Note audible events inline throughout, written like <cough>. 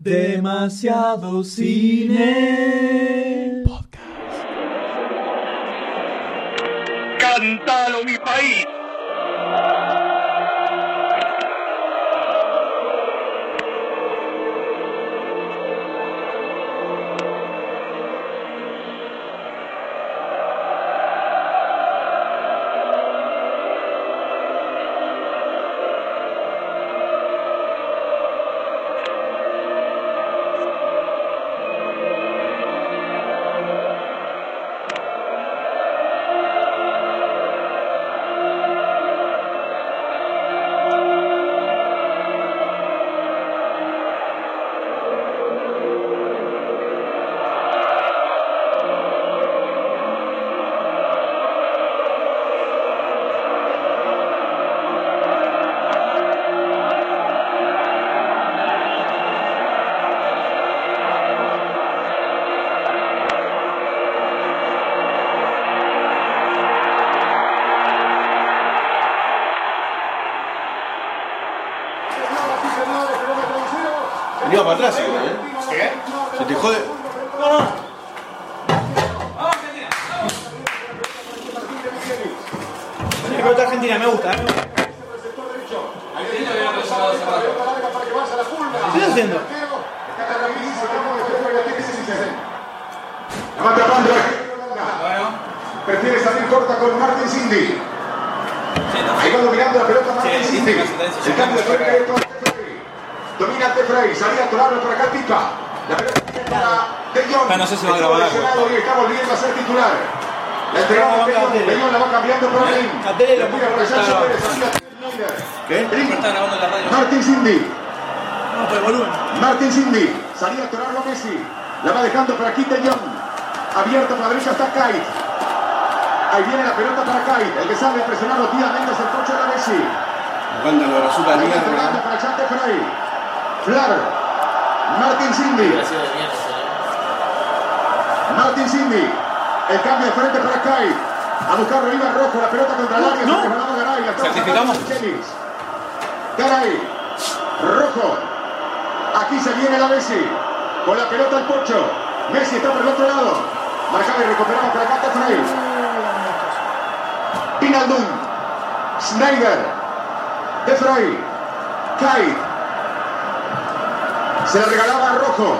Demasiado cine. Cántalo mi país. Está por el otro lado. Marcaba y recuperaba para acá Frey. Pinaldum. Schneider. De Frey. Kai. Se la regalaba a Rojo.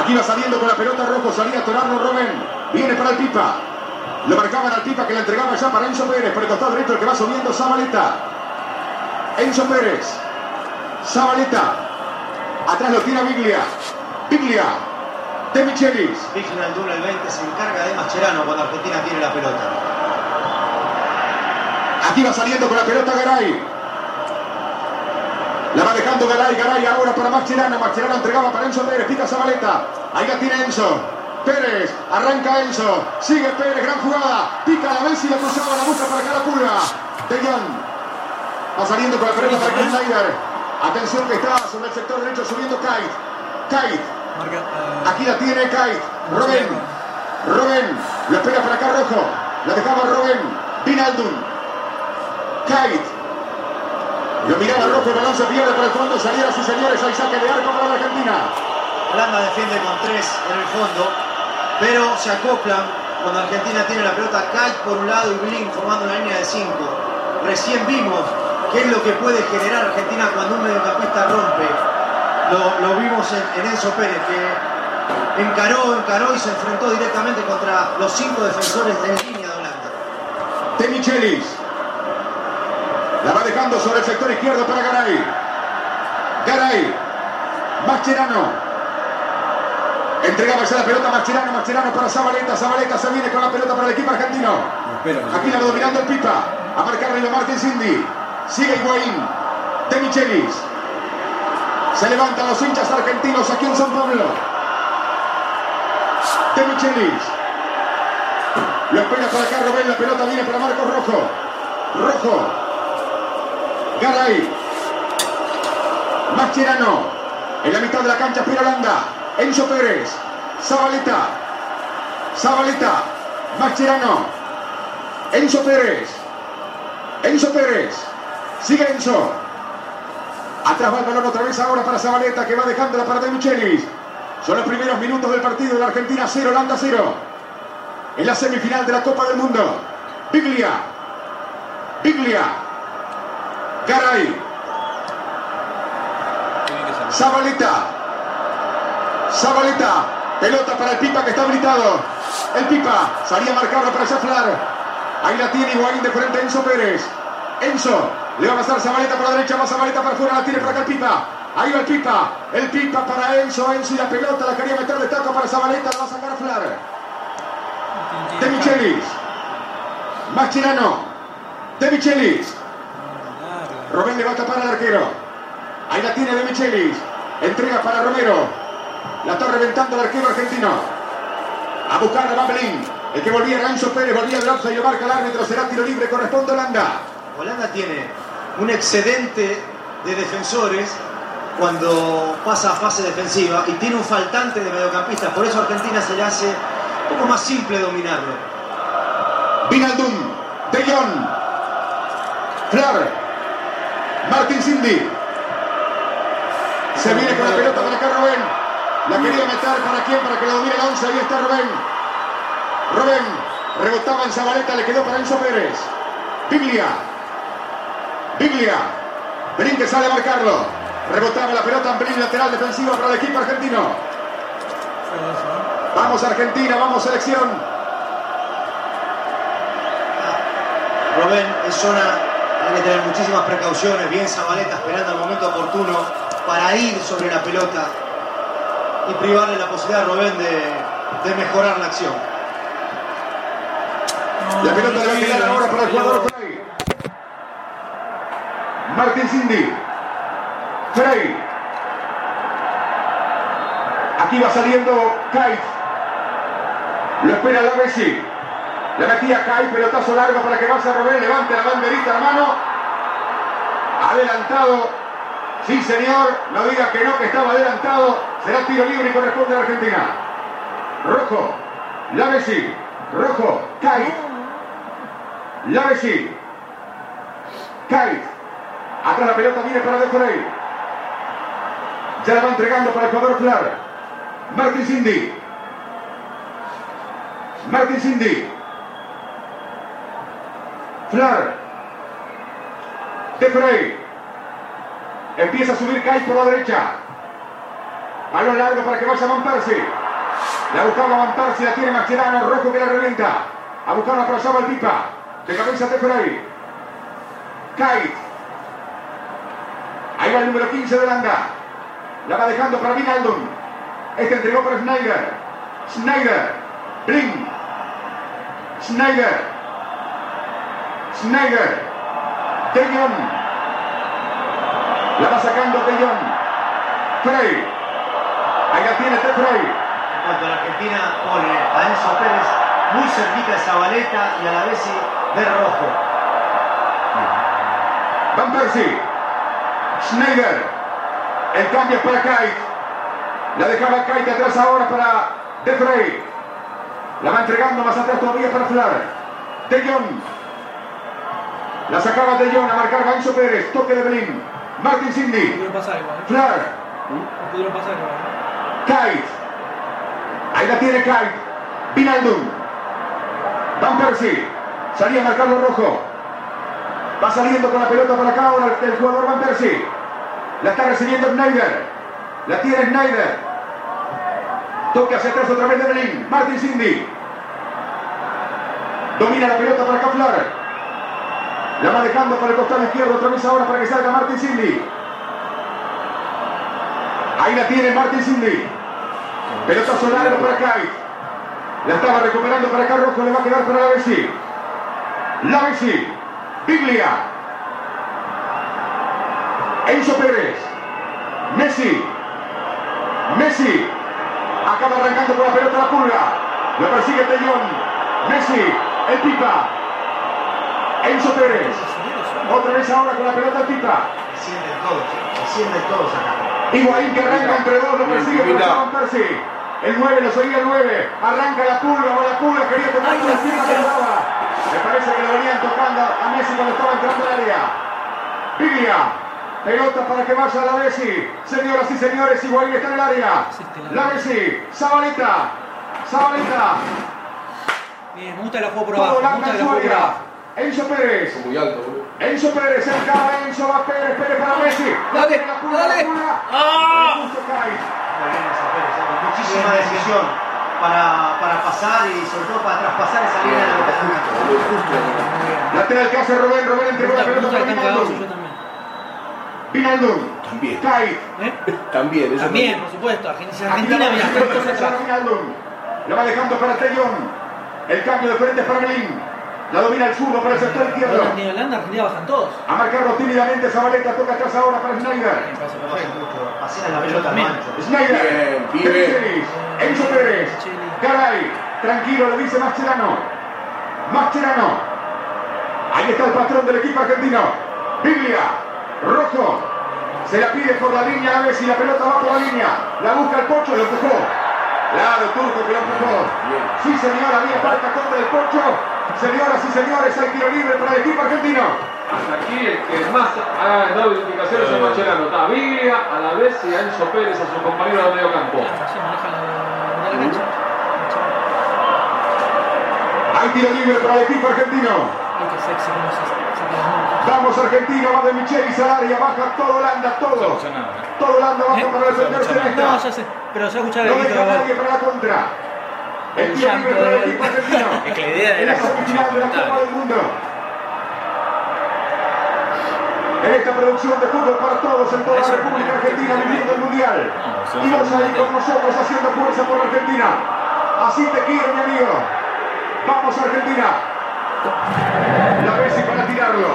Aquí va saliendo con la pelota Rojo. Salía a torarlo Robben. Viene para el Pipa. Lo marcaban al Pipa que la entregaba ya para Enzo Pérez. Por el costado derecho el que va subiendo Zabaleta. Enzo Pérez. Zabaleta. Atrás lo tira Biglia. Biglia. De Michelis. Viginal Duna el 20 se encarga de Mascherano cuando Argentina tiene la pelota. Aquí va saliendo con la pelota Garay. La va dejando Garay. Garay ahora para Mascherano. Mascherano entregaba para Enzo Pérez. Pica Zabaleta. Ahí la tiene Enzo. Pérez. Arranca Enzo. Sigue Pérez. Gran jugada. Pica la Messi. La cruzaba. La busca para. De Jong. Va saliendo con la pelota para Snyder. Atención que está sobre el sector derecho subiendo Kite. Kite. Marca. eh, Aquí la tiene Kite. Robben. Robben. Lo espera para acá Rojo. La dejaba Robben. Vinaldum. Kite. Lo miraba Rojo. El balón se pierde por el fondo. Salieron sus señores. Hay saque de arco para la Argentina. Holanda defiende con tres en el fondo, pero se acoplan cuando Argentina tiene la pelota. Kite por un lado y Blin formando una línea de cinco. Recién vimos qué es lo que puede generar Argentina cuando un mediocampista rompe. Lo, lo vimos en, en Enzo Pérez, que encaró, encaró y se enfrentó directamente contra los cinco defensores de línea de Holanda. De Michelis. La va dejando sobre el sector izquierdo para Garay. Garay. Mascherano. Entregaba ya la pelota Mascherano. Mascherano para Zabaleta. Zabaleta se viene con la pelota para el equipo argentino. Aquí la va dominando el Pipa. A marcar Martin Cindy. Sigue Higuaín. De Michelis. Se levantan los hinchas argentinos aquí en San Pablo. De Michelis. Lo espera para acá Robén. La pelota viene para Marcos Rojo. Rojo. Garay. Mascherano. En la mitad de la cancha espera Holanda. Enzo Pérez. Zabaleta. Zabaleta. Mascherano. Enzo Pérez. Enzo Pérez. Sigue Enzo. Atrás va el balón otra vez ahora para Zabaleta que va dejándola para De Michelis. Son los primeros minutos del partido de la Argentina 0, Holanda 0. En la semifinal de la Copa del Mundo. Biglia. Biglia. Garay. Zabaleta. Zabaleta. Pelota para el Pipa que está habilitado. El Pipa. Salía a marcarlo para Zaflar. Ahí la tiene Higuaín de frente a Enzo Pérez. Enzo. Le va a pasar Zabaleta por la derecha. Va Zabaleta para afuera. La tiene para acá el Pipa. Ahí va el Pipa. El Pipa para Enzo. Enzo y la pelota. La quería meter de taco para Zabaleta. La va a sacar a Flar. De Michelis. Mascherano. De Michelis. Robén le va a tapar al arquero. Ahí la tiene De Michelis. Entrega para Romero. La está reventando el arquero argentino. A buscar a Babelín. El que volvía era Enzo Pérez. Volvía offside y lo marca el árbitro. Será tiro libre. Corresponde a Holanda. Holanda tiene un excedente de defensores cuando pasa a fase defensiva y tiene un faltante de mediocampistas. Por eso a Argentina se le hace un poco más simple dominarlo. Vinaldum. De Jong. Flar. Martin Cindy. Se viene con la pelota para acá Rubén. La quería meter para quién, para que la domine el 11. Ahí está Rubén. Rubén. Rebotaba en Zabaleta, le quedó para Enzo Pérez. Biglia. Biglia. Berín que sale a marcarlo. Rebotaba la pelota en Berín lateral defensiva para el equipo argentino. Vamos Argentina, vamos selección. Robén es zona, hay que tener muchísimas precauciones, bien Zabaleta esperando el momento oportuno para ir sobre la pelota y privarle la posibilidad a Robén de, de mejorar la acción. La pelota a quedar ahora para el jugador. Martín Cindy. Frey. Aquí va saliendo Kait. Lo espera la Messi. Le metía Kait, pelotazo largo para que vaya Robén. Levante la banderita, hermano. Adelantado. Sí, señor. No diga que no, que estaba adelantado. Será tiro libre y corresponde a la Argentina. Rojo. La Messi. Rojo. Kait. La Messi. Kait. Atrás la pelota viene para De Frey. Ya la va entregando para el jugador Flar. Martin Cindy. Martin Cindy. Flar. De Frey. Empieza a subir Kait por la derecha. Balón largo para que vaya Van Persie. La buscaba Van Persie, la tiene Mascherano, rojo que la revienta. A buscarla para Saba el Pipa. De cabeza de Frey. Kait. Ahí va el número 15 de Landa. La va dejando para Vinaldum. Este entregó para Schneider. Schneider. Bling. Schneider. Schneider. De Jong. La va sacando De Jong. Frey. Ahí la tiene De Frey. En cuanto a la Argentina pone a Enzo Pérez muy cerquita de Zabaleta y a la vez de rojo. Van Persie. Schneider. El cambio es para Kait. La dejaba Kait atrás ahora para De Frey. La va entregando más atrás todavía para Flar. De Jong. La sacaba De Jong a marcar Ganso Pérez. Toque de Belín. Martin. ¿eh? Flar. Kait. Ahí la tiene Kait. Vinaldum. Van Persie. Salía a marcarlo rojo. Va saliendo con la pelota para acá ahora el, jugador Van Persie. La está recibiendo Schneider. La tiene Schneider. Toque hacia atrás otra vez de Belín. Martin Cindy. Domina la pelota para acá Flar. La va dejando por el costado izquierdo otra vez ahora para que salga Martin Cindy. Ahí la tiene Martin Cindy. Pelotazo largo para Kait. La estaba recuperando para acá Rojo. Le va a quedar para la Bessi. La Bessi. Biglia. Enzo Pérez. Messi. Messi. Acaba arrancando con la pelota la pulga. Lo persigue Tellón. Messi. El Pipa. Enzo Pérez. Otra vez ahora con la pelota el Pipa. Descienden todos, descienden todos acá. Higuaín que arranca entre dos, lo persigue por Van Persie. El 9 lo seguía el 9. Arranca la pulga, va la pulga, quería tocar con la pierna que le daba. Me parece que lo venían tocando a Messi cuando estaba entrando al área. Biglia. Pelota para que vaya la Messi. Señoras y señores, Higuaín está en el área. La Messi, Zabaleta. Zabaleta. Bien, me gusta la juego por abajo. Enzo Pérez. Muy alto, boludo. Enzo Pérez, cerca Enzo, va Pérez, Pérez para Messi. Dale, La pura, la dale. ¡Ah! Eh, muchísima decisión para, para pasar y sobre todo para traspasar esa línea de la. Lateral que hace Rubén, Rubén entregó la pelota para Vinaldum. también. Vinaldum. También. Cae. ¿Eh? También, eso También, por supuesto. Argentina, Argentina la va mira, dejando para atrás. Vinaldum. La va dejando para Tellón. El cambio de frente es para Melín. La domina el zurdo para el sector izquierdo. Argentina y Holanda, Argentina bajan todos. A marcarlo tímidamente Zabaleta, toca atrás ahora para Schneider. Pasean la pelota También. Schneider. Bien. Enzo Pérez. Caray. Tranquilo, le dice Mascherano. Mascherano. Ahí está el patrón del equipo argentino. Biglia. Rojo. Se la pide por la línea a Messi. La pelota va por la línea. La busca el Pocho. Lo empujó. Claro, Turco que lo empujó. Sí, señora. Bien marca contra el Pocho. Señoras y señores, hay tiro libre para el equipo argentino. Hasta aquí el que más ha dado indicaciones es Mascherano. Está a Biglia, a la vez y a Enzo Pérez, a su compañero de medio campo. Hay tiro libre para el equipo argentino. Ay, qué sexy cómo se saca las manos. Vamos Argentina, va de Michelis al área, baja todo Holanda, todo. Todo Holanda baja ¿Eh? para defenderse en No, esta. ya sé, pero se va a escuchar el No deja de nadie para la contra. El tiro libre para el de- equipo argentino. <laughs> Es que la idea era la de la Copa del Mundo. En esta producción de fútbol para todos en toda la República Argentina viviendo el Mundial. Y vos ahí con nosotros haciendo fuerza por Argentina. Así te quiero, mi amigo. Vamos Argentina. La Messi para tirarlo.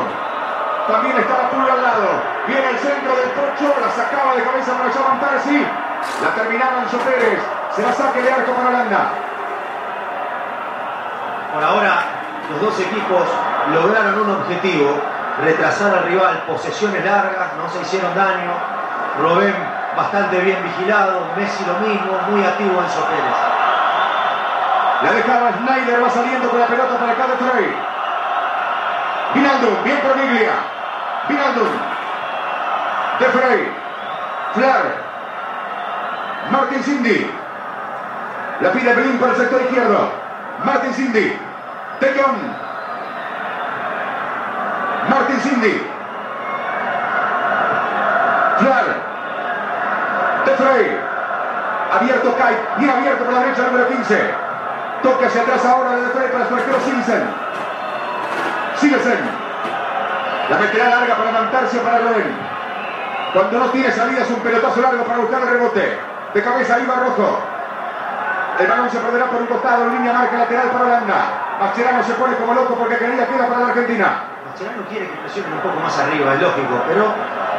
También está la pulga al lado. Viene el centro del Pocho. La sacaba de cabeza para Javan Percy. La terminaba Enzo Pérez. Se la saque de arco para Holanda. Por ahora, los dos equipos lograron un objetivo, retrasar al rival, posesiones largas, no se hicieron daño. Robén bastante bien vigilado, Messi lo mismo, muy activo en Pérez. La dejaba Schneider. Va saliendo con la pelota para acá de Frey. Vinaldum. Bien por Biglia. Vinaldum. De Frey. Flar. Martin Cindy. La pide Belín para el sector izquierdo. Martin Cindy. De Jong. Martin Cindy. Flar. De Frey. Abierto Kai. Bien abierto por la derecha número 15. Toca hacia atrás ahora de Frey para su arquero Silsen. Silsen. La meterá larga para levantarse para Robin. Cuando no tiene salida es un pelotazo largo para buscar el rebote. De cabeza Iba Rojo. El balón se perderá por un costado línea marca lateral para Holanda. Mascherano se pone como loco porque quería queda para la Argentina. Mascherano quiere que presionen un poco más arriba, es lógico, pero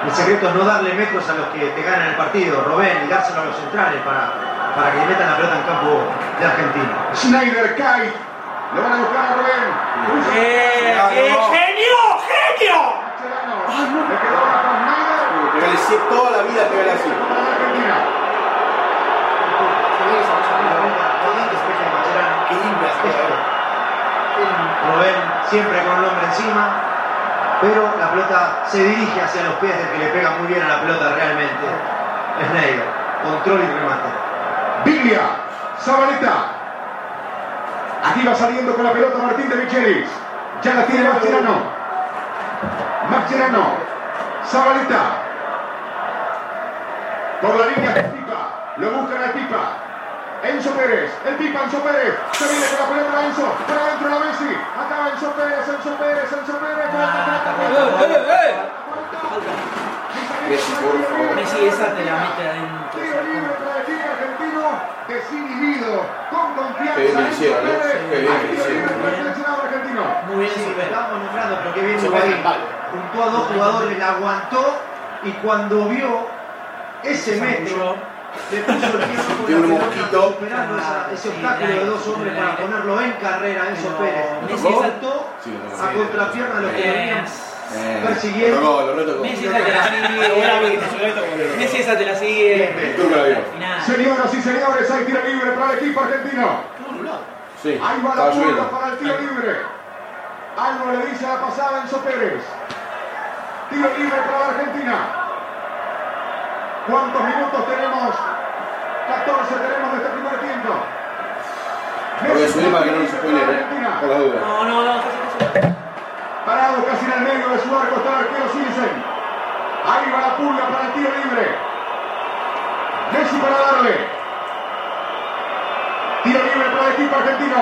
el secreto es no darle metros a los que te ganan el partido, Robén, y dárselo a los centrales para, para que le metan la pelota en campo de Argentina. Schneider cae. Lo van a buscar a Rubén. Cruza. ¡Eh! ¡Eh! ¡Genio! ¡Genio! Mascherano. Le quedó una. Pegale así, toda la vida pegale así. Argentina. Qué limpia Robén siempre con el hombre encima, pero la pelota se dirige hacia los pies del que le pega muy bien a la pelota realmente. Schneider, control y remate. Biglia, Zabaleta. Aquí va saliendo con la pelota Martín de Michelis. Ya la tiene Mascherano. Mascherano. Zabaleta. Por la línea de Pipa. Lo buscan al Pipa. Enzo Pérez. El Pipa, Enzo Pérez. Se viene con la pelota Enzo. Para adentro la Messi. Acaba Enzo Pérez, Enzo Pérez, Enzo Pérez. Falta, falta, falta. ¡Eh, eh, eh! Messi, esa te la mete adentro. Tiro libre para el equipo argentino, desinhibido, con confianza. Qué bien que Enzo. Pérez. Qué tiro libre hicieron. para el seleccionado argentino. Muy bien, Sí, estábamos nombrando, pero que bien palo. Juntó a dos jugadores, la aguantó y cuando vio ese metro, le puso el pie de un mosquito. esperando esa- ese obstáculo de dos hombres para ponerlo en carrera, Enzo Pérez. Messi Messi es- saltó a contrapierna los que venían Eh, persiguiendo. Lo. Messi esa te la sigue. <laughs> Messi esa te la sigue. Señoras y señores, hay tiro libre para el equipo argentino. Sí, Ahí va la lloviendo. para el tiro libre. Algo le dice a la pasada Enzo Pérez. Tiro libre para la Argentina. ¿Cuántos minutos tenemos? 14 tenemos de este primer tiempo. Lo voy a subir para que no nos spoilen, eh, Argentina. por las dudas. No, no, no. Parado casi en el medio de su arco está el arquero Silsen. Ahí va la pulga para el tiro libre. Messi para darle. Tiro libre para el equipo argentino.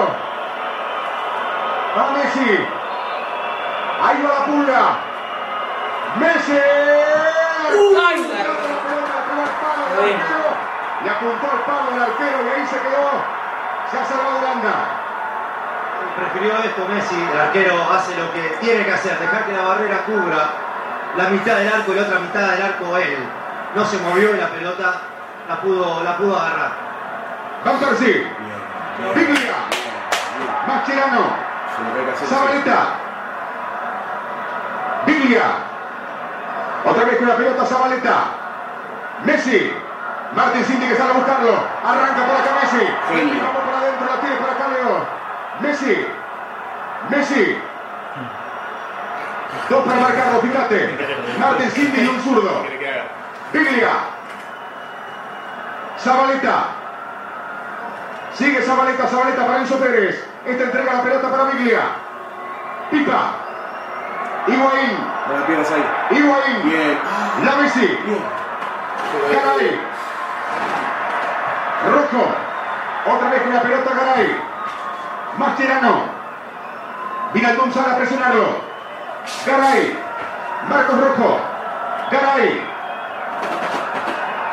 Va Messi. Ahí va la pulga. Messi. ¡Ay, la- La pelota, la pelota al palo del Bueno. Le apuntó al palo del arquero y ahí se quedó. Se ha salvado Holanda. Prefirió esto Messi, el arquero hace lo que tiene que hacer, dejar que la barrera cubra la mitad del arco y la otra mitad del arco él. No se movió y la pelota la pudo, la pudo agarrar. Van Persie. Biglia. Mascherano. El Zabaleta. Biglia. Otra vez con la pelota Zabaleta. Messi. Martin Cindy que sale a buscarlo. Arranca por acá Messi. Genio. Vamos para adentro, la tiene para acá Leo. Messi. Messi. Dos para marcarlo, fíjate. Martin Cindy y un zurdo. Biglia. Zabaleta. Sigue Zabaleta, Zabaleta para Enzo Pérez. Esta entrega la pelota para Biglia. Pipa. Higuaín. No la pierdas ahí. Higuaín. Bien. La Messi. Bien. Garay. Rojo. Otra vez con la pelota Garay. Mascherano. Vinaldum sale a presionarlo. Garay. Marcos Rojo. Garay.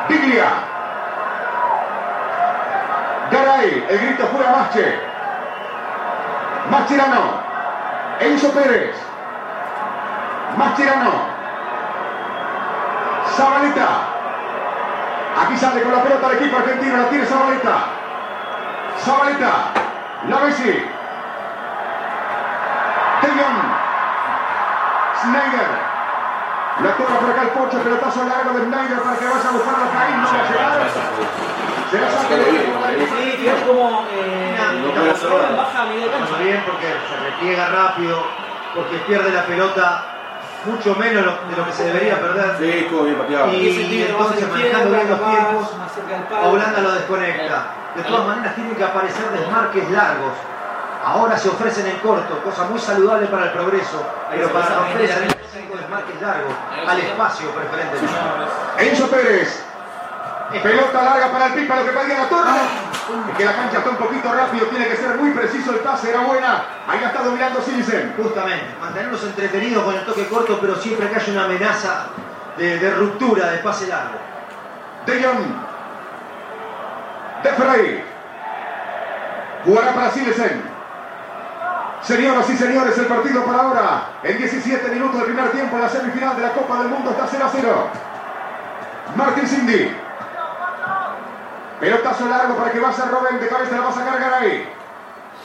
Biglia. Garay. El grito fue a Masche. Mascherano. Enzo Pérez. Mascherano. Zabaleta. Aquí sale con la pelota el equipo argentino, la tiene Zabaleta. Zabaleta. La Messi. Jong. Snyder. La toma por acá el Pocho, pelotazo largo de Snyder para que vaya a buscarlo acá ahí, no va a llegar. Se la saca Sí, fíjate como eh, No baja a media bien porque se repliega rápido, porque pierde la pelota mucho menos lo- de lo que se debería perder. Sí, estuvo bien pateado. Y- Y la entonces, manejando bien los tiempos, A. Holanda lo desconecta. De todas maneras tienen que aparecer desmarques largos. Ahora se ofrecen en corto, cosa muy saludable para el progreso, pero para de cinco desmarques largos, al espacio preferentemente. Enzo Pérez. Pelota larga para el Pipa, lo que pedía la torre. Es que la cancha está un poquito rápido, tiene que ser muy preciso el pase, era buena. Ahí la está dominando Silsen. Justamente, mantenerlos entretenidos con el toque corto, pero siempre que haya una amenaza de, de ruptura, de pase largo. De Jong. De Frey. Jugará para Silesen. Señoras y señores, el partido para ahora. En 17 minutos del primer tiempo, la semifinal de la Copa del Mundo está 0 a 0. Martín Cindy. Pelotazo largo para que vaya Robben. De cabeza la va a sacar Garay.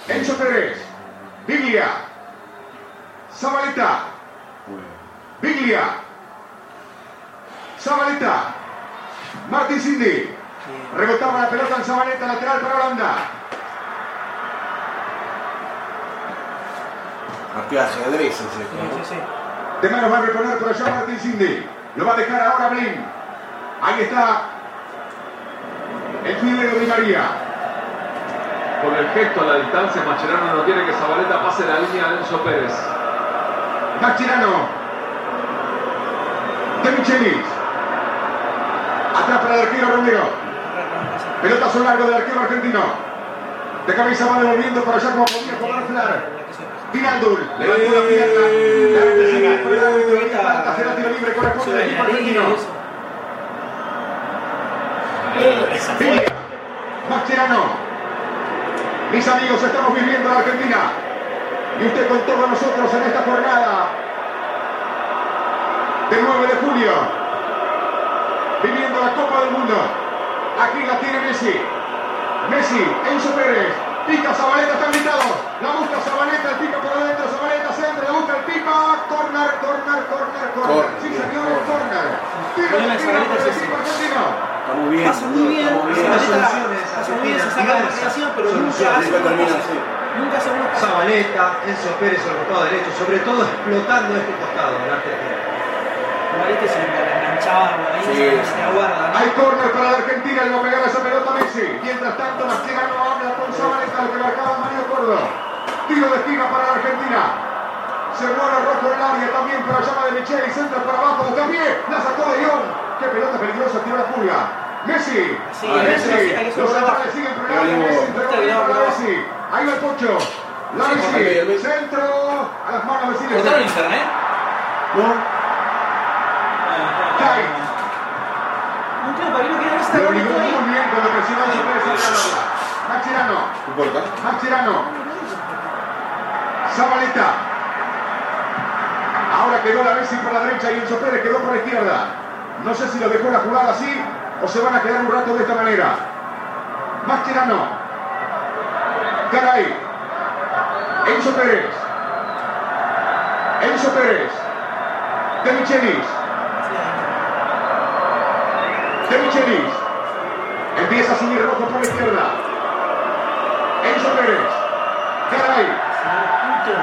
Enzo Pérez. Biglia. Zabaleta. Biglia. Zabaleta. Martín Cindy. Rebotaba la pelota en Zabaleta, lateral para Holanda. Martillaje de Dresden, se Sí, sí, sí. De manos va a reponer por allá Martín Cindy. Lo va a dejar ahora Blin. Ahí está el fideo de María. Con el gesto a la distancia, Mascherano no quiere que Zabaleta pase la línea de Enzo Pérez. Mascherano. De Michelis. Atrás para el arquero Romero. Pelotazo largo del arquero argentino. De cabeza va devolviendo por allá como podía jugar Flar. Vinaldur. Levantó la pierna. La antecede por el árbitro. Será tiro libre. Corresponde al equipo argentino. Mascherano. Mis amigos, estamos viviendo la Argentina. Y usted con todos nosotros en esta jornada del 9 de julio. Viviendo la Copa del Mundo. Aquí la tiene Messi. Messi, Enzo Pérez. Pica Zabaleta, está invitado. La busca Zabaleta, el pica por adentro. Zabaleta se entra, la busca el pica. Corner, corner, corner, corner. Corner. Sí, señores, corner. Tiro Zabaleta por el es ese. equipo argentino. Estamos bien. Pasa muy bien, pasa muy bien, se saca la pero nunca hace. Nunca hace una pasada. Zabaleta, Enzo Pérez sobre el costado derecho, sobre todo explotando este costado, argentino. Igual este se enganchaba ahí, se sí. la guarda, ¿no? Hay córner para la Argentina, va a pegar esa pelota a Messi. Mientras tanto, Mascherano habla con Zabaleta, lo que marcaba Mario Córdoba. Tiro de esquina para la Argentina. Se mueve rojo en el área también para llama de Micheli, centra por abajo, busca pie, la sacó de León. Qué pelota peligrosa, tiró la pulga. Messi, Sí, Ah, Messi, los centrales siguen Messi entregó para haga Messi. Ahí va el Pocho. La Sí, Messi, centro, a las manos de Messi. ¿Cortaron internet? ¿No? Kai. No entiendo para qué no quería ver esta Lo bolita ligó ahí. muy bien cuando presionó su presa. Mascherano. No importa. Zabaleta. Ahora quedó la Messi por la derecha y Enzo Pérez quedó por la izquierda. No sé si lo dejó la jugada así o se van a quedar un rato de esta manera. Mascherano. Caray. Enzo Pérez. Enzo Pérez. De Michelis. De Michelis. Empieza a subir rojo por la izquierda. Enzo Pérez. Caray. Punto.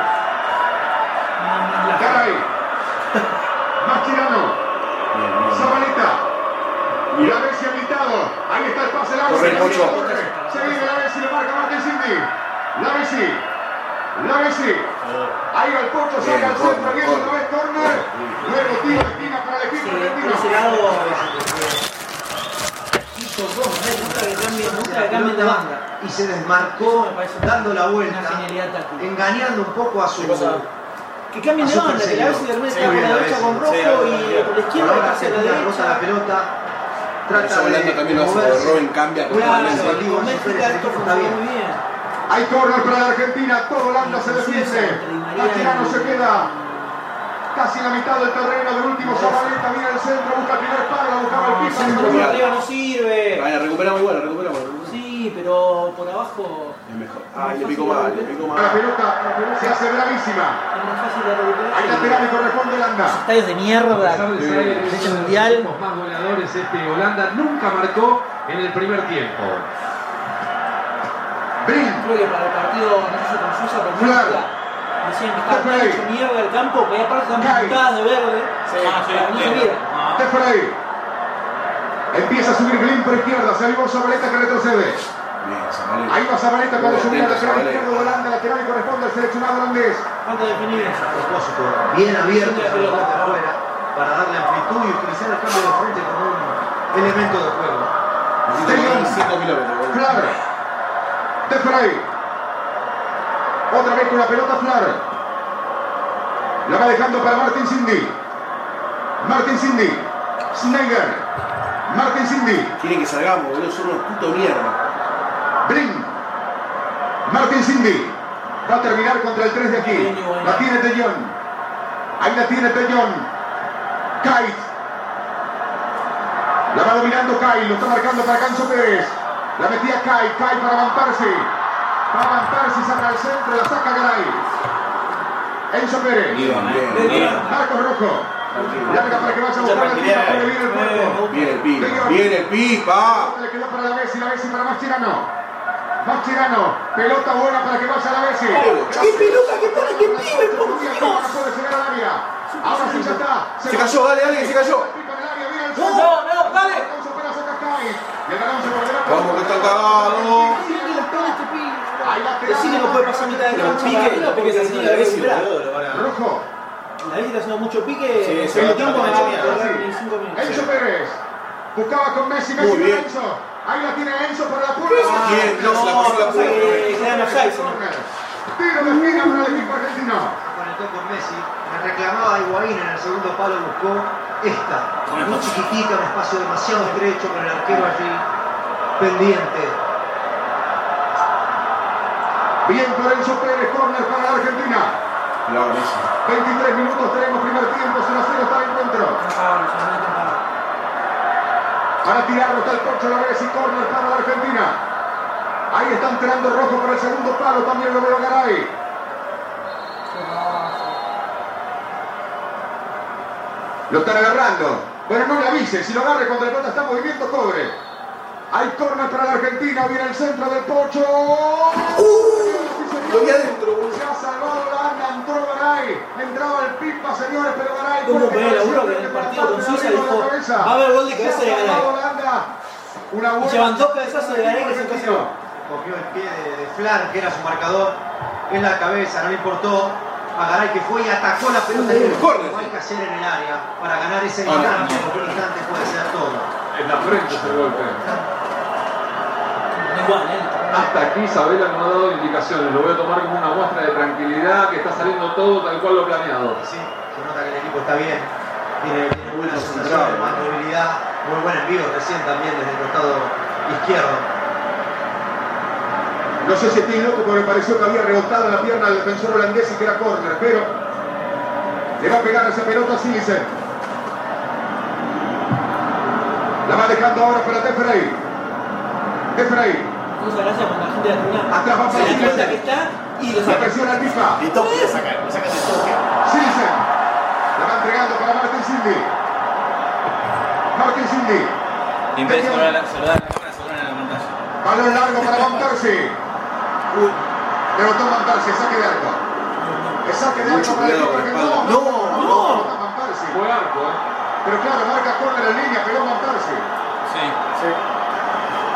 Nada más la- Caray. Mascherano. Bien, bien. Zabaleta. La Messi habilitado. Ahí está el pase largo. Corre, Pocho. Se viene la Messi, le marca Martín Cindy. La Messi. La Messi. Ahí va el Pocho, Bien, saca al corner, centro, viene otra vez corner. Luego tiro de esquina para el Sí, equipo por ese argentino. lado. Hizo dos, me gusta que cambien, me gusta que cambien de banda. y dando la vuelta, engañando un poco a su, ¿Qué pasa? Que cambien a de banda, que la perseguidor. vez de repente está por la a derecha veces. con rojo y a por la izquierda ahora hacia la rota la derecha. pelota, trata de, también lo hace. Robin cambia Claro, está bien. muy bien. Hay corner para la Argentina, todo Holanda se defiende. Mascherano se queda casi la mitad del terreno del último Zabaleta, mira el centro, busca el primer palo, buscaba el piso. arriba no sirve. Vaya, recuperamos igual, recuperamos. Sí, pero por abajo Es mejor. Ay, le pico mal, le pico La mal. pelota se hace bravísima. es más fácil de recuperar. Hay lateral y corresponde Holanda. Estadios de mierda. A pesar de ser los mundial. equipos más goleadores, este Holanda nunca marcó en el primer tiempo. Brin, Creo que para el partido, no sé si con Suiza, pero Claro. Decían que estaba hecho mierda el campo, que aparte están pintadas de verde. Sí, Ah, sí, no se sí. viera. Empieza a subir Blin por izquierda, se avivó Zabaleta que retrocede. Bien. Ahí va Zabaleta cuando subía atento, lateral izquierdo de Holanda, lateral y corresponde al seleccionado holandés. ¿Cuánto definir eso? a propósito, bien abierto lo toca afuera para darle amplitud y utilizar el cambio de frente como un elemento de juego. Correr 5 kilómetros. boludo. Flar. De Frey. Otra vez con la pelota Flar. La va dejando para Martin Cindy. Martin Cindy. Schneider. Martin Cindy. Quieren que salgamos, boludo, son unos putos mierda. Brin. Martin Cindy. Va a terminar contra el 3 de aquí. La tiene Tellón. Ahí la tiene Tellón. Kait. La va dominando Kai. Lo está marcando para Canso Pérez. La metía Kai. Kai para Van Persie. Va Van Persie, saca al centro. La saca Garay. Enzo Pérez. Bien, bien. Marcos Rojo. Larga para que vaya a buscar. Pone bien el cuerpo. Bien el pipa, bien el pipa. Le quedó para la Messi, la Messi para Mascherano. Mascherano, pelota buena para que vaya la Messi. ¡Qué pelota que pone, qué pibe, por Dios! Dios! puede llegar al área. Ahora sí ya está. Se cayó, dale, dale, que se cayó. El el No, no, dale. El para- Vamos, que está cagado. Ahí que no puede pasar mitad de cancha. Pique, Pique, porque se haciendo la vez y boludo, lo van a- Rojo. La vez está haciendo mucho pique. Sí, en tiempo no sí, va a ni minutos. Enzo Pérez. Buscaba con Messi, Messi bien. Enzo. Ahí la tiene Enzo para la pulga. Bien, no, se la offside, si no. Tiro de esquina para el equipo argentino. Conectó con Messi, la reclamaba Higuaín en el segundo palo, buscó esta, muy chiquitita, un espacio demasiado estrecho con el arquero allí pendiente. Bien por Enzo Pérez, corner para la Argentina. No, Messi. 23 minutos tenemos primer tiempo, 0 a 0 está el encuentro. Para. Para tirarlo está el Pocho López y corner para la Argentina. Ahí está entrando rojo por el segundo palo, también lo veo Garay. Lo están agarrando. Bueno, no le avise, si lo agarre cuando la pelota está en movimiento, cobre. Hay corner para la Argentina, viene el centro del Pocho. Lo Garay. Entraba el pipa, señores, pero Garay. Que ver, cabeceó, seguro que en el para partido con Suiza Garay con la dijo, cabeza. va a haber gol de Se cabeza de Garay. Una buena llevan dos cabezazos de Garay que se argentino. Cogió el pie de, de Flan, que era su marcador, en la cabeza, no le importó. A Garay que fue y atacó la pelota Corre. no hay que hacer en el área para ganar ese Ah, no, instante, porque un instante puede ser todo. En la frente es el golpe. Igual, ¿eh? Hasta aquí Sabela no ha dado indicaciones. Lo voy a tomar como una muestra de tranquilidad, que está saliendo todo tal cual lo planeado. Sí, se nota que el equipo está bien, tiene, tiene buena sensación, más movilidad, muy buen envío recién también desde el costado izquierdo. No sé si estoy loco porque me pareció que había rebotado la pierna al defensor holandés y que era córner, pero le va a pegar esa pelota a Silisen. La va dejando ahora para Tefrey. Tefrey. Muchas gracias cuando la gente la va Se da cuenta Silesen. que está y lo La saca. presiona el FIFA. Y toque, le saca, ese toque. La va entregando para Martin Cindy. Martin Cindy. Y en vez de saludar a la, la cámara, saludan a la pantalla. Balón largo para. Rebotó Van Persie, saque de arco. El saque de arco para el equipo la argentino. No, no. Fue arco, ¿eh? Pero claro, marca córner en línea, pegó Van Persie. Sí.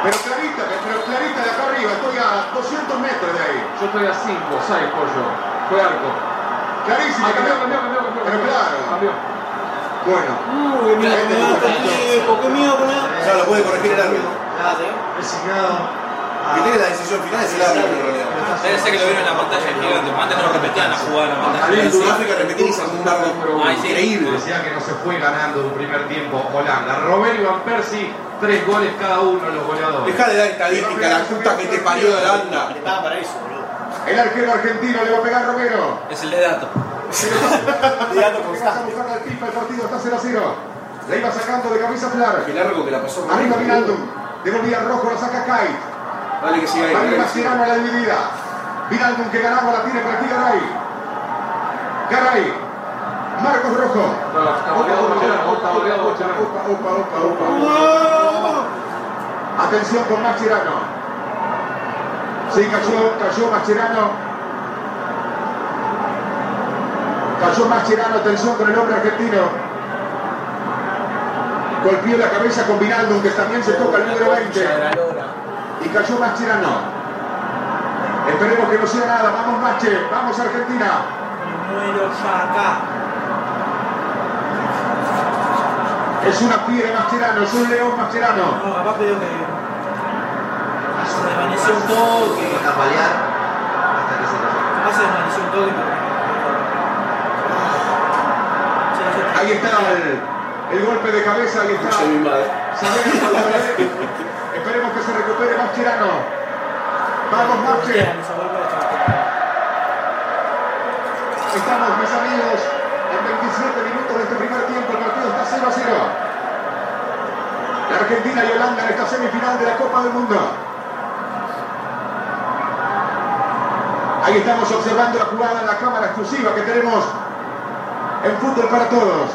Pero clarita, pero clarita de acá arriba, estoy a 200 metros de ahí. Yo estoy a 5, 6, pollo. Fue arco. Clarísimo. Ah, cambió, cambió, cambió, cambió. Pero claro. Cambió. Bueno, Uy, qué miedo equipo, qué miedo. Ya lo puede corregir el árbitro. Resignado. Que tiene la decisión final es el árbitro en realidad. Debe ser que lo vieron en la pantalla gigante. Antes no lo repetían la jugada en la En pantalla. Sudáfrica repetir y sacó un sí. increíble. Decía que no se fue ganando en un primer tiempo Holanda. Romero y Van Persie, tres goles cada uno los goleadores. Deja de dar estadística, la puta que te parió de Holanda. Le pagan para eso, boludo. el arquero argentino le va a pegar Romero. Es el de dato. Tirando con Vas a buscar al pipa, el partido está 0 a 0. La iba sacando de camisa Flar. Qué largo que la pasó. Arriba Vinaldum. Devolvía rojo, la saca Kai. Dale que siga ahí. Que Mascherano a la dividida. Vinaldum que ganaba la tiene para aquí Garay. Garay. Marcos Rojo. Atención con Mascherano. Sí, cayó, cayó Mascherano. Cayó Mascherano, atención con el hombre argentino. Golpeó la cabeza con Vinaldum, que también se toca el número 20. Y cayó Mascherano. Esperemos que no sea nada. Vamos Mache, vamos Argentina. Me muero ya acá. Es una fiera Mascherano, es un león Mascherano. No, capaz creo que se desvaneció un toque. Fue a tambalear hasta que se. Capaz se desvaneció un toque. Ahí está el, el golpe de cabeza, ahí está. Esperemos que se recupere. Vamos esa golpe de cabeza. Estamos, mis amigos, en 27 minutos de este primer tiempo. El partido está 0 a 0. La Argentina y Holanda en esta semifinal de la Copa del Mundo. Ahí estamos observando la jugada en la cámara exclusiva que tenemos en Fútbol para Todos.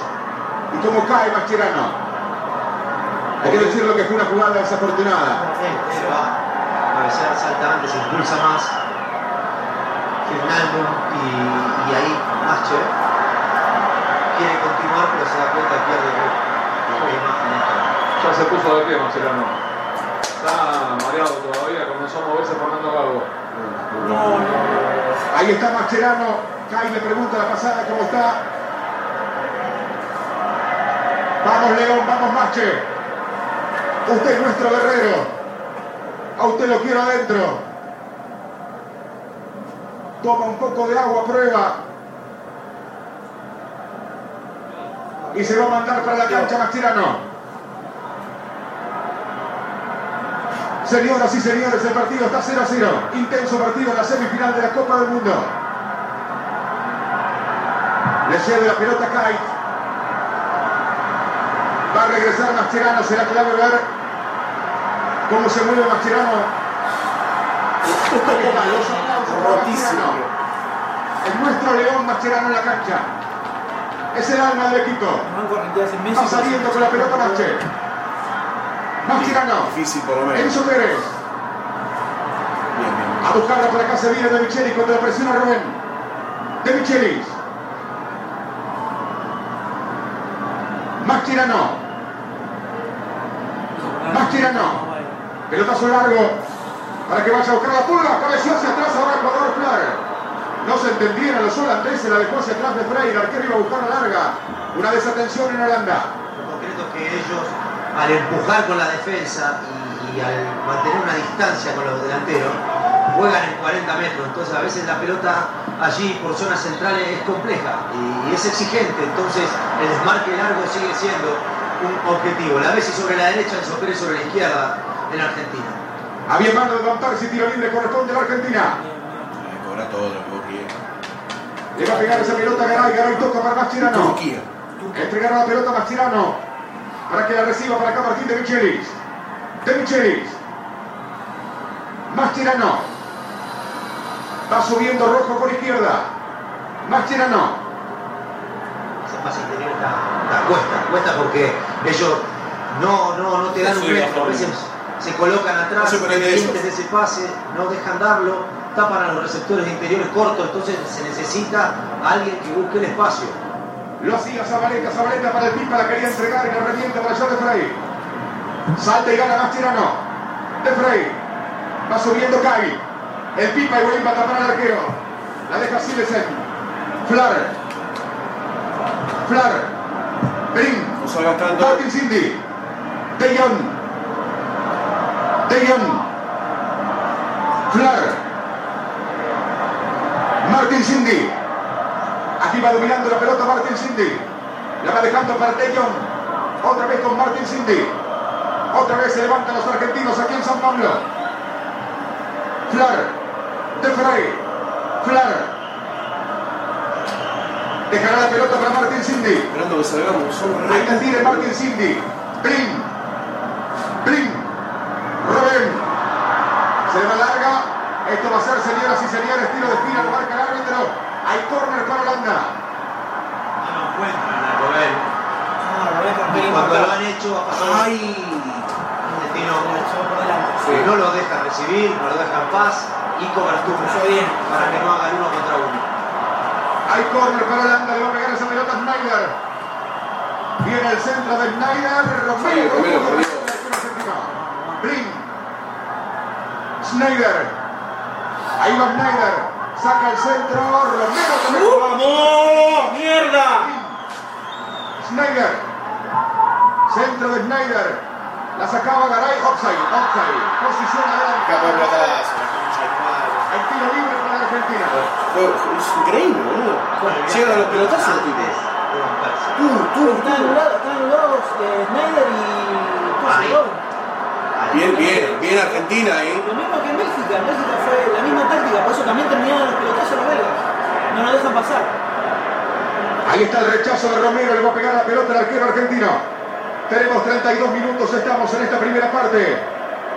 Y cómo cae Mascherano. Hay que decirlo que fue una jugada desafortunada. Se a cabecear, salta antes, se impulsa más. Fernando y, y ahí Mache quiere continuar, pero se da cuenta pierde la esta. Ya se puso de pie Mascherano. Está mareado todavía, comenzó a moverse Fernando Gago. Ahí está Mascherano. Kai le pregunta la pasada cómo está. Vamos León, vamos Mache. Usted es nuestro guerrero. A usted lo quiero adentro. Toma un poco de agua, prueba. Y se va a mandar para la cancha Mascherano. Señoras y señores, el partido está 0 a 0. Intenso partido en la semifinal de la Copa del Mundo. Le cede la pelota Kai. Va a regresar Mascherano. Será clave ver cómo se mueve Mascherano. Los aplausos para Mascherano. El nuestro León Mascherano en la cancha. Es el alma del equipo. Va saliendo con la pelota Nache. Mascherano. Difícil por lo menos. Enzo Pérez. A buscarla por acá se viene De Michelis cuando la presiona Rubén. De Michelis. Mascherano. Mascherano. Pelotazo largo para que vaya a buscar la pulga. Cabeció hacia atrás ahora Ecuador Claro se entendieron los holandeses, la dejó hacia atrás de Frey. El arquero iba a buscar la larga. Una desatención en Holanda. En concreto que ellos, al empujar con la defensa y, y al mantener una distancia con los delanteros, juegan en 40 metros. Entonces a veces la pelota allí por zonas centrales es compleja y, es exigente. Entonces el desmarque largo sigue siendo un objetivo. La Messi sobre la derecha, el Sopere sobre la izquierda en Argentina. Había mano de Van Persie, tiro libre corresponde a la Argentina. Eh, todo lo que. Le va a pegar esa pelota a Garay, Garay toca para Mascherano. Turquía. Entregaron la pelota a Mascherano para que la reciba para acá Martín de Michelis. De Michelis. Mascherano. Va subiendo rojo por izquierda. Mascherano. Ese pase interior está, cuesta, cuesta porque ellos no, no, no te dan un metro. A bajón. veces se colocan atrás, pendientes de ese pase, no dejan darlo, tapan a los receptores interiores cortos, entonces se necesita alguien que busque el espacio. Lo hacía Zabaleta, Zabaleta para el Pipa, la quería entregar y la revienta para allá de Frey. Salta y gana Mascherano. De Frey. Va subiendo Kai. El Pipa y Wayne va a tapar al arquero. La deja Silesen. Flar. Flar. Brin. No salgas tanto. Martin Cindy. De Jong. De Jong. Flar. Martin Cindy. Aquí va dominando la pelota Martin Cindy. La va dejando para De Jong. Otra vez con Martin Cindy. Otra vez se levantan los argentinos aquí en San Pablo. Flar. De Frey. Flar. Dejará la pelota para Martin Cindy. Esperando que salgamos. Ahí la tira Martin Cindy. Blin. Blin. Larga. Esto va a ser, señoras y señores, tiro de esquina, lo marca el árbitro. Hay córner para Holanda. No lo encuentran a Robert. Y Ay, cuando lo han hecho ha pasado Ay. un destino por delante. Sí. no lo dejan recibir, no lo dejan paz y cobertura bien. para que no hagan uno contra uno. Hay córner para Holanda, le va a pegar esa pelota a Schneider. Viene el centro de Schneider. Romero. Sí, Romero, Romero. Schneider. Ahí va Schneider. Saca el centro. Romero. Romero. ¡Vamos! ¡Mierda! Schneider. Centro de Schneider. La sacaba Garay. Offside. Offside. Posición adelante. El tiro libre para la Argentina. Es increíble, boludo. Llegan los pelotazos, Antes tipo. de romperse. Tú, tú, anulados, están anulados eh, Snyder y. Bien, bien, bien Argentina ahí. Lo mismo que en Bélgica, en Bélgica fue la misma táctica, por eso también terminaron los pelotazos los belgas. No nos dejan pasar. Ahí está el rechazo de Romero, le va a pegar la pelota al arquero argentino. Tenemos 32 minutos, estamos en esta primera parte.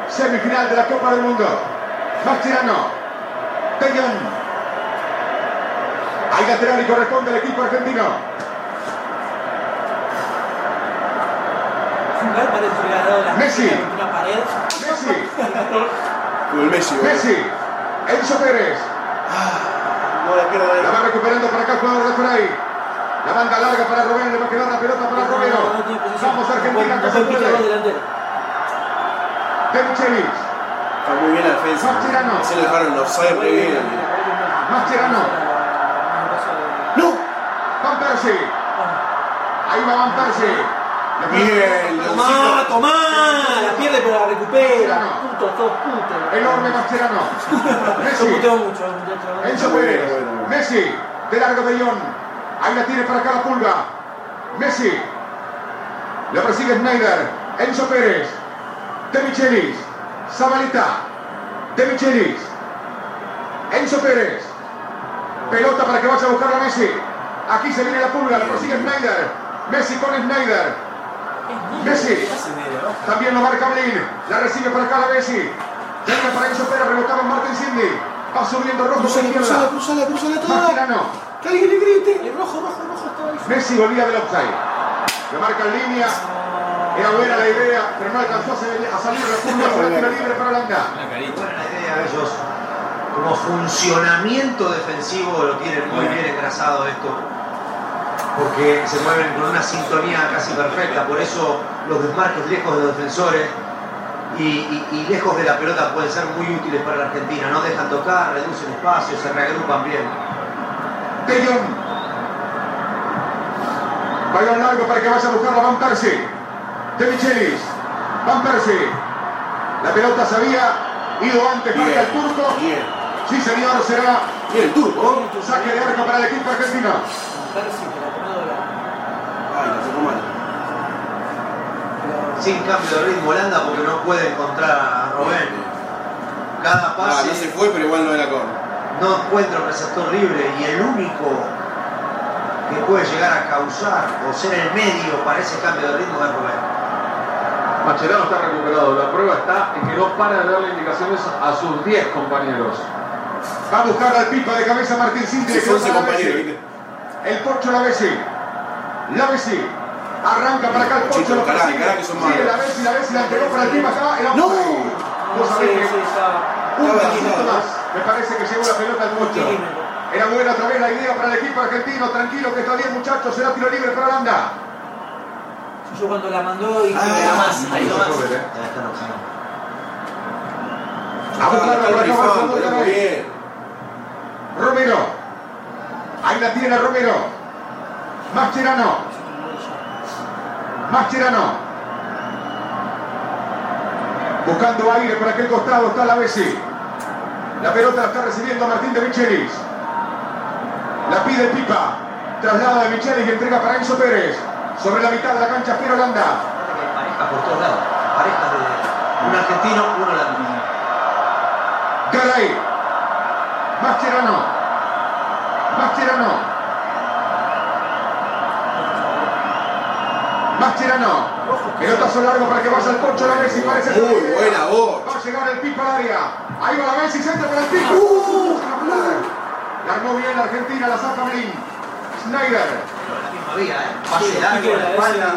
Semifinal de la Copa del Mundo. Mascherano. Peñón. Hay lateral y corresponde al equipo argentino. Parece que dado la Messi. contra una pared. Messi. Como el Messi. Enzo Pérez. No la de La va recuperando para acá el jugador de Frey. La banda larga para Romero, le va a quedar la pelota para Romero. No. Vamos Argentina, que se puede. Está muy bien la defensa. Mascherano. Se le dejaron los sabe re bien. Mascherano. ¡No! Van Persie. Ahí va Van Persie. Bien, Tomá, tomá, la pierde pero la recupera. Mascherano. Puntos, dos puntos. Enorme Mascherano. <laughs> Yo Messi. puteo mucho, muchacho. Enzo Pérez. Messi. De largo de Lyon. Ahí la tiene para acá la pulga. Messi. Le persigue Schneider. Enzo Pérez. De Michelis. Zabaleta. De Michelis. Enzo Pérez. Pelota para que vaya a buscar a Messi. Aquí se viene la pulga. Le persigue Schneider. Messi con Schneider. Messi. También lo marca Blin. La recibe para acá la Messi. Llega para Enzo Pérez. Rebotaba en Martin Cindy. Va subiendo rojo Cruzala, cruzala, cruzala, cruzala toda. Mascherano. Que alguien le grite. El rojo, rojo, rojo estaba ahí. Messi volvía del offside. Lo marca en línea. Era buena la idea, pero no alcanzó a salir la curva. Fue tiro libre para Holanda. Una carita. Buena idea, ellos como funcionamiento defensivo lo tienen muy bien engrasado esto. Porque se mueven con una sintonía casi perfecta, por eso los desmarques lejos de los defensores y, y- y lejos de la pelota pueden ser muy útiles para la Argentina, no dejan tocar, reducen espacio, se reagrupan bien. De Jong. Balón largo para que vaya a buscarlo Van Persie. De Michelis. Van Persie. La pelota se había ido antes, marca el turco. Bien. Sí, señor, será Bien, el turco. saque de arco para el equipo argentino. Percy, que la tomó doblada. Ay, la sacó mal. Sin cambio de ritmo Holanda porque no puede encontrar a Robén. Cada Ah, pase no se fue, pero igual no era con. no encuentra un receptor libre y el único que puede llegar a causar o ser el medio para ese cambio de ritmo es Robén. Mascherano está recuperado. La prueba está en que no para de darle indicaciones a sus 10 compañeros. Va a buscar al pipa de cabeza Martín Cinti. Se El Pocho Lavesi. Lavesi. Arranca para acá el Pocho. Chicos, lo cará, persigue. cará que son Sigue malos. Lavesi, Lavesi la entregó para el acá. Era ¡No! Vos Sí, sabés que sí, estaba. un pasito más. Me parece que llegó la pelota al Pocho. Era buena otra vez la idea para el equipo argentino. Tranquilo que está bien, muchachos. Será tiro libre para Holanda. Yo cuando la mandó y Ah, era más, ahí no nomás. A buscarla por acá. Romero. Ahí la tiene Romero. Mascherano. Mascherano. Buscando aire por aquel costado está la Bessi. La pelota la está recibiendo Martín de Michelis. La pide Pipa. Traslada de Michelis y entrega para Enzo Pérez. Sobre la mitad de la cancha, Piero Holanda. Pareja por todos lados. Pareja de un argentino, uno latino. Garay. Mascherano. Mascherano. Mascherano. Pelotazo largo para que vaya al poncho la Messi. Parece que- Muy buena voz. Va a llegar el pico al área. Ahí va la Messi, centra para el pico. Uh. La armó bien la Argentina, la saca Marín. Schneider. La misma vía, ¿eh? Pase largo la espalda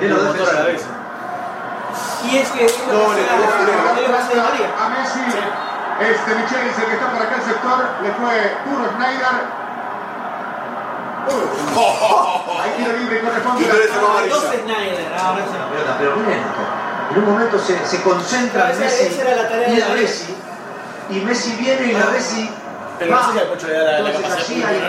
de los motor a la defensores. vez. Y es que No, le. A Messi. Este Michelis, el que está por acá el sector, le fue duro Schneider. Ahí tiro libre y corresponde. Dos Snyder, ahora sí. La pelota, pero muy lento. En un momento se, se concentra Messi esa era la tarea y de la Messi. Messi. Y Messi viene y la Messi Pero no al le da la, la Entonces, capacidad hay en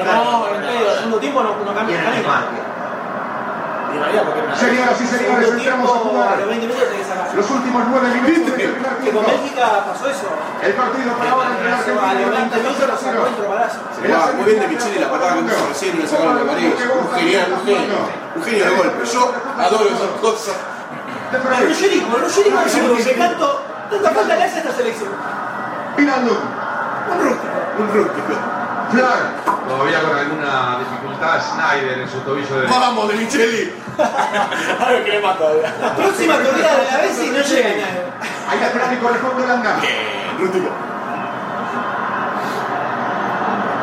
al segundo tiempo no, no cambia el el desmarque. Di María, porque una- Señoras y señores, entramos a jugar los 20 minutos tenés que sacar. los últimos nueve minutos del primer Que con. Bélgica pasó eso. El partido para ahora entre Argentina y los 20 Holanda minutos está lo sacó 0 dentro palazo. Ah, muy bien de Micheli la patada que puso recién le sacaron la amarilla. Un genial, un genio. Un genio de golpe. Yo adoro esas cosas. Pero Ruggeri, como Ruggeri no seguro que tanto, tanta falta le hace a esta selección. Pinaldo. Un rústico. Un rústico. Flar. Todavía con alguna dificultad Snyder en su tobillo derecho. Vamos de Micheli. <laughs> Algo que le mata todavía. La próxima corrida de la vez y no llega. Ahí lateral y corresponde Holanda. Bien, rústico.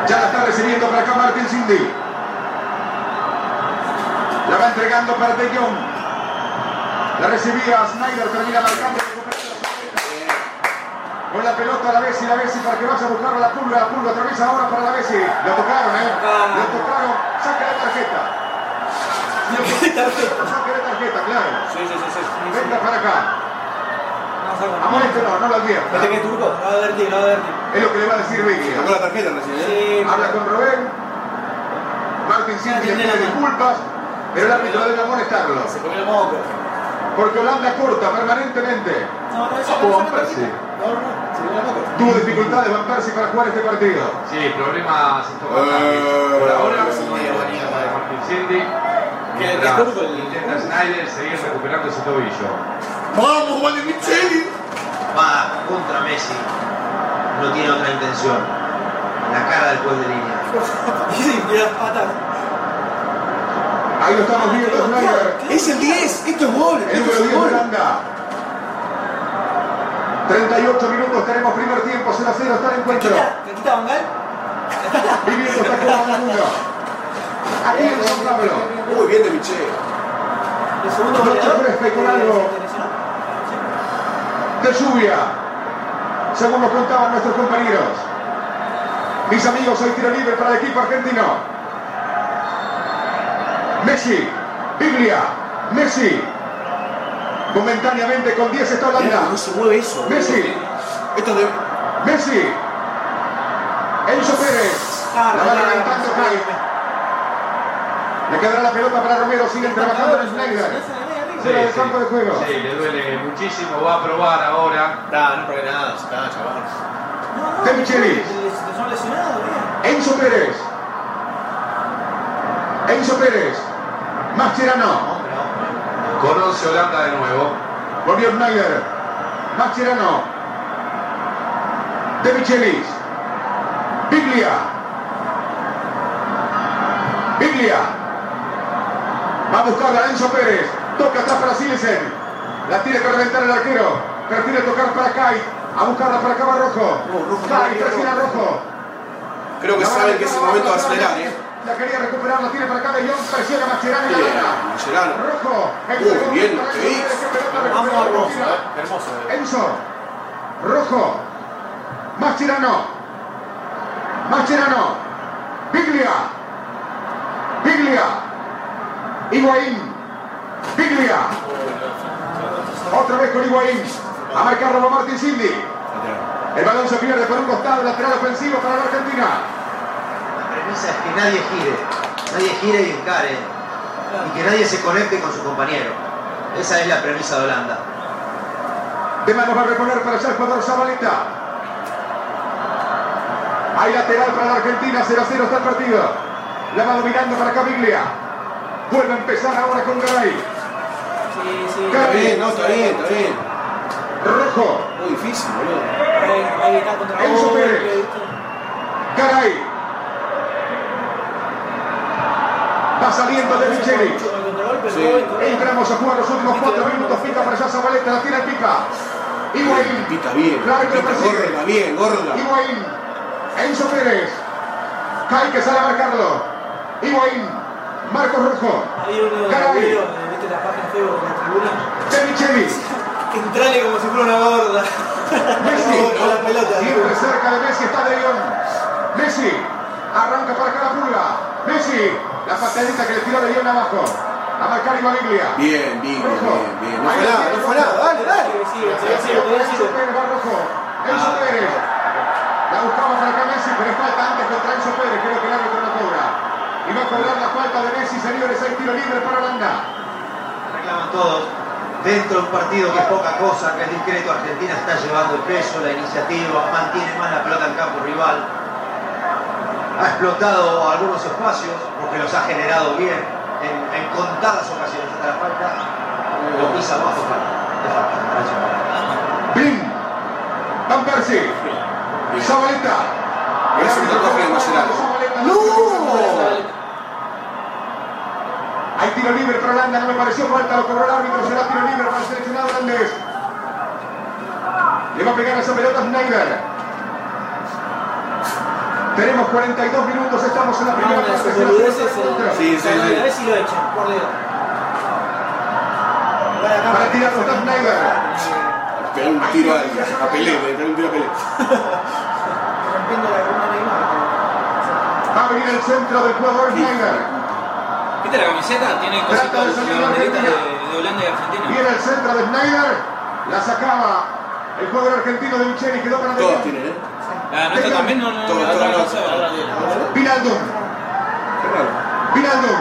Ya la está recibiendo para acá Martin Cindy. La va entregando para De Jong. La recibía Snyder, termina marcando. Con la pelota a la Bessi, la Bessi para que vaya a buscar a la pulga, la pulga otra vez ahora para la Bessi. Lo tocaron, ¿eh? Lo tocaron. Saque la <laughs> tarjeta. Saque la tarjeta, claro. Sí, sí, sí, sí. Venga para acá. No, saca. Amonéstelo, no lo advierta. ¿Este que es turco? Lo va a advertir, lo va a advertir. Es lo que le va a decir Vicky. Sacó la tarjeta recién, ¿eh? Sí, Habla con Robén. Martin Cindy le pide disculpas, pero el árbitro debe amonestarlo. Se comió el moco. Porque Holanda corta permanentemente. No, no. No, no, Tuvo dificultades Van Persie para jugar este partido. Sí, problemas. Eh, Por ahora, Mientras el- intenta Snyder seguir recuperando ese tobillo. Vamos, Juan de Micheli. Va contra Messi. No tiene otra intención. La cara del juez de línea. <laughs> Ahí lo estamos viendo, Snyder. Es el 10. Esto es gol. El Esto número es 10 un de gol. Holanda. 38 minutos, tenemos primer tiempo, 0 a 0 está el encuentro. Caquita Bangal. Viviendo está jugando el mundo. Aquí en San Pablo. Muy bien de Micheli. El segundo Noche goleador. fresca y con algo. de lluvia, según nos contaban nuestros compañeros. Mis amigos, hoy tiro libre para el equipo argentino. Messi. Biglia. Messi. Momentáneamente con 10 está Holanda. no se mueve eso. Messi. Esto es de. Messi. Enzo Pérez. Ah, La va levantando. Le quedará la pelota para Romero. Siguen trabajando en. Fuera del campo de juego. Sí, le duele muchísimo. Va a probar ahora. Nah, no pone nada, está, chaval. De Michelis. Se son lesionados. Enzo Pérez. Enzo Pérez. Mascherano. Conoce Holanda de nuevo. Volvió Schneider. Mascherano. De Michelis. Biglia. Biglia. Va a buscar a Enzo Pérez. Toca atrás para Silesen. La tiene que reventar el arquero. Prefiere tocar para Kai. A buscarla para acá va Rojo. Kai, presiona Rojo. Creo que va que es el a momento de recuperar, acelerar, ¿eh? La quería recuperar, la tiene para acá de Jong. Presiona Mascherano y la Bien, gana. Mascherano. Rojo. Uy, bien. Vamos a hermoso, eh. Hermoso. eh. Enzo. Rojo. Mascherano. Mascherano. Biglia. Biglia. Higuaín. Biglia. Otra vez con Higuaín. A marcarlo va Martín Cindy. El balón se pierde por un costado lateral ofensivo para la Argentina. Premisa es que nadie gire, nadie gire y encare, y que nadie se conecte con su compañero. Esa es la premisa de Holanda. De manos va a reponer para allá el jugador Zabaleta. Hay lateral para la Argentina, 0 a 0 está el partido. La va dominando para Caviglia. Vuelve a empezar ahora con Garay. Sí, sí. Está bien, no, está bien, está bien. Rojo, Muy difícil, boludo. Ahí, ahí está contra Enzo Pérez. Garay. Va saliendo de Micheli. Sí. Entramos a jugar los últimos 4 minutos. Pica para allá Zabaleta, la tiene pica. Higuaín. Pica bien. Claro que gorda, bien, gorda. Higuaín. Enzo Pérez. Kai que sale a marcarlo. Higuaín. Marcos Rojo. Eh, ¿viste la página Facebook de la tribuna? De Micheli. Entrale como si fuera una gorda. Messi. <laughs> Con la pelota. Siempre cerca de Messi está De Jong. Messi. Arranca para acá la pulga. Messi. La patadita que le tiró De Jong abajo. A marcar Ibaglia. Bien, bien, bien, bien. No fue nada, no fue nada. Dale, dale. Sigue, sigue, sigue, Enzo. Pérez va rojo. Enzo Pérez. La buscaba para acá Messi, pero es falta antes contra Enzo Pérez. Creo que el árbitro no cobra. Y va a cobrar la falta de Messi, señores. Hay tiro libre para Holanda. Reclaman todos. Dentro de un partido que es poca cosa, que es discreto, Argentina está llevando el peso, la iniciativa, mantiene más la pelota en campo rival. Ha explotado algunos espacios, porque los ha generado bien, en, en contadas ocasiones hasta la falta. Lo pisa abajo, falta. Blin. Van Persie. Zabaleta. Mascherano. ¡No! Hay tiro libre para Holanda, no me pareció falta, lo cobró el árbitro, será tiro libre para el seleccionado holandés. Le va a pegar esa pelota a Schneider. Tenemos 42 minutos, estamos en la primera Vamos, parte. eh, Sí, sí, a sí. ver si lo echan, por Dios. Para tirarlo está Schneider. Pegó un tiro a, a Pelé, pegó un tiro a Pelé. Rompiendo la columna Neymar. Va a venir el centro del jugador Schneider. ¿Viste la camiseta? Tiene cositas de de, Holanda y Argentina. Viene el centro de Schneider. La sacaba el jugador argentino de Micheli, quedó para Todos tienen, ¿eh? Ah, no está también, no, no. Qué raro. Vinaldum.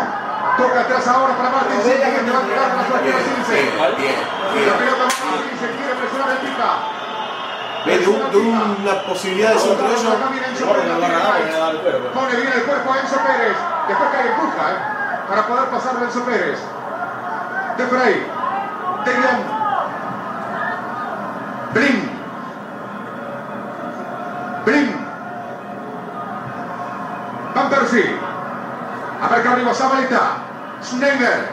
Toca atrás ahora para Martín Silva, que va a tirar para su Bien, arquero Silva. bien, bien, bien. La pelota va a Martín, se quiere presionar el pica. Ve, de, un- de una posibilidad de centro de ellos. Pone bien el cuerpo a Enzo Pérez. Después cae empuja, ¿eh? Para poder pasarlo a Enzo Pérez. De Frey. De Jong. Blin. Blin. Van Persie. A ver que arriba Zabaleta. Schneider.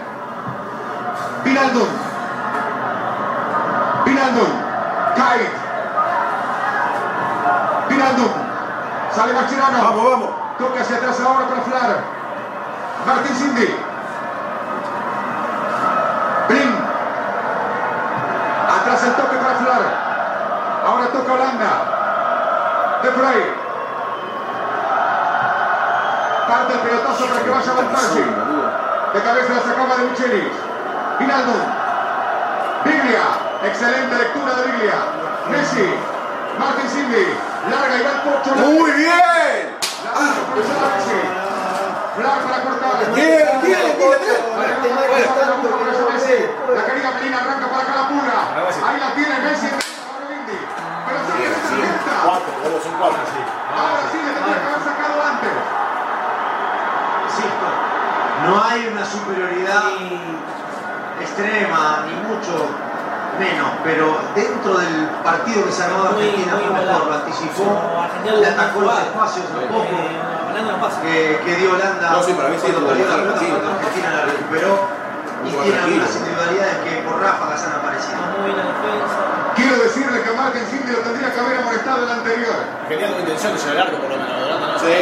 Vinaldum. Vinaldum. Kite. Vinaldum. Sale Mascherano. Vamos, vamos. Toca hacia atrás ahora para Flar. Martín Cindy. Blin. Atrás el toque para Flar. Ahora toca Holanda. De Frey. Pelotazo para que vaya Persie. De cabeza la sacaba de Michelis. Vinaldo. Biglia. Excelente lectura de Biglia. Messi. Martin Cindy. Larga y va el pocho. Muy bien. Messi. Flag para cortar. Bien, bien. La querida Melina arranca para acá la pura. Ahí la tiene Messi. Pero se. Cuatro, son cuatro, sí. Ahora sí le tendría que haber sacado antes. Insisto, no hay una superioridad extrema, ni mucho menos, pero dentro del partido que se armó Argentina muy fue mejor, igualado. lo anticipó, No, le atacó los espacios un poco Eh, pasa. que, que dio Holanda No, sí, para mí sí, cuando no, perdió la pelota, cuando. Argentina la recuperó y tiene algunas individualidades que por ráfagas han aparecido. Muy bien la defensa. Quiero decirle que Martin Cindy lo tendría que haber amonestado el anterior. Tenía con intención de llegar arco, por lo menos. no. Sí, <laughs>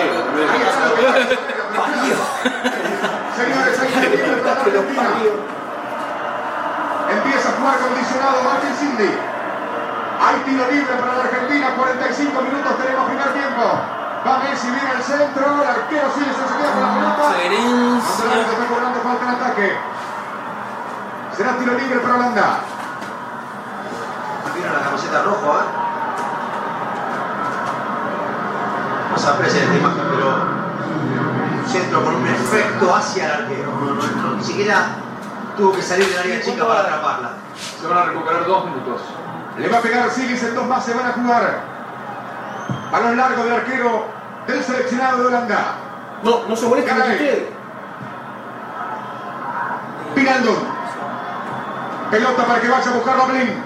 Está Señores, hay que libre para Argentina. Empieza a jugar condicionado Martin Cindy. Hay tiro libre para la Argentina, 45 minutos tenemos primer tiempo. Va Messi, viene el centro, el arquero sigue se queda con la pelota. Está cobrando falta en ataque. Será tiro libre para Holanda. ¿Vieron la camiseta roja? ¿eh? No se aprecia un centro con un efecto hacia el arquero. No, no entró, ni siquiera tuvo que salir del área chica para atraparla. Se van a recuperar dos minutos. Le va a pegar a Silis en dos más, se van a jugar. Balón largo del arquero del seleccionado de Holanda. No, no se entre ustedes. Pinaldo. Pelota para que vaya a buscarlo a Blin.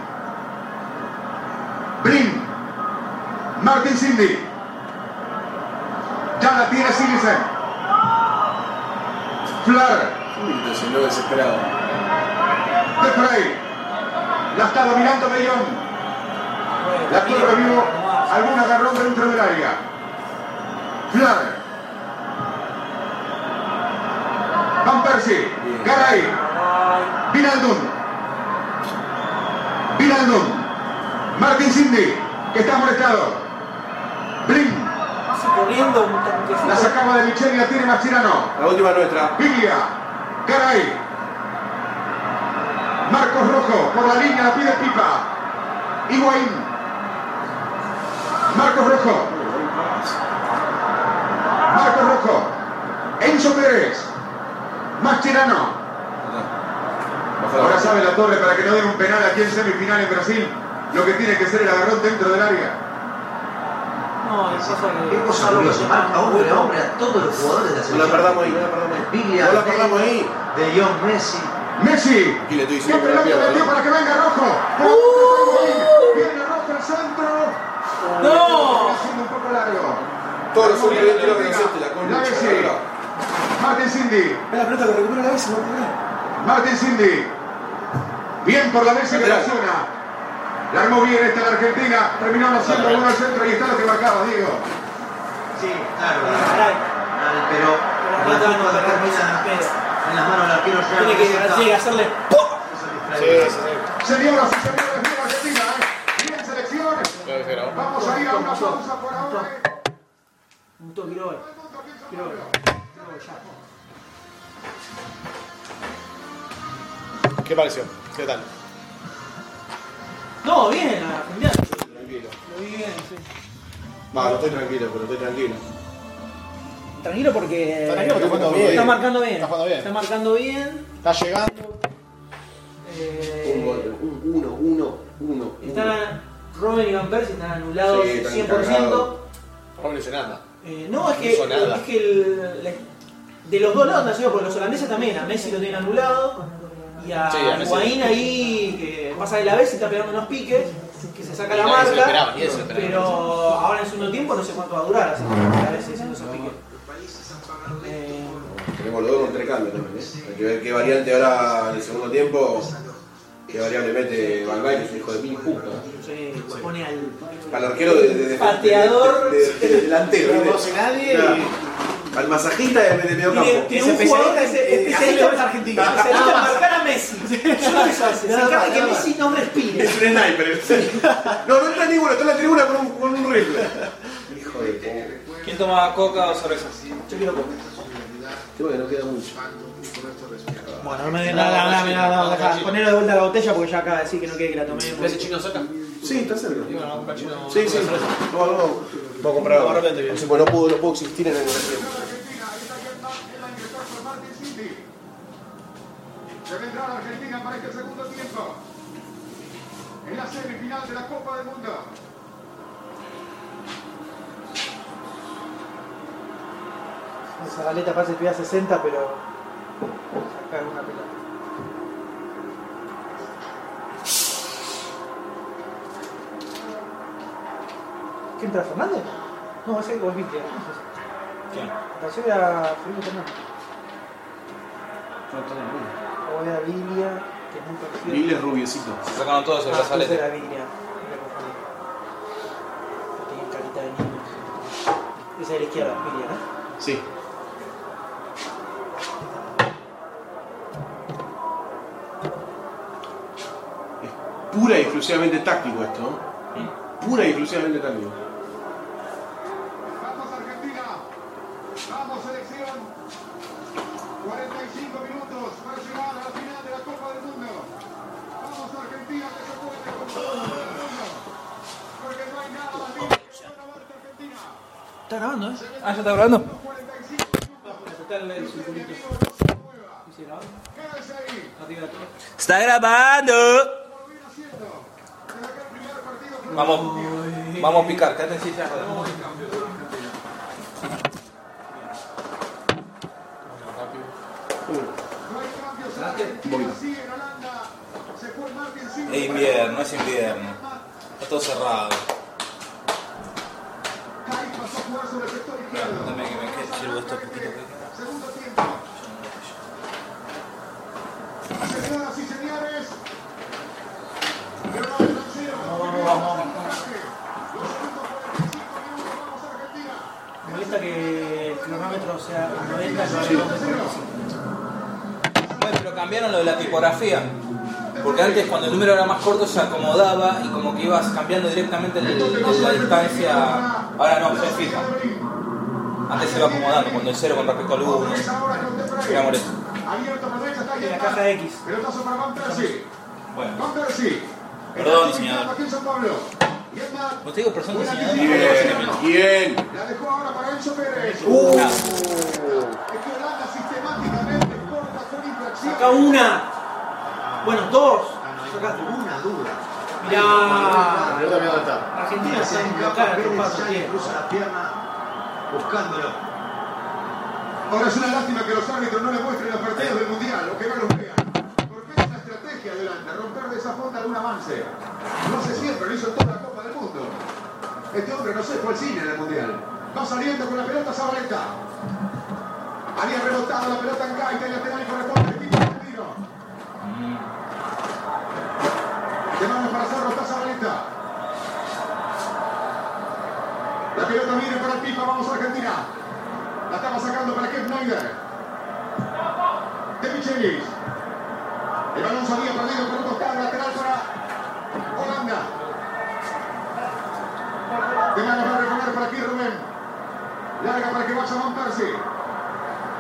Blin. Martin Cindy. Ya la tiene Silisen. Flar. Uy, se lo desesperado. De Frey. La está dominando Bellón. La torre vio algún agarrón dentro del área. Flar. Van Persie. Garay. Vinaldum. Vinaldum. Martin Cindy, que está molestado. Blin. Así corriendo un tanquecito. La sacaba de Michel y la tiene Mascherano. La última nuestra. Biglia. Garay. Marcos Rojo. Por la línea la pide Pipa. Higuaín. Marcos Rojo. Marcos Rojo. Enzo Pérez. Mascherano. Ahora sabe la torre para que no den un penal aquí en semifinal en Brasil. Lo que tiene que ser el agarrón dentro del área. No, el pasa Qué que. cosa loca, se marca hombre a hombre a todos los jugadores de la No selección. la perdamos ahí, no la perdamos ahí. Biglia, No la perdamos ahí. De Jong Messi. Messi. Aquí le estoy ¿Qué diciendo que la para que venga Rojo? ¡Uh! Viene Rojo al centro. ¡No! Está haciendo un poco largo. Todos los la La concha. La Martin Cindy. Es la pelota que recupera la vez, no Martin Cindy. Bien por la Messi que Lateral. presiona. La armó bien esta la Argentina. Terminó haciendo uno al centro y está lo que marcaba, Diego. Sí, claro. Pero Pero la no, no, cuando no, termina en las manos del arquero ya Tiene que, hacerle. Sí, sí, sí. Señoras y señores, bien Argentina, ¿eh? Bien selección. Vamos a ir a una pausa por ahora. Un toque. ¿Qué pareció? ¿Qué tal? No, bien, la Argentina. Tranquilo. Lo vi bien, sí. Va, no estoy tranquilo, pero estoy tranquilo. Tranquilo porque. Está tranquilo porque está jugando bien. Está marcando bien. Está jugando bien. Está marcando bien. Está llegando. Eh, Un gol, un, uno, uno, uno. uno. Están Robin y Van Persie están anulados Sí, están 100%. cagados. No hizo nada. Eh, no, es No que, hizo nada. es que el- de los dos lados, nació, porque los holandeses también, a Messi lo tienen anulado y a Sí. Higuaín ahí que pasa de la vez y está pegando unos piques, que se saca Y la se marca, esperaba, se esperaba. pero ahora en segundo tiempo no sé cuánto va a durar, así que a veces haciendo esos piques. Eh, Tenemos los dos con tres cambios también, ¿eh? Hay que ver qué variante ahora en el segundo tiempo. Qué variable mete Gaal, que es un hijo de mil puta. sí, se pone al Al arquero de, de, de- Pateador. de, de- de delantero. No nadie Claro. y- Al masajista de, de medio Tiene, campo. tiene un jugador que especializa se en- en hacer especialista especialista marcar a Messi. Solo eso hace, se Nada encarga que nada Messi no respire. Es un sniper. No, no entra ninguno, está en la tribuna con un, con un rifle. Hijo de puta. ¿Quién toma coca o cerveza? Yo quiero comer. Creo que no queda mucho. Bueno, no me no, no, no, no, no, deja, ponerlo de vuelta a la botella porque ya acaba de decir que no quiere que la tomemos. ¿Ves el chino cerca? Sí, está cerca. Y bueno, un cachino. Sí, sí. No, no, no. Comprar No, ahora. realmente bien. Sí, pues no puedo, no puedo existir en el tiempo. Se vendrá la Argentina para este segundo tiempo. En la semifinal de la Copa del Mundo. Esa galeta parece que pida 60, pero. Una pelota. ¿Quién entra Fernández? No, ese es Golvitria. ¿Quién? Que era Felipe Fernández. O era Biblia, que es muy parecido. Lille es rubiecito. Se sacaron todos el Ah, entonces brazalete. era confundí. Tenía carita de niño. Esa es de la izquierda, Biblia, ¿no? Sí. Es pura y exclusivamente táctico esto, ¿no? Pura y exclusivamente táctico. Vamos Argentina. Vamos selección. 45 minutos para llegar a la final de la Copa del Mundo. Vamos Argentina que se puede con todo el mundo. Porque no hay nada más lindo que una marca Argentina. Está grabando, ¿eh? Ah, ¿ya está grabando? 45 minutos. Está el circulito. ¿Sí, grabando? Vamos, vamos a picar, quédate en silla. No hay cambios en Argentina. Sigue en Holanda. Se fue Martin Silva. Es invierno, es invierno. Está todo cerrado. Kai pasó a jugar sobre el sector izquierdo. Dame que me quede, sirvo esto poquito. Segundo tiempo. Señoras y señores. Leonardo Lancero. Vamos, vamos, vamos. Los segundos 45 minutos. Vamos Argentina. Me molesta que el cronómetro sea 90 y lo haga 45. Bueno, pero cambiaron lo de la tipografía. Porque antes cuando el número era más corto se acomodaba y como que ibas cambiando directamente el- el- la distancia. Ahora no, se fija. Antes se iba acomodando cuando el 0 con respecto al 1. Ahora con De Frey. Era molesto. Abierto por derecha. Está En la caja X. Bueno. Perdón, diseñador. Vos te digo persona diseñadora. Bien, bien. La dejó ahora para Enzo Pérez. Uh. Es que Holanda sistemáticamente corta con infracción. Acá una. Bueno, dos. Sacaste. Una duda. Mirá. Pelota mira dónde está. Argentina se encapa Pérez, cruza la pierna buscándolo. Ahora es una lástima que los árbitros no le muestren los partidos del Mundial o que no los vean. Porque es una estrategia de Holanda, romper de esa fonda algún avance. No hace siempre, lo hizo en toda la Copa del Mundo. Este hombre, no sé, fue al cine en el Mundial. Va saliendo con la pelota Zabaleta. Había rebotado la pelota en Gaita, el lateral y corresponde. De para Cerro, está Zabaleta. La pelota viene para el Pipa, vamos a Argentina. La estaba sacando para Kev Schneider. De Michelis. El balón se había perdido por un costado lateral para Holanda. De manos va a reponer para aquí Rubén. Larga para que vaya Van Persie.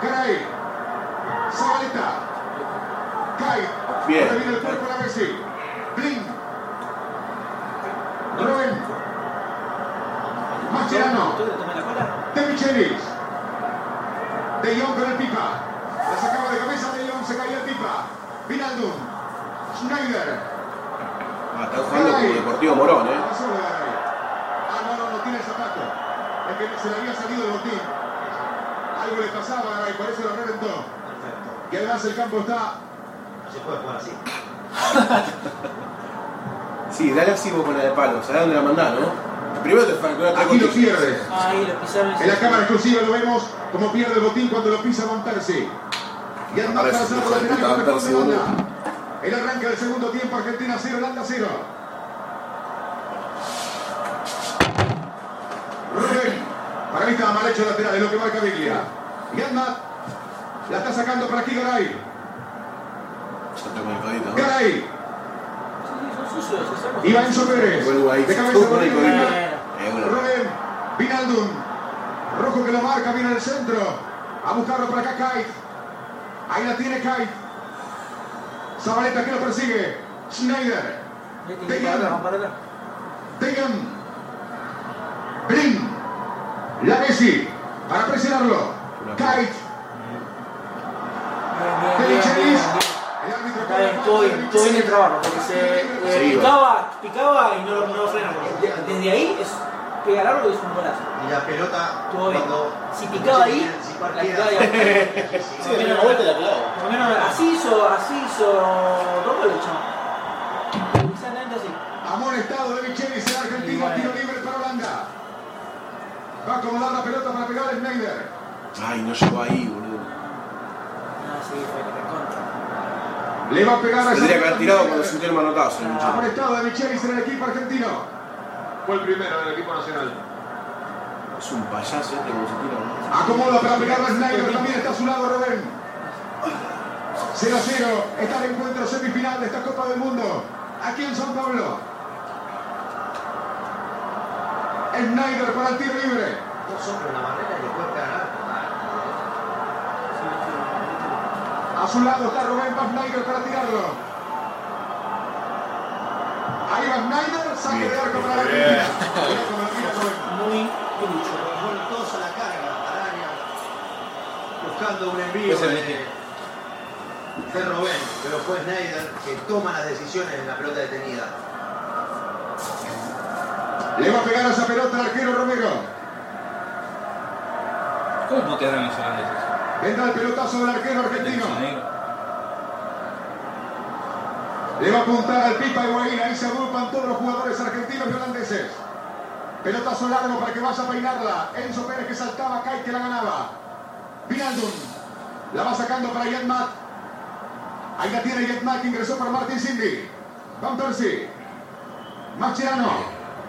Caray. Zabaleta. Kai. Bien. Ahora viene el cuerpo de la Messi. Blin. Rubén. Mascherano. De Michelis. De Jong con el pipa. La sacaba de cabeza de Jong, se caía el pipa. Vinaldum. Schneider. Ah, está jugando como Deportivo Morón, ¿eh? Ah, no, no, no tiene el zapato. Es que se le había salido el botín. Algo le pasaba a Garay, por eso lo reventó. Perfecto. Y además el campo está. Se puede jugar así. Sí, dale así vos con la de palo. ¿Sabés dónde la mandás, no? Primero te falta una Aquí lo pierde. Ahí lo pisaron. y En la cámara exclusiva lo vemos como pierde el botín cuando lo pisa Van Persie. Y Parece para. El arranque del segundo tiempo, Argentina 0, Holanda 0. Rubén, para mí estaba mal hecho lateral, es lo que marca Biglia. Y anda, la está sacando para aquí Garay. Ya está con el codito, ¿no? Garay, Enzo Pérez. Vuelvo ahí. De cabeza Con el codito. Vinaldum, Rojo que lo marca, viene el centro. A buscarlo por acá Kite. Ahí la tiene Kite. Zabaleta que lo persigue. Schneider. Para. Tengan. Brin. La Messi. Para presionarlo. Kite bien, bien, bien, bien. El Está bien, estuvo bien, estuvo bien el trabajo, porque se eh, picaba, picaba y no, no frena. De- Desde ahí es pegar algo y es un golazo. Y la pelota, Estuvo bien. cuando. Si picaba ahí, si la cualquiera- picaba ahí. <laughs> Sí, tiene una vuelta y la clava. Por lo menos así hizo, así hizo Robo el chaval. Exactamente así. Amonestado de Michelis en Argentina. Tiro libre para Holanda. Va a acomodar la pelota para pegar a Schneider. Ay, no llegó ahí, boludo. Ah, sí, fue contra. Le va a pegar a esa Tendría que haber tirado cuando sintió el manotazo. Amonestado de Michelis en el equipo argentino. Fue el primero del equipo nacional. Es un payaso este como se tira. ¿no? Acomoda para pegar a Schneider. También está a su lado Rubén. 0 a 0. Está el encuentro semifinal de esta Copa del Mundo. Aquí en San Pablo. Schneider para el tiro libre. Dos hombres en la barrera y después pegar. A su lado está Rubén Van Schneider para tirarlo. Ahí va Schneider, saque de arco para la Argentina. Rubén. Muy trucho. Todos a la carga, Araña, buscando un envío de, de Robén, pero fue Schneider que toma las decisiones en la pelota detenida. Le va a pegar a esa pelota al arquero Romero. ¿Cómo putearon los holandeses? Vendrá el pelotazo del arquero argentino. Le va a apuntar al Pipa Higuaín. Ahí se agrupan todos los jugadores argentinos y holandeses. Pelotazo largo para que vaya a peinarla. Enzo Pérez que saltaba, Kai que la ganaba. Vinaldum. La va sacando para Matt. Ahí la tiene Matt que ingresó para Martin Cindy. Van Persie. Mascherano.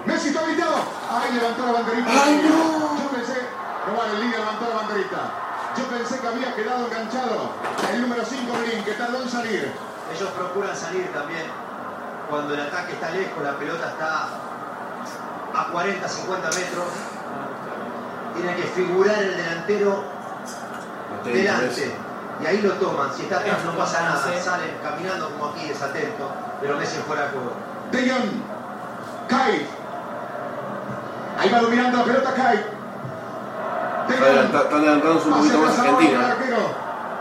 Messi está habilitado. Ahí levantó la banderita. Yo pensé, no vale, el líder levantó la banderita. Yo pensé que había quedado enganchado el número 5 Blin, que tardó en salir. Ellos procuran salir también cuando el ataque está lejos, la pelota está a 40, 50 metros. Tiene que figurar el delantero delante. Y ahí lo toman. Si está atrás no pasa nada. Salen caminando como aquí, desatento. Pero Messi fuera de juego. De Jong. Kai. Ahí va dominando la pelota Kai. Está adelantándose un poquito más el Argentina. arquero.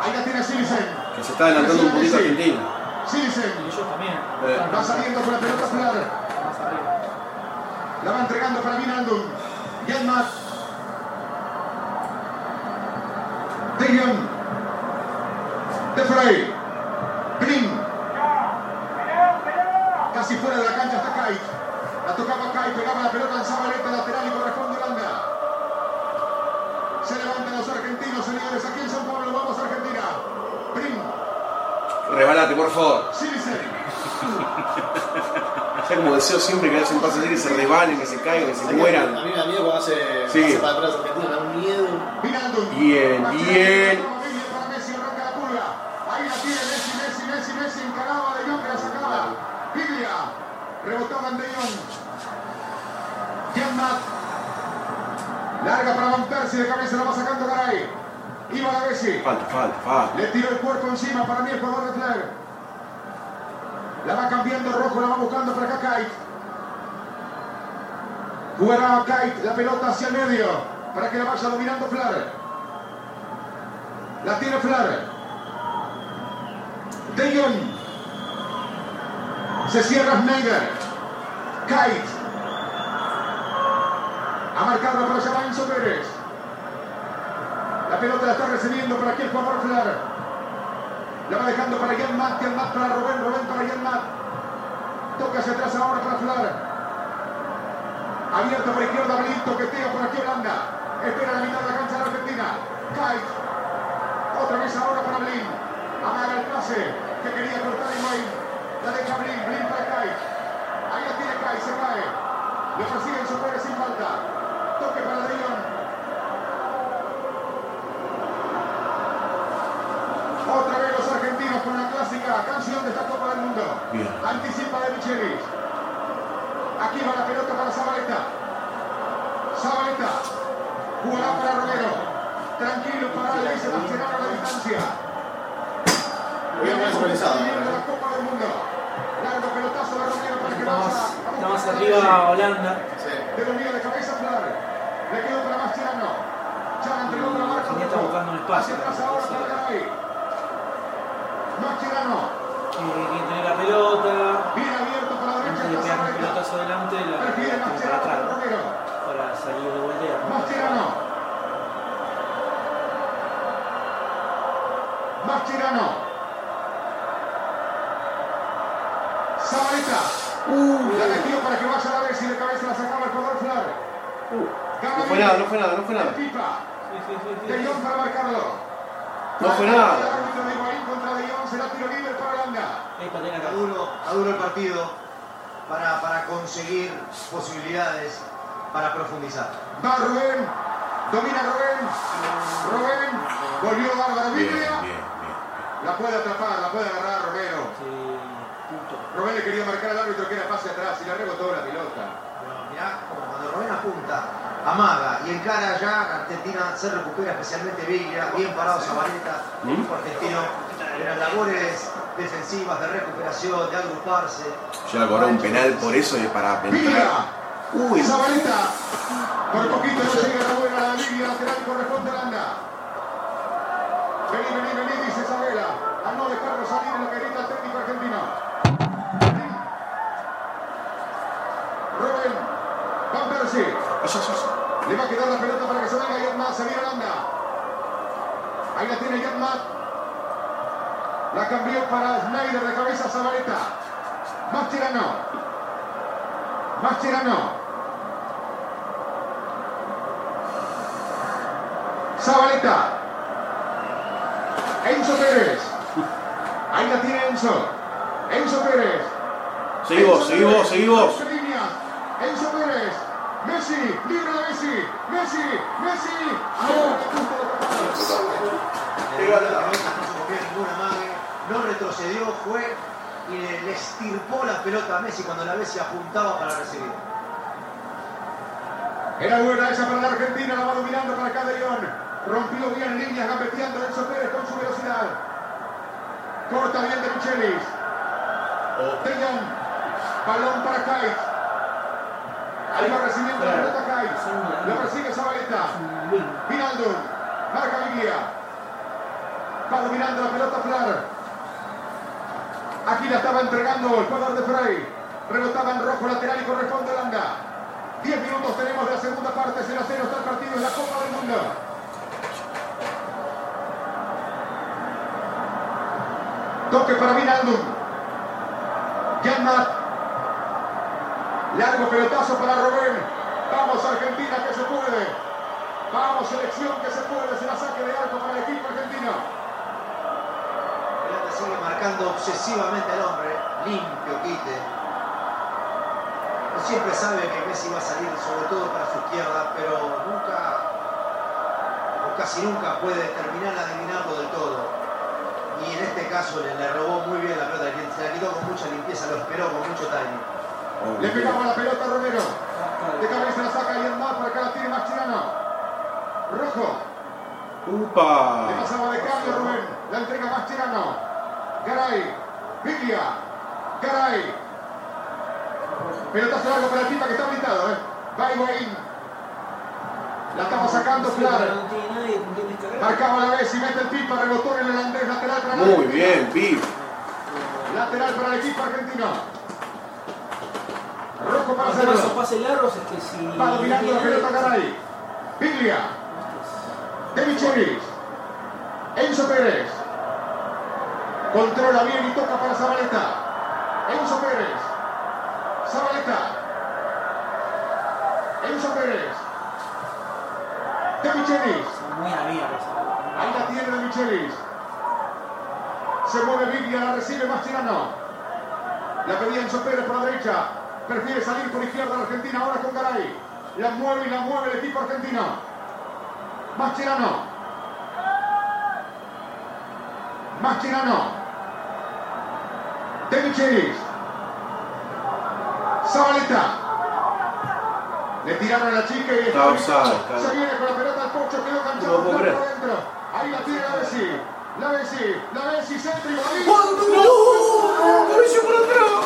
Ahí la tiene Silisen. Que se está adelantando un poquito Argentina. Silisen. Y ellos también. Eh. Va saliendo con la pelota Flar. La va entregando para Vinaldum. Yanmat. De Jong. De Frey. Green. Casi fuera de la cancha está Kai. La tocaba Kai, pegaba la pelota en Zabaleta Por favor. Ya <laughs> como deseo siempre que hacen así, que se rebalen, que se caigan, que se A mueran. mí me da miedo cuando hace, Sí. hace para atrás Argentina, me da un miedo. Bien, bien. Para Messi, arranca la pulga. Ahí la tiene Messi, Messi, Messi, Messi. Encaraba de Jong, que la sacaba. Biglia. Rebotaba en De Jong. Gianmat. Larga para Van Persie, de cabeza la va sacando Garay. Iba la Messi. Falta, falta, falta. Le tiró el cuerpo encima para mí el jugador de Flair. La va cambiando rojo, la va buscando para acá Kite. Jugará Kite la pelota hacia el medio para que la vaya dominando Flair. La tiene Flair. De Jong. Se cierra Schneider. Kite. A marcarla para allá Enzo Pérez. La pelota la está recibiendo para aquí el jugador Flair. La va dejando para Jan Matt para Rubén, Rubén para Jan Matt. Toca hacia atrás ahora para Flar. Abierto por izquierda, Blin, toquetea por aquí Holanda. Espera la mitad de la cancha de la Argentina. Kite. Otra vez ahora para Blin. Amaga el pase que quería cortar Higuaín. La deja Blin, Blin para Kite. Ahí la tiene Kite, se cae. Lo persigue en su sin falta. Toque para De Jong. Otra vez los argentinos con la clásica canción de esta Copa del Mundo. Bien. Michelis. Aquí va la pelota para Zabaleta. Zabaleta. Jugará para Romero. Tranquilo, pará, le dice Mascherano a la distancia. Bien más organizado. Viene de la Copa del Mundo. Largo pelotazo de Romero para que más, vaya. está más arriba Holanda. Sí. De dominio de cabeza Flar. Le quedó para Mascherano. Ya entregó para Marco. Está buscando. Hacia atrás ahora para Garay. Mascherano. Que que tiene la pelota. Bien abierto para la derecha. Antes de está pegar un Zabaleta. pelotazo adelante, la Prefiere la tira para Mascherano atrás. para Romero. Para salir de voltea. ¿no? Mascherano. Mascherano. Zabaleta. La metió para que vaya a la vez y de cabeza la sacaba el jugador Flar. No fue nada, no fue nada, no fue nada. Pipa. Sí, sí, sí, sí. De Jong para marcarlo. No fue nada. El árbitro de Higuaín contra De Jong será tiro libre para Holanda. Está duro, está duro el partido para, para conseguir posibilidades para profundizar. Va Rubén. Domina Rubén. Rubén. Volvió Bárbara Bien, Biblia. La puede atrapar, la puede agarrar Romero. Sí, punto. Rubén le quería marcar al árbitro que era pase atrás y le rebotó la pelota. Pero mirá como cuando Rubén apunta, amaga y encara ya, Argentina se recupera especialmente Villa, bien parado Zabaleta, el equipo argentino, en las labores defensivas de recuperación, de agruparse. Ya cobró un penal por eso y para. Villa. Uy, Zabaleta. Por poquito no llega Rubén a la línea lateral y corresponde a Holanda. Vení, vení, vení, dejarlo salir lo que grita el técnico argentino. Rubén. Van Persie. Le va a quedar la pelota para que se venga Yatmat, se viene Holanda. Ahí la tiene Yatmat. La cambió para Schneider de cabeza Zabaleta. Mascherano. Mascherano. Zabaleta. Enzo Pérez. La tiene Enzo. Enzo Pérez. Vos. doce líneas. Enzo Pérez. Messi. Libre de Messi. Messi. Messi. No se comió ninguna mague, no retrocedió, fue y le, le estirpó la pelota a Messi cuando la Messi apuntaba para recibir. Era buena esa para la Argentina, la va dominando para acá de León. Rompió bien en líneas, gambeteando Enzo Pérez con su velocidad. Corta bien de Michelis. Jong. Balón para Kait. Ahí va recibiendo la pelota Kait. Lo persigue Zabaleta. Vinaldum. Marca Villa. Va dominando la pelota Flar. Aquí la estaba entregando el jugador de Frey. Rebotaba en rojo lateral y corresponde a Holanda. 10 minutos tenemos de la segunda parte. 0 a 0 está el partido en la Copa del Mundo. Toque para Vinaldum. Yanmat. Largo pelotazo para Rubén. Vamos Argentina que se puede. Vamos selección que se puede. Se la saque de arco para el equipo argentino. Holanda sigue marcando obsesivamente al hombre, limpio, quite. Siempre sabe que Messi va a salir, sobre todo para su izquierda, pero nunca, o casi nunca puede terminar adivinarlo del todo. Y en este caso le, le robó muy bien la pelota, se la quitó con mucha limpieza, lo esperó con mucho timing. Le pegaba la pelota a Romero. De cabeza la saca y el más para acá la tiene Mascherano. Rojo. Le Upa. pasaba de cambio Rubén. La entrega Mascherano. Garay. Biglia. Garay. Pelotazo largo para el Pipa que está habilitado. ¿eh? Va Higuaín. La estaba sacando descargar. Marcaba la vez y mete el Pipa. Rebotó en el holandés. Lateral para la Muy Argentina. bien, Pip. Lateral para el equipo argentino. Rojo para Hacer esos pases largos es que si. Va dominando la pelota Garay. Biglia. De Michelis. Enzo Pérez. Controla bien y toca para Zabaleta. Enzo Pérez. Zabaleta. Enzo Pérez. De Michelis. Ahí la tiene de Michelis. Se mueve Biglia, la recibe Mascherano. La pedía Enzo Pérez por la derecha. Prefiere salir por izquierda la Argentina ahora con Garay. La mueve y la mueve el equipo argentino. Mascherano. Mascherano. De Michelis. Zabaleta. Le tiraron a la chica y Está Se viene con la pelota al Pocho. 8 quedó No canchado lo puedo por creer. adentro. Ahí la tiene la Bessi. La Bessi, la Bessi, centro y ahí. ¡No! ¡Cabello por atrás!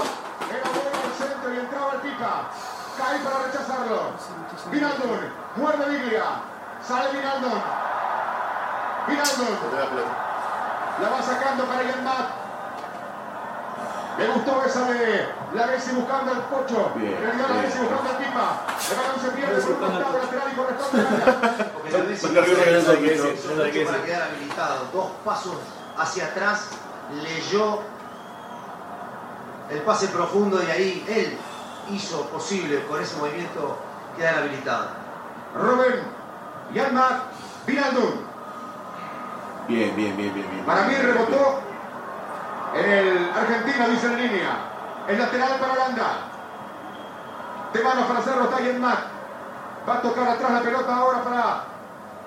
Era bueno el centro y entraba el pica. Cae para rechazarlo. Vinaldun, muerde Biglia. Sale Vinaldun. Vinaldun. La va sacando para Yanmat. Le gustó esa de la Bessi buscando al pocho. Bien, En realidad la. Bessi buscando al pipa. El balón se pierde por un costado lateral y corresponde a la Que para quedar habilitado. Dos pasos hacia atrás, leyó el pase profundo y ahí él hizo posible con ese movimiento quedar habilitado. Rubén, Yanmat, Vinaldun. Bien, bien, bien, bien, bien. Para mí rebotó en el Argentina, dice en línea. El lateral para Holanda. De manos para hacerlo está Yanmat. Va a tocar atrás la pelota ahora para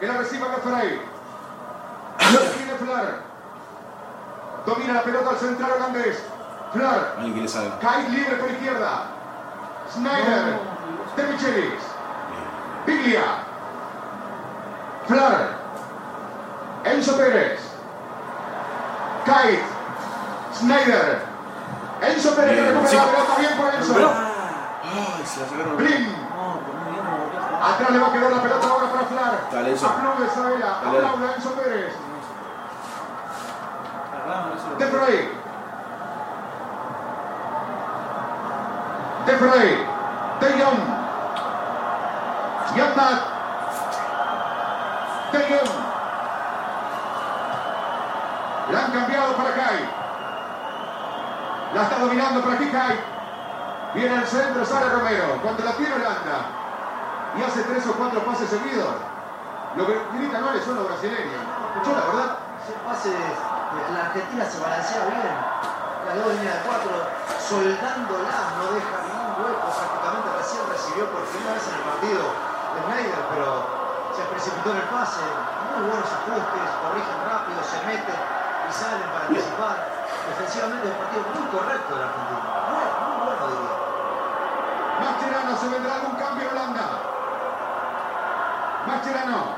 que la reciba Gaffrey. Tiene Flar. Domina la pelota al central holandés. Flar. Cae libre por izquierda. Snyder. De Michelis. Biglia. Flar. Enzo Pérez. Kite. Snyder. Enzo Pérez que Bien, recupera sí. la pelota bien por Enzo. Ay, se la sacaron. Blin. Atrás le va a quedar la pelota Flar. Dale, Enzo. Aplaude Sabela. Dale. Aplaude a Enzo Pérez. De Frey. De Frey. De Jong. De Jong. La han cambiado para Kai. La está dominando para aquí Kai. Viene al centro, sale Romero. Cuando la tiene Holanda. Y hace tres o cuatro pases seguidos. Lo que grita no le suena brasileño. Escuchó la verdad. Ese pase, de- la Argentina se balancea bien. La dos línea de cuatro, soldándola, no deja ningún hueco. Prácticamente recién recibió por primera vez en el partido de Schneider, pero se precipitó en el pase. Muy buenos ajustes, corrigen rápido, se meten y salen para anticipar. Defensivamente es un partido muy correcto de la Argentina. Muy, muy bueno diría. Mascherano, ¿se vendrá algún? Mascherano.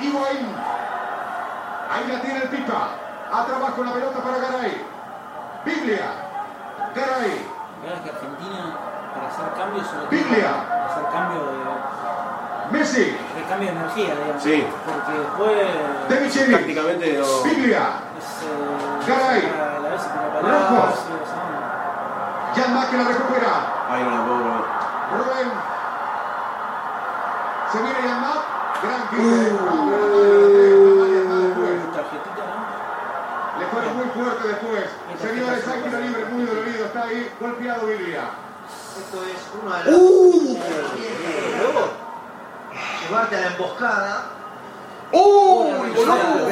Higuaín. Ahí la tiene el Pipa. Atrás con la pelota para Garay. Biglia. Garay. Que Argentina, para hacer cambios, solo Biglia. para hacer cambio de, Messi. de cambio de energía, digamos. Sí. Porque después De Micheli. Prácticamente no. Biglia. es, eh, Garay. a la vez para Rojo. atrás, y, o sea, Jan Mack que la recupera. Ay, no la puedo. Rubén. Se viene Mack. Gran quite. tarjetita, ¿no? Le fue muy fuerte después. Señores, tiro libre muy dolorido. Está ahí golpeado Biglia. Esto es una de las. Llevarte a la emboscada ¡Uh!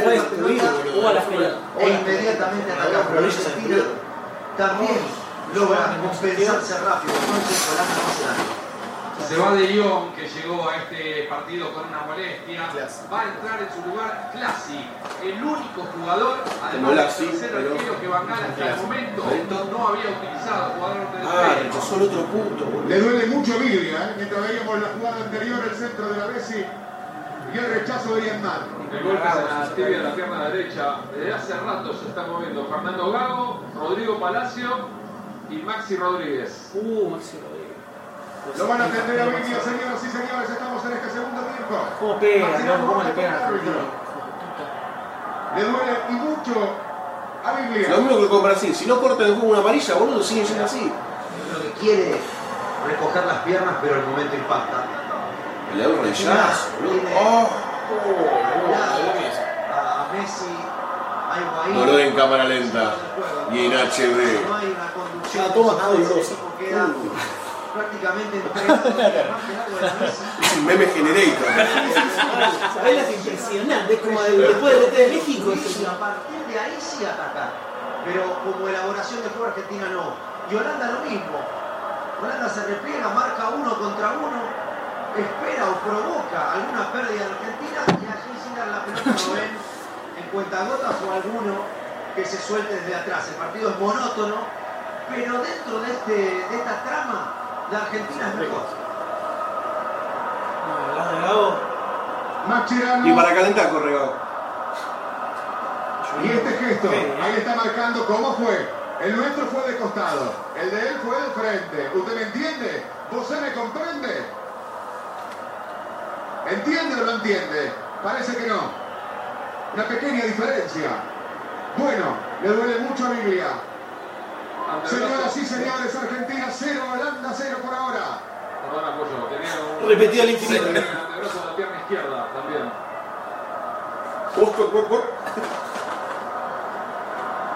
Destruido, jugó a la pelota. e inmediatamente atacar. Pero Argentina también logra compensarse rápido. Entonces, Holanda no daño. Se va de Lyon, que llegó a este partido con una molestia. Va a entrar en su lugar Clasi, el único jugador, además del tercer arquero que Van Gaal hasta el momento no había utilizado, jugador de Ah, rechazó el otro punto, boludo. Le duele mucho a ¿eh? mientras veíamos la jugada anterior, el centro de la Bessi y el rechazo de Ian Mack. El golpe en la tibia de la pierna derecha. Desde hace rato se está moviendo Fernando Gago, Rodrigo Palacio y Maxi Rodríguez. Uh, Maxi Rodríguez. Lo van a atender a Biglia, señoras y señores, estamos en este segundo tiempo. ¿Cómo pega? ¿Cómo le Rojas pegan a con el Argentina? árbitro. Le duele y mucho a Lo Biglia. mismo que con Brasil. Si no cortan el juego una amarilla, boludo, siguen siendo así. Lo que quiere recoger las piernas, pero el momento impacta. Le da un rechazo, boludo. ¡Oh! A Messi, a. No lo den en cámara lenta. Y en No HD. hay una conducción. Ah, toma, equipo queda prácticamente entregado de la <laughs> Messi. Es un meme generator. Sabela es impresionante, es como el- después del DT de México. Y a partir de ahí sí atacar. Pero como elaboración de juego Argentina no. Y Holanda lo mismo. Holanda se repliega, marca uno contra uno, espera o provoca alguna pérdida en Argentina y allí sin dar la pelota lo ven en cuentagotas o alguno que se suelte desde atrás. El partido es monótono, pero dentro de, este, de esta trama, la Argentina es mejor. No, hablas de Gago. Mascherano. Y para calentar corre Gago. Y este gesto, ahí está marcando cómo fue. El nuestro fue de costado, el de él fue de frente. ¿Usted me entiende? ¿Usted me comprende? ¿Entiende o no entiende? Parece que no. Una pequeña diferencia. Bueno, le duele mucho a Biblia. Señoras y señores, Argentina 0, Holanda 0 por ahora. Perdón, apoyo. Tenía un. Repetido al infinito. Tenía un antebrazo en la pierna izquierda también.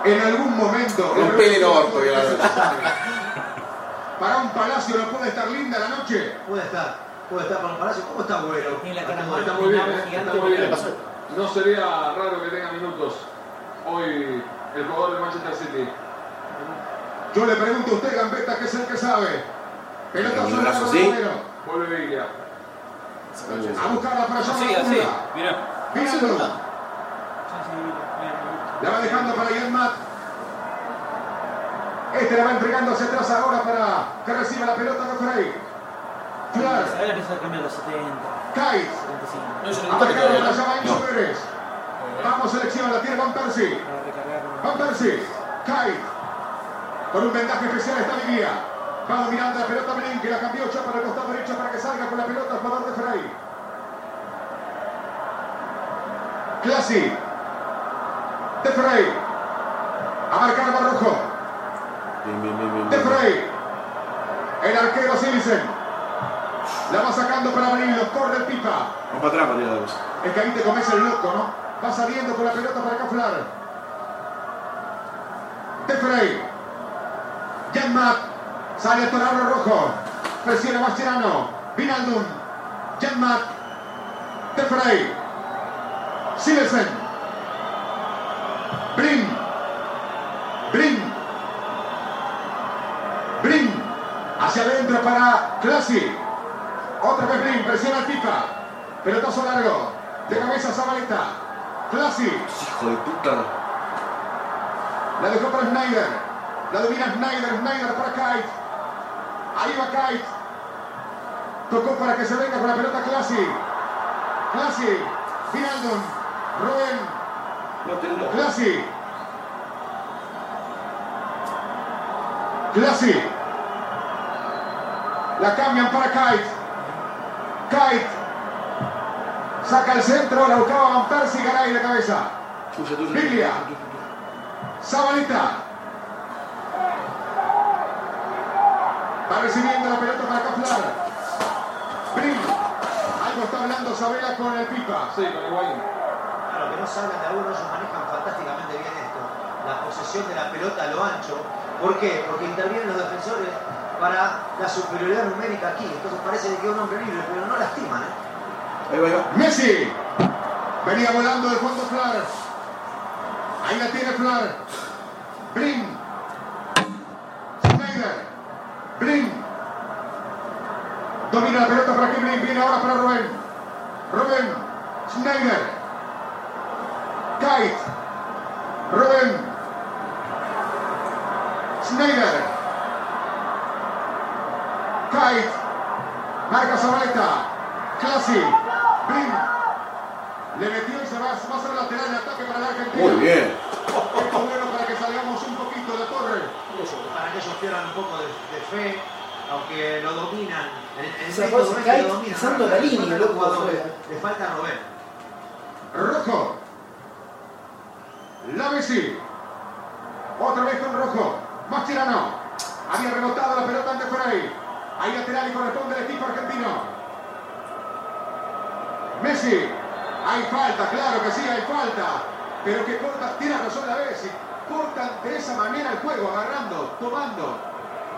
En algún momento. Rompele el orto, ya. Para un palacio no puede estar linda la noche. Puede estar, puede estar para un palacio. ¿Cómo está más Está muy bien, está muy bien. No sería raro que tenga minutos hoy el jugador de Manchester City. Yo le pregunto a usted, Gambetta, que es el que sabe. Pelota sobre brazo el así. Romero. Vuelve Biglia. A buscarla para allá. Así, así. Sí, sí, mira, La va dejando para Yanmat. Este la va entregando hacia atrás ahora para que reciba la pelota de Frey. mira. Flar. Ahora empieza a cambiar los 70, Kite. 75. No, yo no entiendo. allá va Enzo Pérez. Vamos, selección, la tiene Van Persie. Van Persie. Kite. Con un vendaje especial está Viguía. Va dominando la pelota que la cambió ya para el costado derecho para que salga con la pelota el jugador de Frey. Classy. De Frey. A marcar Barrojo. De. Frey. El arquero Silisen. La va sacando para Amarillo. Corre el pipa. Vamos para atrás, María. Es que ahí te comes el loco, ¿no? Va saliendo con la pelota para Caflar. De Frey. Janmat. Sale Torano Rojo. Presiona Mascherano. Vinaldum. Janmat. De Frey. Silesen. Brin. Brin. Brin. Hacia adentro para Classy. Otra vez Brin. Presiona pipa. Pelotazo largo. De cabeza Zabaleta. Classy. Hijo de puta. La dejó para Schneider. La domina Schneider. Schneider para Kite. Ahí va Kite. Tocó para que se venga con la pelota Classy. Classy. Te lo. Classy. Classy. La cambian para Kite. Kite. Saca el centro, la buscaba Van Persie, Garay de cabeza. Biglia. Zabaleta. Va recibiendo la pelota para Caflar. Brin. Algo está hablando Sabela con el pipa. Sí, con Higuaín. Claro, que no salgan de algunos, ellos manejan fantásticamente bien esto. La posesión de la pelota a lo ancho. ¿Por qué? Porque intervienen los defensores para la superioridad numérica aquí. Entonces parece que queda un hombre libre, pero no lastiman, ¿eh? Ahí va, ahí va. Messi. Venía volando de fondo Flar. Ahí la tiene Flar. Brin. Schneider. Brin. Domina la pelota para que Brin. Viene ahora para Rubén. Rubén. Schneider. Kite. Rubén. Schneider. Kite. Marca Zabaleta. Classy. Brin. Le metió y se va, va a ser lateral de ataque para la Argentina. Muy bien. Esto es bueno para que salgamos un poquito de la Para que ellos pierdan un poco de, de fe, aunque lo dominan. En, en dominan. pisando ahora la línea, loco. Le falta Robén. Rojo. La Messi. Otra vez con Rojo. Mascherano. Había rebotado la pelota ante Frey. Ahí lateral y corresponde al equipo argentino. Messi. Hay falta, claro que sí, hay falta. Pero que corta, tiene razón la Messi. Cortan de esa manera el juego, agarrando, tomando,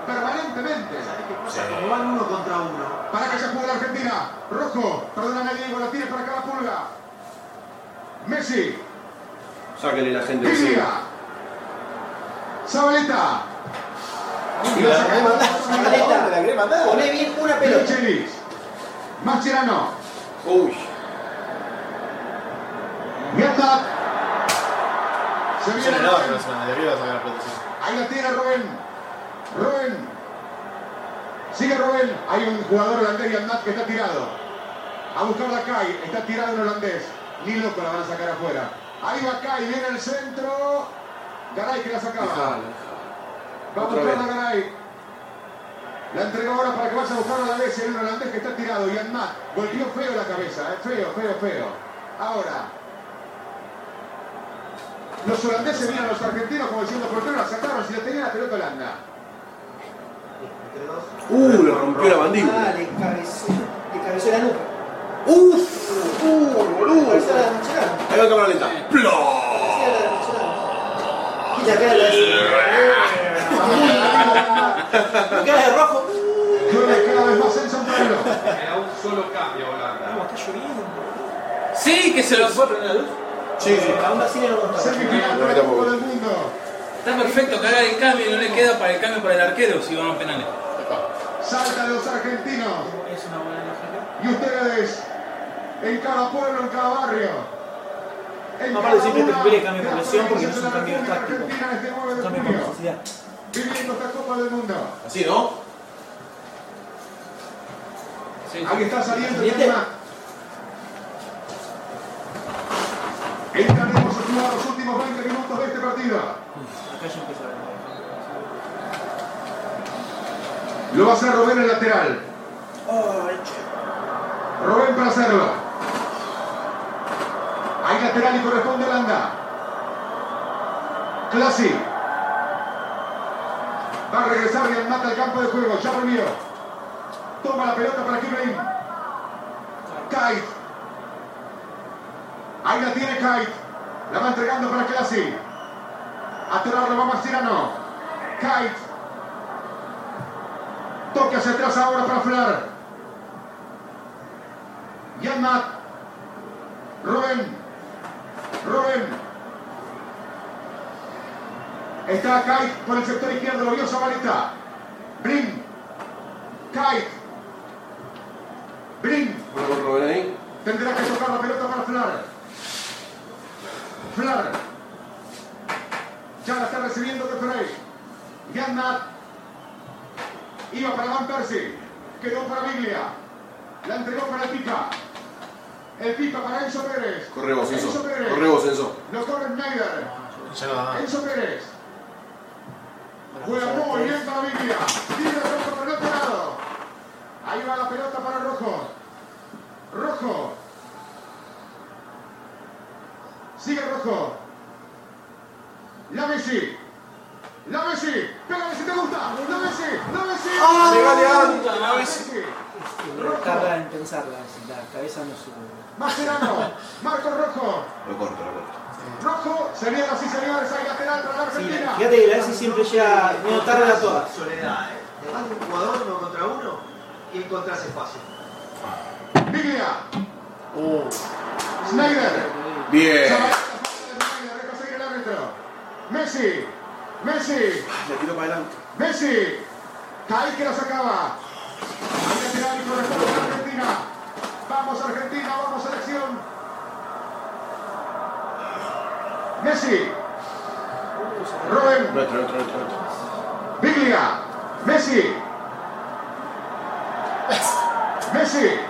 permanentemente. ¿Sabes qué pasa? Como van uno contra uno. Para que se juegue la Argentina. Rojo, perdóname Diego, la tiene para acá la pulga. Messi, Sáquenle la gente encima. Zabaleta. Y la querés Zabaleta. la querés mandar. Poné bien una pelota. Chelis. Mascherano. Uy. Mierda. Se viene sacar la sí. Ahí la tiene Rubén. Rubén. Sigue Rubén. Hay un jugador holandés, Yandat, que está tirado. A buscar la Kai. Está tirado el holandés. Ni loco la van a sacar afuera. Ahí va Kai. Viene el centro. Garay que la sacaba. Va a Otra buscar la vez. Garay. La entregó ahora para que vaya a buscar a la vez. El holandés que está tirado. Y Matt volvió feo la cabeza. eh, Feo, feo, feo. Ahora. Los holandeses miran a los argentinos como diciendo, ¿por qué no la sacaron si la tenía la pelota Holanda? Entre dos. Uh, le rompió la Ah, mandíbula. le cabeceó, le cabeceó la nuca. Uf, uh, boludo. Cabeceó la. Ahí va cámara lenta. ¡Plo! Cabeceó <laughs> la cara la de cara de rojo. Cada vez más en sombrero. Era un solo cambio Holanda. Vamos, está lloviendo. Sí, que se los. ¿Puede prender la luz? Sí, sí. Aún así no lo contaba. Semifinal No, para no, el Copa no. del Mundo. Está perfecto que haga el cambio y no le queda para el cambio para el arquero si vamos a penales. Saltan los argentinos. Es una buena lógica. Y ustedes, en cada pueblo, en cada barrio. En Aparte cada siempre prefiere el cambio de por lesión porque no es un cambio táctico. Este 9 de Cambio por necesidad. Viviendo esta Copa del Mundo. Así, ¿no? Ahí está saliendo el Siguiente. tema. Entraremos a los últimos 20 minutos de este partido. Lo va a hacer Rubén el lateral. Rubén para hacerlo. Hay lateral y corresponde a Holanda. Clasi. Va a regresar y mata al campo de juego. Ya volvió. Toma la pelota para Kibrin. Kite. Ahí la tiene Kite. La va entregando para Clasi. Atorarlo va Marciano. Kite. Toque hacia atrás ahora para Flar. Yanmat. Rubén. Rubén. Está Kite por el sector izquierdo, lo vio Zabaleta. Brin. Kite. Brin. Tendrá que tocar la pelota para Flar. Flar. Ya la está recibiendo de Frey. Yanmat. Iba para Van Persie. Quedó para Biglia. La entregó para el Pica. El Pica para Enzo Pérez. Corre vos, Enzo. Enzo Pérez. Corre vos, Enzo. Lo corre Schneider. Enzo Pérez. Juega muy bien para Biglia. Tira Rojo por el otro lado. Ahí va la pelota para Rojo. Rojo. Sigue Rojo. La Messi. La Messi. Pégale si te gusta. La Messi. La Messi. ¡Ah! Antes, La Messi. Tarda en pensarla, la cabeza no sube. Mascherano. Marco Rojo. Lo corto, lo corto. Rojo. Señoras y señores, hay lateral para la Sí, Argentina. fíjate que la S siempre llega medio tarde a todas. Soledad, ¿eh? De más de un jugador uno contra uno y encontrarse fácil. Biglia. Uh, Schneider. Bien. El. Messi. Messi. Le tiro para adelante. Messi. Caí que la sacaba. Hay lateral y corresponde a Argentina. Vamos Argentina, vamos selección. Messi. Nuestro. Biglia. Messi. Messi.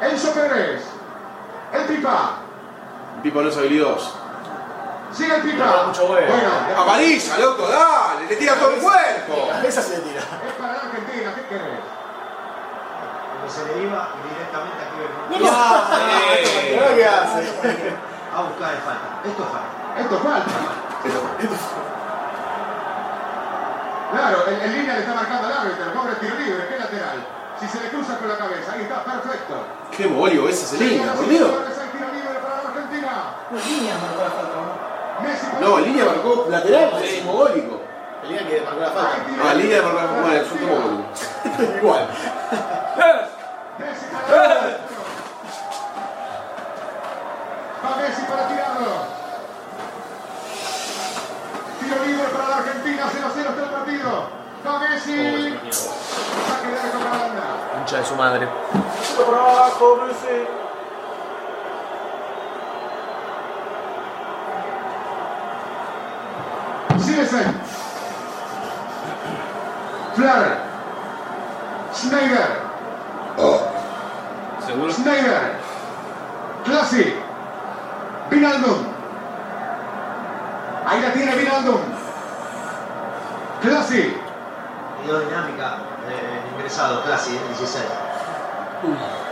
Enzo Pérez. El Pipa. Pipo no es habilidoso. Sigue el Pipa. No, mucho huevo. Bueno, Amarilla, loco, dale. Le tira todo el cuerpo. esa se le tira. es para la Argentina. ¿Qué querés? Como se le iba directamente aquí Eh, qué hace. a buscar el falta. Esto es falta. Esto falta. Claro, en, en línea le está marcando al árbitro. El pobre tiro libre. ¿Qué lateral? Si se le cruza con la cabeza. Ahí está, perfecto. Qué esa Celina, Señoras por Dios. señores, hay tiro libre para la Pues línea marcó la falta, ¿no? No, línea marcó lateral, es mogólico. El día que marcó la falta. Ah, línea marcó bueno, la mogólico. <laughs> Igual. Va Messi para tirarlo. Tiro libre para la Argentina. 0-0 está el partido. Va Messi. Saque de. Hincha de su madre. Por abajo, Messi. Silesen. Flair. Schneider. Sí. Seguro. Schneider. Classy. Vinaldum. Ahí la tiene Vinaldum. Classy. Dio dinámica, eh, ingresado, clase, 16.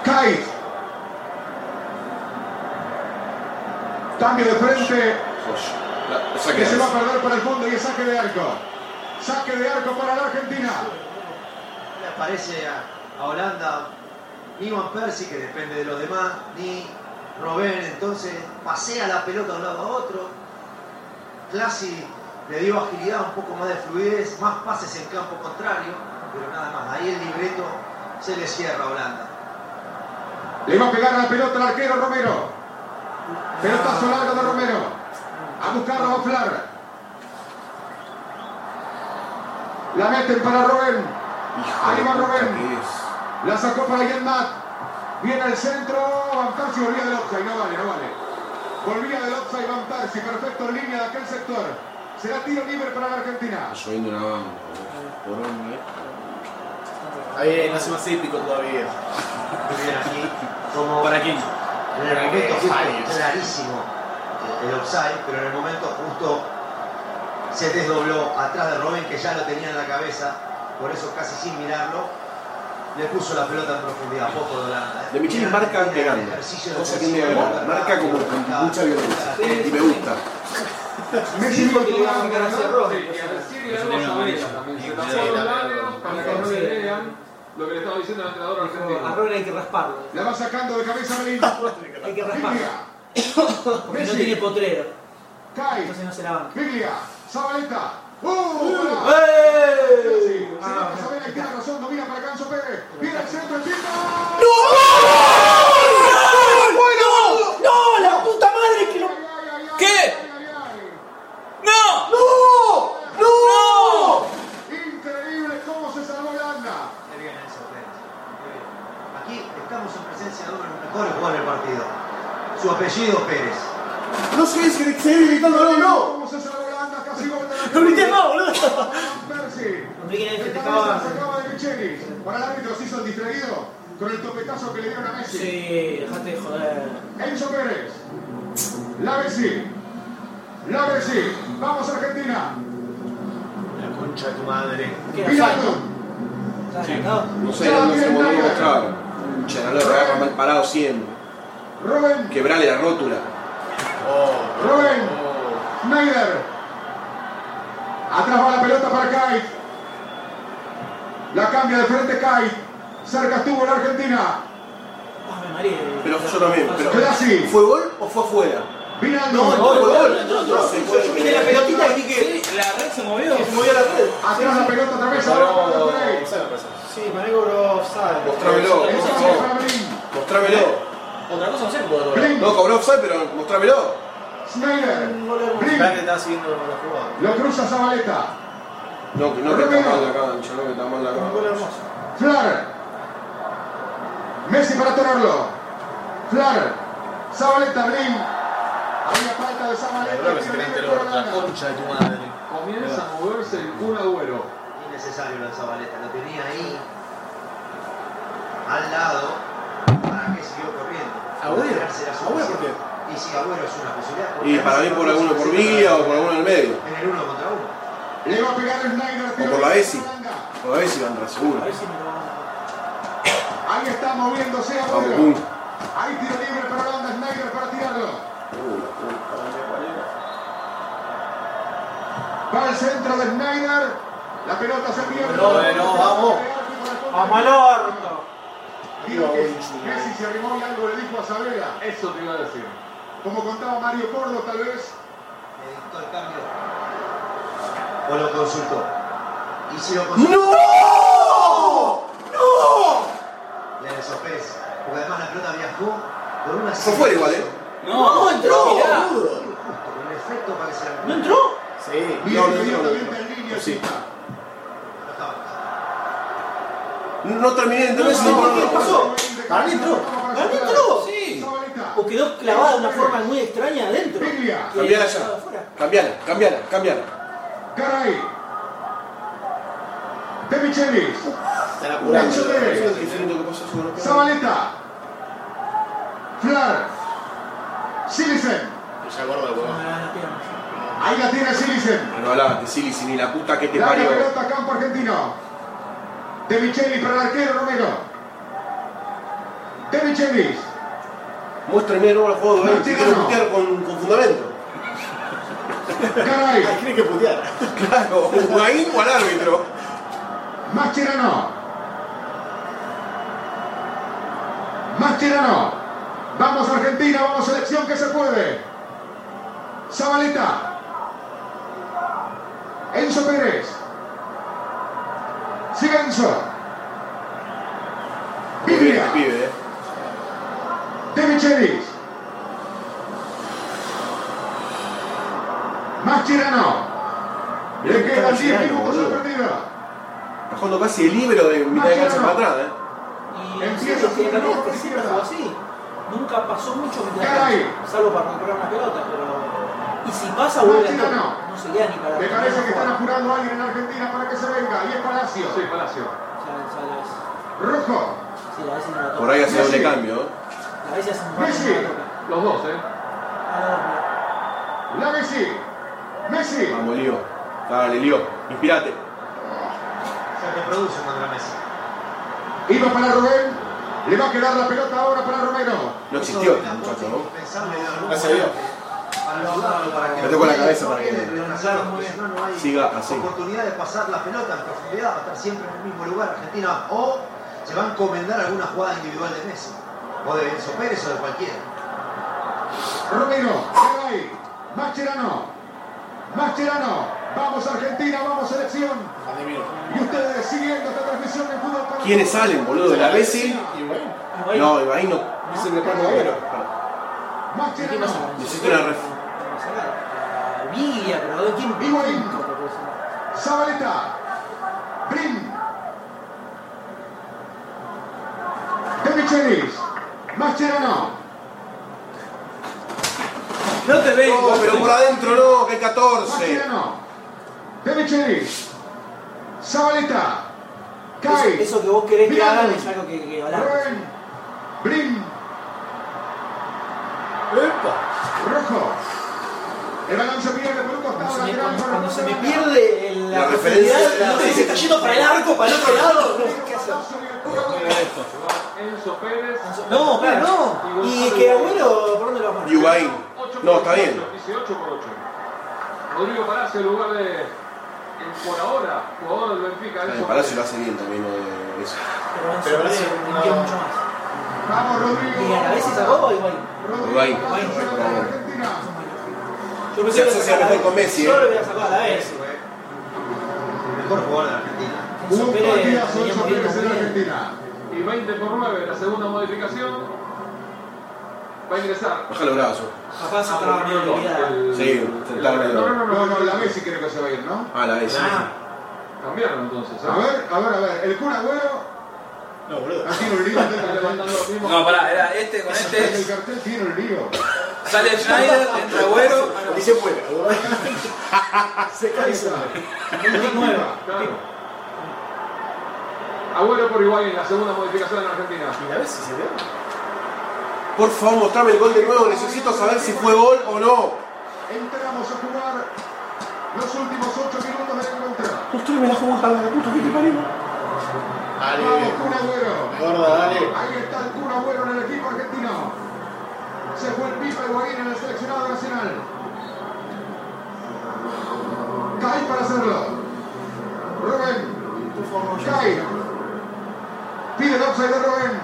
Kite. Cambio de frente La- esa que que se va a perder para el fondo y es saque de arco. Saque de arco para la Argentina. Le aparece a, a Holanda ni Van Persie, que depende de los demás, ni Robben, entonces pasea la pelota de un lado a otro. Clasi le dio agilidad, un poco más de fluidez, más pases en campo contrario, pero nada más. Ahí el libreto se le cierra a Holanda. Le va a pegar la pelota al arquero Romero. Pelotazo largo de Romero. A buscarla va Flar. La meten para Robben. Ahí va Robben. La sacó para Yenmat. Viene al centro. Van Persie volvía del offside. No vale, no vale. Volvía del offside Van Persie. Perfecto en línea de aquel sector. Será tiro libre para la Argentina. Está lloviendo una banda. Por hombre. Ahí no hace más épico todavía. <laughs> Como ¿Para quién? en el momento fue clarísimo el offside, pero en el momento justo se desdobló atrás de Robben, que ya lo tenía en la cabeza, por eso casi sin mirarlo, le puso la pelota en profundidad, poco de Holanda. ¿eh? De Micheli marca pegando. el ejercicio de Cosa que me agrada. Marca como con mucha violencia. Y me gusta. Le iba a hacia y a decir labios para que no le lean lo que le estaba diciendo el entrenador A argentino. Robben hay que rasparlo. La va sacando de cabeza Melín. <laughs> Hay que rasparlo. Porque no tiene potrero. Kai. Entonces no se la banca. Biglia. Zabaleta. ¡Uh! ¡Eh! Sí, se Ah, va a saber, ahí tiene razón, domina para Canso Pérez. Viene al centro, el tiro. ¡No! ¡La puta madre que lo. Ay, ay, ay, ay, ¿Qué? ay, ay, ay. ¡No! ¡No! ¡No! Increíble cómo se salvó Holanda. Qué bien eso, Pérez. Qué bien. Aquí estamos en presencia de uno de los mejores jugadores del partido. Su apellido Pérez. No sé si seguir gritando, no, no. ¿Cómo se salvó Holanda? Casi gol de la <laughs> ¡Lo grité más, boludo! Percy. Sacaba de Michelis. Para el árbitro se hizo el distraído con el topetazo que le dieron a Messi. Sí, dejate de joder. Enzo Pérez. La Messi. La Messi. Vamos Argentina. La concha de tu madre. ¿Qué adelantado? No sé, no sé cómo lo mostrar. Concha, no lo agarra mal parado siempre. Robben. Quebrale la rótula. Oh, Robben. Schneider. Atrás va la pelota para Kai. La cambia de frente Kai. Cerca estuvo la Argentina. Pero yo también. Pero. ¿Fue gol o fue afuera? Vinaldo. No, fue gol. No sé, fue- Yo miré la pelotita y Sí, la red se movió. se movió la red. Atrás la pelota otra vez. Ahora no. Sí, Manego bro sabe. Mostrámelo. Otra cosa no sé cómo lo Blin. No, cobró offside, pero mostrámelo. Schneider. Blin. Espera que estaba siguiendo la jugada. Lo cruza Zabaleta. No, que no que está mal la cancha, no que está mal la cancha. Flar. Messi para atorarlo. Flar. Zabaleta, Blin. Había falta de Zabaleta. Creo que se la concha de tu madre. Comienza a moverse el Kun Agüero. Innecesario la Zabaleta, lo tenía ahí al lado. ¿Para qué siguió corriendo? Agüero. Agüero, ¿por qué? Y si Agüero es una posibilidad. Y para mí por alguno por Villa o por alguno en el medio. En el uno contra uno. Le va a pegar Schneider. tiro por la Holanda. Por a ver si van a. Ahí está moviéndose Vamos, Agüero. pum. Ahí tiro libre para Holanda. Schneider para tirarlo. Va al centro de Schneider. La pelota se pierde. Bueno, vamos. Vamos al horno. Digo que Messi se arrimó y algo le dijo a Sabela. Eso te iba a decir. Como contaba Mario Cordo, tal vez. Le dictó el cambio. O lo consultó. Y si lo consultó. ¡No! ¡No! Le Sopés. Porque además la pelota viajó por una Fue fuera igual, ¿eh? No, No, entró, mirá. boludo. Justo, con el efecto para que se la ¿No entró? Sí. Bien, No, no, no, inmediatamente no. en línea. Sí. Chita. No estaba. No terminé de entender si No, no, no, ¿qué pasó? Para mí entró. ¿Para mí entró? Sí. O quedó clavada de una forma muy extraña adentro. Y Cambiala ya. Cambiala, cambiala, cambiala. Garay. De Michelis. Está la queda. Zabaleta. Flar. Silicen. Ya gordo, dan las piernas. Ahí la tiene Silicen. No hablabas de Silly, ni la puta que te parió. pelota campo argentino. De Michelis para el arquero Romero. De Michelis. Muéstrame de nuevo el juego, eh. Si quiero putear con, con fundamento. Garay. Tiene que putear. Claro, Higuaín o al árbitro. Mascherano. Mascherano. Vamos Argentina, vamos selección que se puede. Zabaleta. Enzo Pérez. Enzo. Biblia. De Michelis. Mascherano. Le quedan 10 minutos al partido. Está jugando casi el libro de mitad de cancha para atrás, eh. Y Empieza a jugar así. Nunca pasó mucho mientras Caray. cancha, salvo para recuperar una pelota, pero. Y si pasa, vuelve a estar. No. No se queda ni para. Me parece que están apurando a alguien en Argentina para que se venga. Y es Palacio. Sí, Palacio. Rojo. Sí, la vez no la. Por ahí hace doble cambio. La vez hace un Messi. no. Los dos, ¿eh? Ah, La Messi. Messi. Vamos, Lío. Dale, Lío. Inspirate. Se reproduce contra Messi. Iba para Rubén. Le va a quedar la pelota ahora para Romero. No existió este muchacho, ¿no? Pensable de algún Gracias a Dios. Me tocó la cabeza para que- Siga así. oportunidad de pasar la pelota en profundidad, va a estar siempre en el mismo lugar Argentina o se va a encomendar alguna jugada individual de Messi o de Enzo Pérez o de cualquiera. Romero. Garay. Mascherano. Mascherano. Vamos Argentina, vamos selección. Y ustedes siguiendo esta transmisión en fútbol para ¿Quiénes salen, boludo? ¿La Bessi? No, Ibaín no. De Agüero. ¿Qué pasa Necesito una ref. A Villa, pero ¿quién? Higuaín. Zabaleta. Brin. De Michelis. Mascherano. No te vengo, No, pero por adentro no, que hay 14. Mascherano. De Michelis. Zabaleta. Eso, Kai. eso que vos querés que Mirando. hagan es algo que, que. Brin. Rojo. El balón se pierde por un Cuando costado se me, lateral cuando, para cuando se me Romero. pierde el- la, referencia no sé si se está yendo para el arco, para el otro lado. ¿Qué hacer? Enzo Pérez. No, claro, no. Y que Agüero, ¿por dónde lo vamos a Higuaín. 8 No, está bien. Dice 8 por 8. Rodrigo Palacio en lugar de, por ahora, jugador del Benfica. Palacio lo hace bien también, eso. Pero limpió mucho más. Vamos, Rodrigo. Y a la vez se sacó o Higuaín. selección argentina. Yo Se asocia mejor con Messi, Yo eh. lo hubiera sacado a la vez. El mejor jugador de Argentina. Un Pérez moviendo Pérez en. Argentina. Y 20 por 9, la segunda modificación. Va a ingresar. Baja los brazos. Capaz Ah, estaba medio liquidado. el- Sí, sentado no, medio. no, no, No, no, no, la Messi creo que se va a ir, ¿no? Ah, la Bessi. Cambiaron entonces. ¿eh? A ver, a ver, a ver. El cura Agüero No, boludo. ah, tiene un lío. Está levantando los mismos. No, pará, era este con El este. cartel tiene un lío. Sale Schneider, entra Agüero. Y se fue. <laughs> Se cae y se. Claro. Agüero por Iguay en la segunda modificación en Argentina. Y la vez si se ve. Por favor, mostrame el gol de nuevo. Necesito saber si fue gol o no. Entramos a jugar los últimos 8 minutos del encuentro. Mostrame la jugada, la puta que te parió. Dale. Vamos, Kun Agüero. Gorda, dale. Ahí está el Kun Agüero en el equipo argentino. Se fue el Pipa Higuaín en el seleccionado nacional. Cae para hacerlo. Rubén. Cae. Pide el offside de Rubén.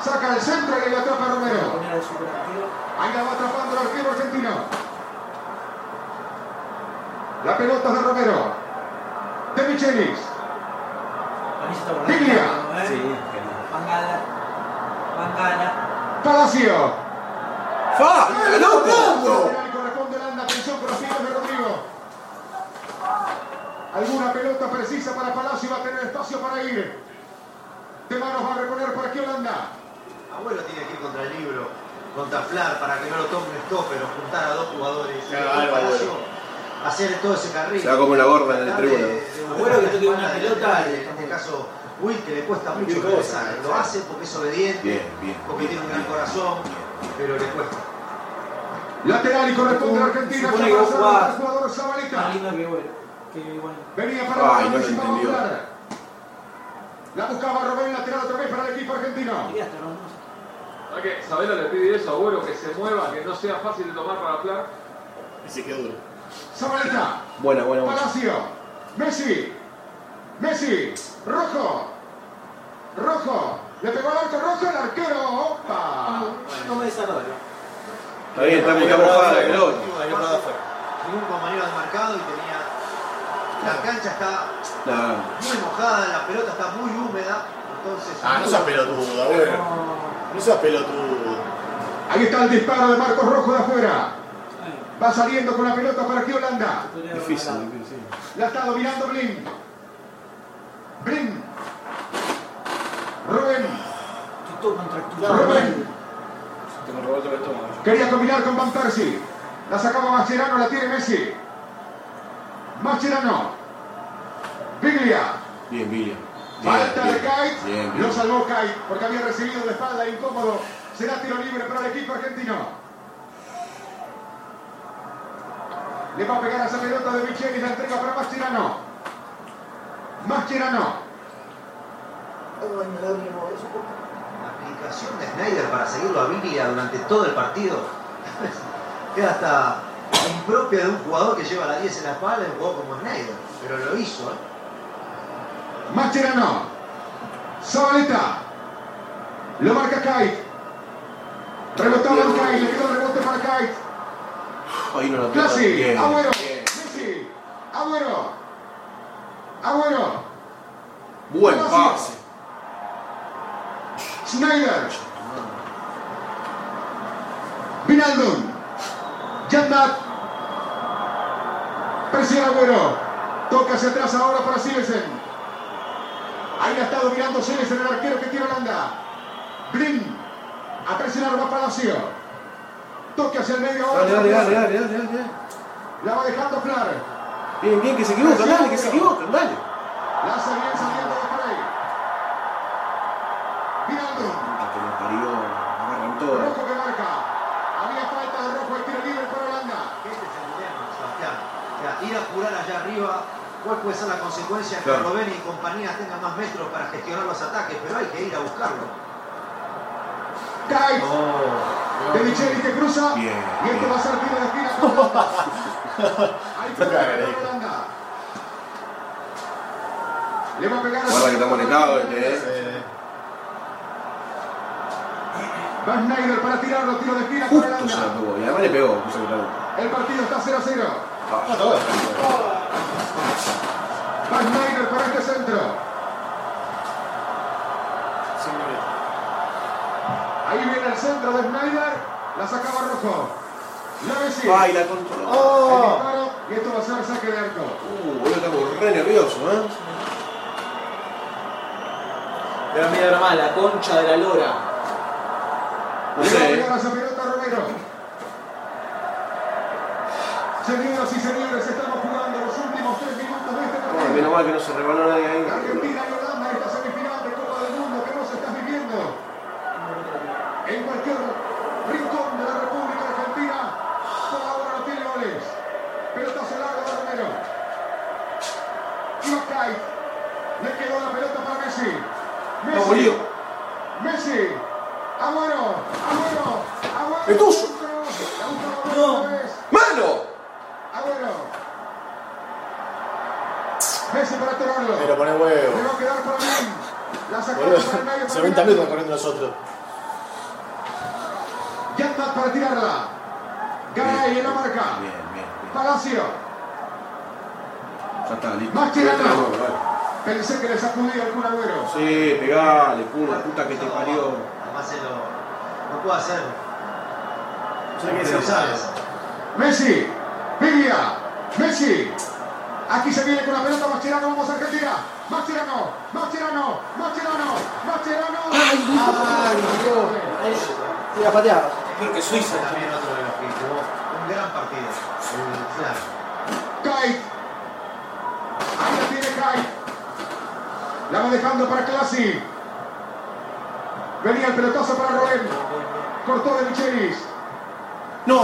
Saca el centro y le atrapa a Romero. Ahí la va atrapando el arquero argentino. La pelota es de Romero. De Michelis. Guardando. Biblia. ¿eh? Sí, Mangala. Mangala. Palacio. ¡Fa! ¡Loco! Lateral y corresponde Holanda. Atención con los pies de Rodrigo. Alguna pelota precisa para Palacio va a tener espacio para ir. De manos va a reponer para aquí Holanda. Abuelo tiene que ir contra el libro, contra Flar, para que no lo tome stopper o juntar a dos jugadores. Y Claro, hacer todo ese carril. Se va como una gorda en el buscar Abuelo que toque una pelota, En este caso, Will, que le cuesta mucho cosa. Lo hace porque es obediente, Bien, bien. porque tiene un gran corazón. pero le cuesta. Lateral y corresponde a Argentina. Supone que vos jugás. bueno. Bueno. Venía para Ay, no lo entendió. La buscaba Robén lateral otra vez para el equipo argentino. Y hasta no, no sé. ¿Sabes que Sabela le pide eso a Agüero que se mueva, que no sea fácil de tomar para Flair? Y se quedó duro. Zabaleta. Buena, buena, buena. Palacio. Messi. Messi. Rojo. Rojo. Le pegó al arco rojo el arquero. ¡Opa! No me desarrollo. Está bien, está bien, está mojada la pelota. Ningún compañero de marcado y tenía. La cancha está No, muy mojada, la pelota está muy húmeda. Entonces. Ah, no seas pelotudo, abuelo. No seas pelotudo. Ahí está el disparo de Marcos Rojo de afuera. Va saliendo con la pelota para aquí Holanda. difícil, difícil. La está dominando Blin. Blin. Rubén. Rubén. Quería combinar con Van Persie. La sacaba Mascherano, la tiene Messi. Mascherano. Biglia. Bien, Billy. Falta de Kite. Bien, bien. Lo salvó Kite porque había recibido de espalda incómodo. Será tiro libre para el equipo argentino. Le va a pegar a esa pelota de Micheli la entrega para Mascherano. Mascherano. La aplicación de Snyder para seguirlo a Villa durante todo el partido <laughs> queda hasta impropia de un jugador que lleva la 10 en la espalda y jugó como Snyder. Pero lo hizo, ¿eh? Mascherano. Zabaleta. Lo marca Kite. Rebotaba el Kite. Le quedó el rebote para Kite. Ahí no. Bien. Agüero. Messi. Agüero. Agüero. Buen pase. Schneider. Vinaldum. Jannat. Presiona Agüero. Toca hacia atrás ahora para Silesen. Ahí la está dominando Silesen, el arquero que tiene Holanda. Blin. A presionar va Palacio. Toca hacia el medio ahora. Dale, dale, dale, dale, dale, dale. La va dejando Flar. Bien, bien, que se equivocan, dale, que se equivocan, dale. La hace bien saliendo de por ahí. Vinaldum. Puta que lo parió. Agarran todo. Rojo que marca. Había falta de rojo. El tiro libre para Holanda. Este es el dilema, Sebastián. O sea, ir a apurar allá arriba, ¿cuál puede ser la consecuencia? Que Claro. Robben y compañía tengan más metros para gestionar los ataques, pero hay que ir a buscarlo. Kite. De Micheli que cruza. Bien, Y este bien. va a ser tiro de esquina. <laughs> Ahí. Le va a pegar a Guarda que está molestado este, eh. Va Schneider para tirarlo. Tiro de esquina para Justo se la tuvo. Y además le pegó. El partido está 0 a 0. no, todo. Va Schneider para este centro. Cinco minutos. Ahí viene el centro de Schneider. La sacaba Rojo. La Messi. Ay, la controló. Disparo. Y esto va a ser saque de arco. Uh, boludo, estamos re nerviosos, ¿eh? Pero mira nomás, la concha de la lora. No sé, ¿eh? pegar a esa pelota Romero. Señoras y señores, estamos jugando los últimos tres minutos de este partido. menos mal que no se rebaló nadie ahí. Argentina y Holanda en esta semifinal de Copa del Mundo que no se está viviendo. En cualquier rincón de la República Argentina, por ahora no tiene goles. Pelotazo largo de Romero. Iba Kite. Le quedó la pelota para Messi. Messi. No, boludo. Messi. Agüero. Agüero. Agüero. ¡Es tuyo! No. ¡Mano! Agüero. Messi para atorarlo. Pero pone Le huevo. va a quedar para mí. La sacó Boludo, para el medio. hace para 20 Vinaldum. minutos corriendo nosotros. Yanmat para tirarla. Garay en la marca. Bien, bien, bien. Palacio. Ya está, listo. Mascherano. Ya está, vale. Pensé que le sacudía algún agüero. Sí, pegale, pura puta que te parió. Además se lo, no puede hacer. que Pero se sabes. Messi. Biglia. Messi. Aquí se viene con la pelota Mascherano. Vamos a Argentina. Mascherano. Mascherano. Mascherano. Mascherano. ¡Ay, Dios! Tira pateada. Peor que Suiza. También otro de los que jugó un gran partido. El Flash. Kite. Ahí la tiene Kite. La va dejando para Clasi. Venía el pelotazo para Robben. Cortó de Michelis.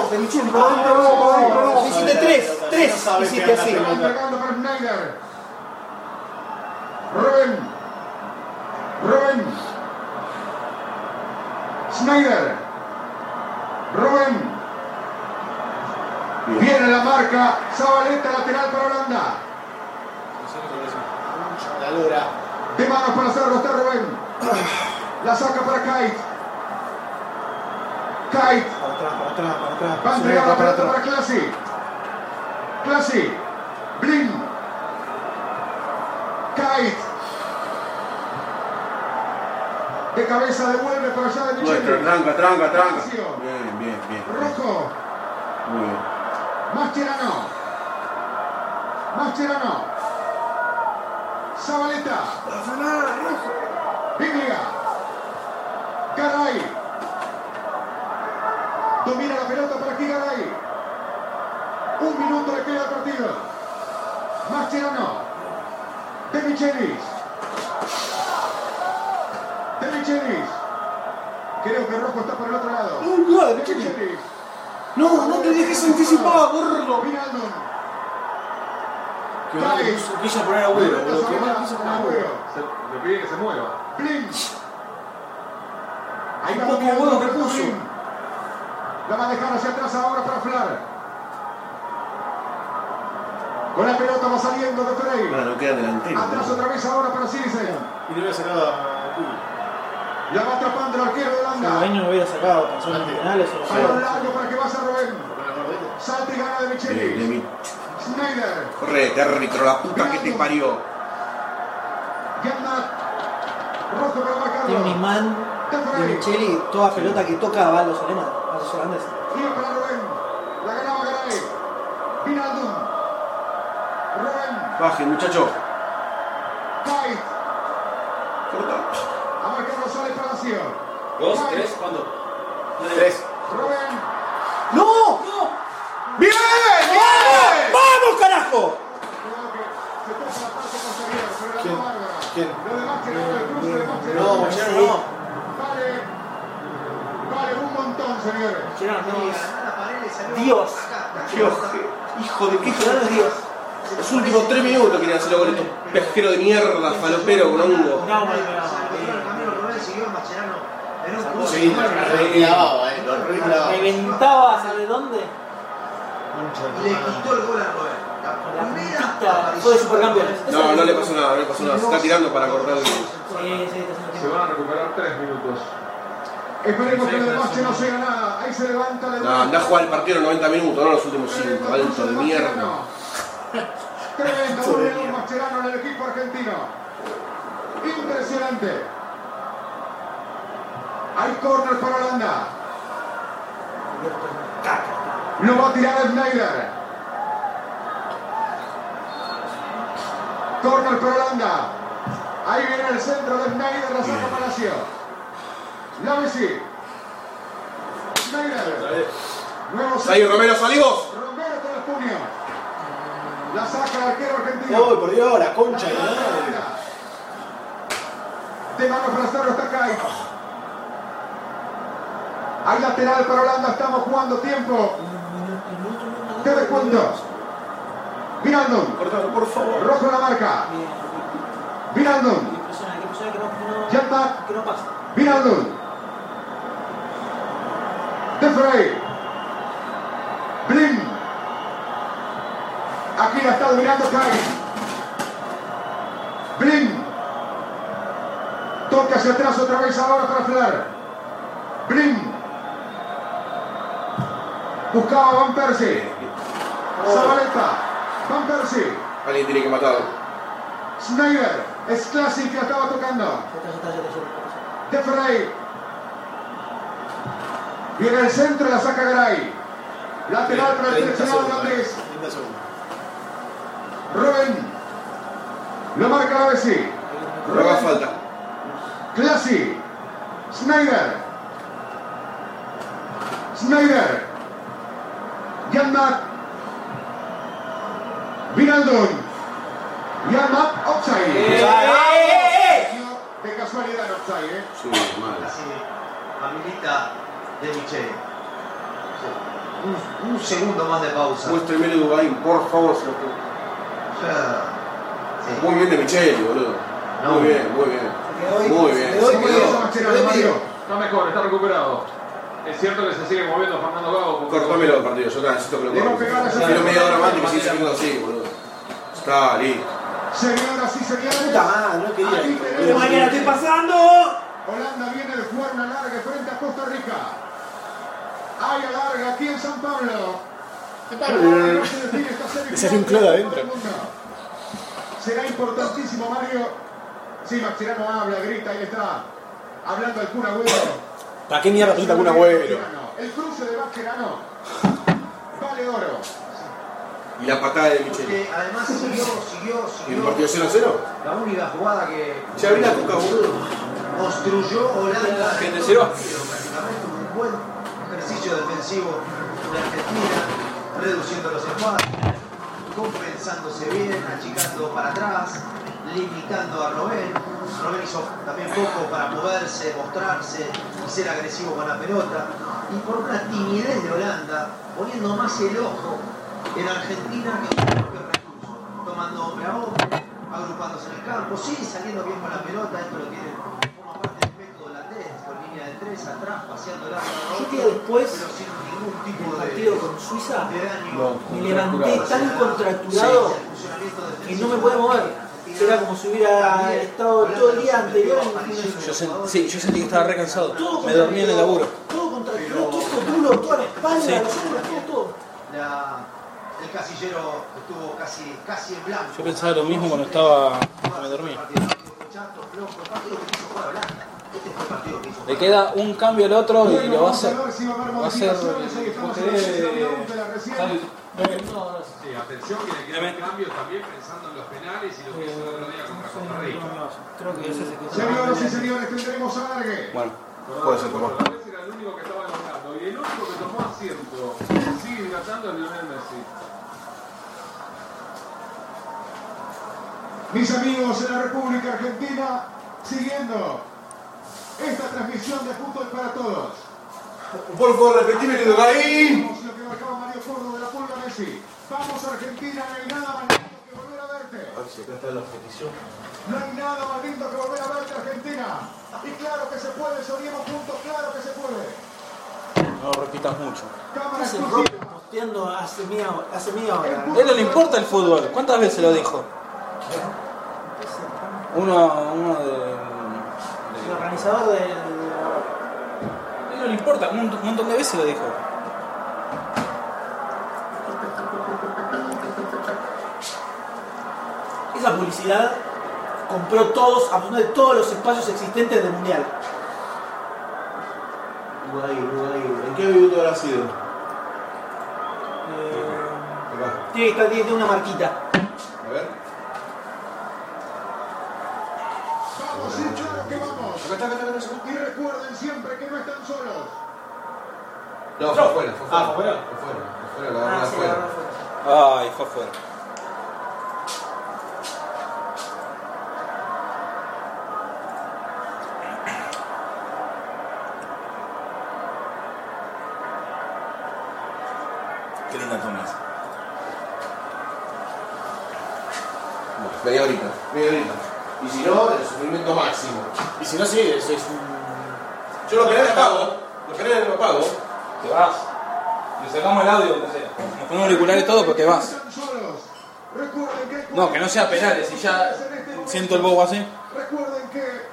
Por no, por no. Hiciste tres, tres hiciste así. Se va entregando para Schneider. Rubén. Rubén. Schneider. Rubén. Viene la marca. Zabaleta lateral para Holanda. De manos para hacerlo está Rubén. La saca para Kite. Kite. Para atrás, para atrás, para atrás. Va a entregar la pelota para Classy. Classy. Blin. Kite. De cabeza devuelve para allá de Micheli. tranca, tranca, tranca. Bien, bien, bien. Rojo. Muy bien. Mascherano. Mascherano. Zabaleta. Biblia. Garay. Domina la pelota para aquí Garay. Un minuto le queda al partido. Mascherano. De Michelis. De Michelis. Creo que Rojo está por el otro lado. Uy, no, de De Michelis. No, no te dejes anticipar, gordo. Vinaldum. Que puso- quiso poner agüero, boludo. Que mal quiso poner agüero. Le pide que se mueva. Blin. Ahí Un va poco dominando huevo que puso. La va a dejar hacia atrás ahora para Flar. Con la pelota va saliendo de Frey. Bueno, no queda delantero. Atrás otra vez ahora para Sirisen. Y le voy a sacar a Cuy. La va atrapando el arquero de El Holanda. año me hubiera sacado en penales o Balón largo para que vaya Rubén. Salta y gana de De, de Michelis. mi... Schneider. Correte, árbitro, la puta que te parió. Gernat. Rojo para Tiene un marcarlo. imán de Micheli, toda pelota que toca va a los alemanes, a los holandeses. Baje, muchacho. Corta. A marcar Rosales Palacio. ¿Dos? ¿Tres? ¿Cuándo? Tres. Rubén. ¡No! ¡Bien! ¡Bien! ¡Vamos, carajo! Cuidado que se toca la parte posterior, pero la ¿Quién? toma bárbara. ¿Quién? Lo de Mascherano, el cruce de Mascherano. No, Machero no. Vale. Vale un montón, no, Dios. Dios, hijo de qué Mascherano es Dios. Los últimos tres minutos querían hacerlo con estos pesqueros de mierda, falopero con hongo. No, no, Se no. Sí, eh. Reventaba, ¿sabe dónde? Y le quitó el gol a aparición fue de supercampeones. No, no le pasó nada, no le pasó nada. Se está tirando para cortar el. Sí, sí, Se van a recuperar tres minutos. Esperemos que de Masche no sea nada. Ahí se levanta de No, anda a jugar el partido en 90 minutos, no los últimos 5. Alto de mierda. <laughs> Tremendo gol de Mascherano en el equipo argentino. Impresionante. Hay corner para Holanda. Lo va a tirar Schneider. Corner para Holanda. Ahí viene el centro de Schneider, la saca Palacio. Schneider. Nuevo Ahí, centro. Romero, salí vos. Romero con el puño. La saca el arquero argentino. Uy, por Dios, la concha de la madre. De mano para hacerlo está Kai. Hay lateral para Holanda, estamos jugando tiempo. Te descuento. Vinaldum. Cortalo, por favor. Rojo en la marca. No, Ya está. que no pasa. De Frey. Blin. Aquí la está dominando Kai. Blin. Toca hacia atrás otra vez ahora para Flar. Blin. Buscaba a Van Persie. Zabaleta. Van Persie. Alguien tiene que matarlo. Schneider. Es Classic que la estaba tocando. Ya está, Viene el centro, la saca Garay. Lateral para el 30 seleccionado eh. holandés. 30 segundos. Rubén. Lo marca la Messi. No haga falta. Classy. Schneider. Schneider. Janmat. Vinaldum. Janmat offside. ¡Eh, eh, eh! De casualidad en offside, ¿eh? Sí, mal. Casi habilita de Michele. Un, un segundo más de pausa. Muéstrame el Uruguay, por favor. se lo. Sí. Muy bien de Micheli, boludo. No. Muy bien, muy bien. Muy bien. Mascherano, Mario. Está mejor, está recuperado. Es cierto que se sigue moviendo Fernando Gago. Cortámelo el partido, yo necesito que lo esa Quiero media hora más y pelota. siga saliendo así, boludo. Está listo. Señoras y señores. Puta madre, no quería. Mañana estoy pasando. Holanda viene de jugar una larga frente a Costa Rica. Hay alarga aquí en San Pablo. Todavía no se define esta serie Le salió un clon adentro. Será importantísimo, Mario. Sí, Maxirano habla, grita, ahí está. Hablando el Kun Agüero. ¿Para qué mierda grita algún abuelo? El cruce de Mascherano vale oro. Y la patada de Micheli. Porque además siguió, siguió, ¿Y el siguió. partido 0 a 0? La única jugada que Ya vi la cuca, boludo. construyó Holanda. Gente, cero. prácticamente un buen defensivo de Argentina, reduciendo los espacios, compensándose bien, achicando para atrás, limitando a Robén. Robén hizo también poco para moverse, mostrarse y ser agresivo con la pelota. Y por una timidez de Holanda, poniendo más el ojo en Argentina que en el propio recurso, tomando hombre a hombre, agrupándose en el campo, sigue saliendo bien con la pelota, esto lo tiene forma parte del método holandés, con línea de tres atrás, paseando el arco Yo que después pero sin ningún tipo de, partido con Suiza de daño. me levanté tan contracturado que no me podía mover. Era como si hubiera estado todo el día anterior en Yo, sen- sí, yo sentí que estaba re cansado. Me dormí en el laburo. Todo contracturado, todo el culo, toda la espalda, Sí. los hombros, todo, todo. La- el casillero estuvo casi, casi en blanco. Yo pensaba lo mismo cuando estaba. cuando me dormía. Chato, flojo, el partido que quiso jugar Holanda. Le queda un cambio al otro y lo va a hacer. A va a a de recién. Sí, atención que le quedan cambios también pensando en los penales y lo que hizo el otro día contra Costa Rica. Creo que ese. Señoras y señores, tendremos alargue. Bueno, Puede ser vez era el único que estaba enojando y el único que tomó asiento sigue hidratando es Lionel Messi. Mis amigos en la República Argentina, siguiendo esta transmisión de fútbol para todos. Por favor, repetime Uruguay. Vamos lo que marcaba Mario Córdoba de la Pulga Messi. Vamos Argentina, no hay nada más lindo que volver a verte. No hay nada más lindo que volver a verte Argentina. Y claro que se puede, soñemos juntos, claro que se puede. No repitas mucho. Exclusiva. Roque posteando hace media hora. Hace media hora. a él no le importa el fútbol. ¿Cuántas veces lo dijo? Uno, uno de. El organizador del. No le importa, un montón de veces lo dijo. Esa publicidad compró todos, absolutamente todos los espacios existentes del mundial. Uruguay, Uruguay. ¿En qué minuto habrá sido? Eh, tiene que estar, tiene que tener una marquita. A ver. Vamos, sí, claro que vamos. Acá está, acá está, acá está. Y recuerden siempre que no están solos. No, fue afuera, fue Ah, afuera. ¿fue afuera? Fue afuera, fue afuera, la Ah, sí, afuera. la. Ay, fue afuera. Qué linda Tomás. Media horita. Y si no, el sufrimiento máximo. Y si no, sí, es un. Yo lo penales pago, los penales lo pago. Te vas. Le sacamos el audio, aunque sea. Nos ponemos auriculares todo, No vas. que No, que no sea penales, y ya siento el bobo así. Recuerden que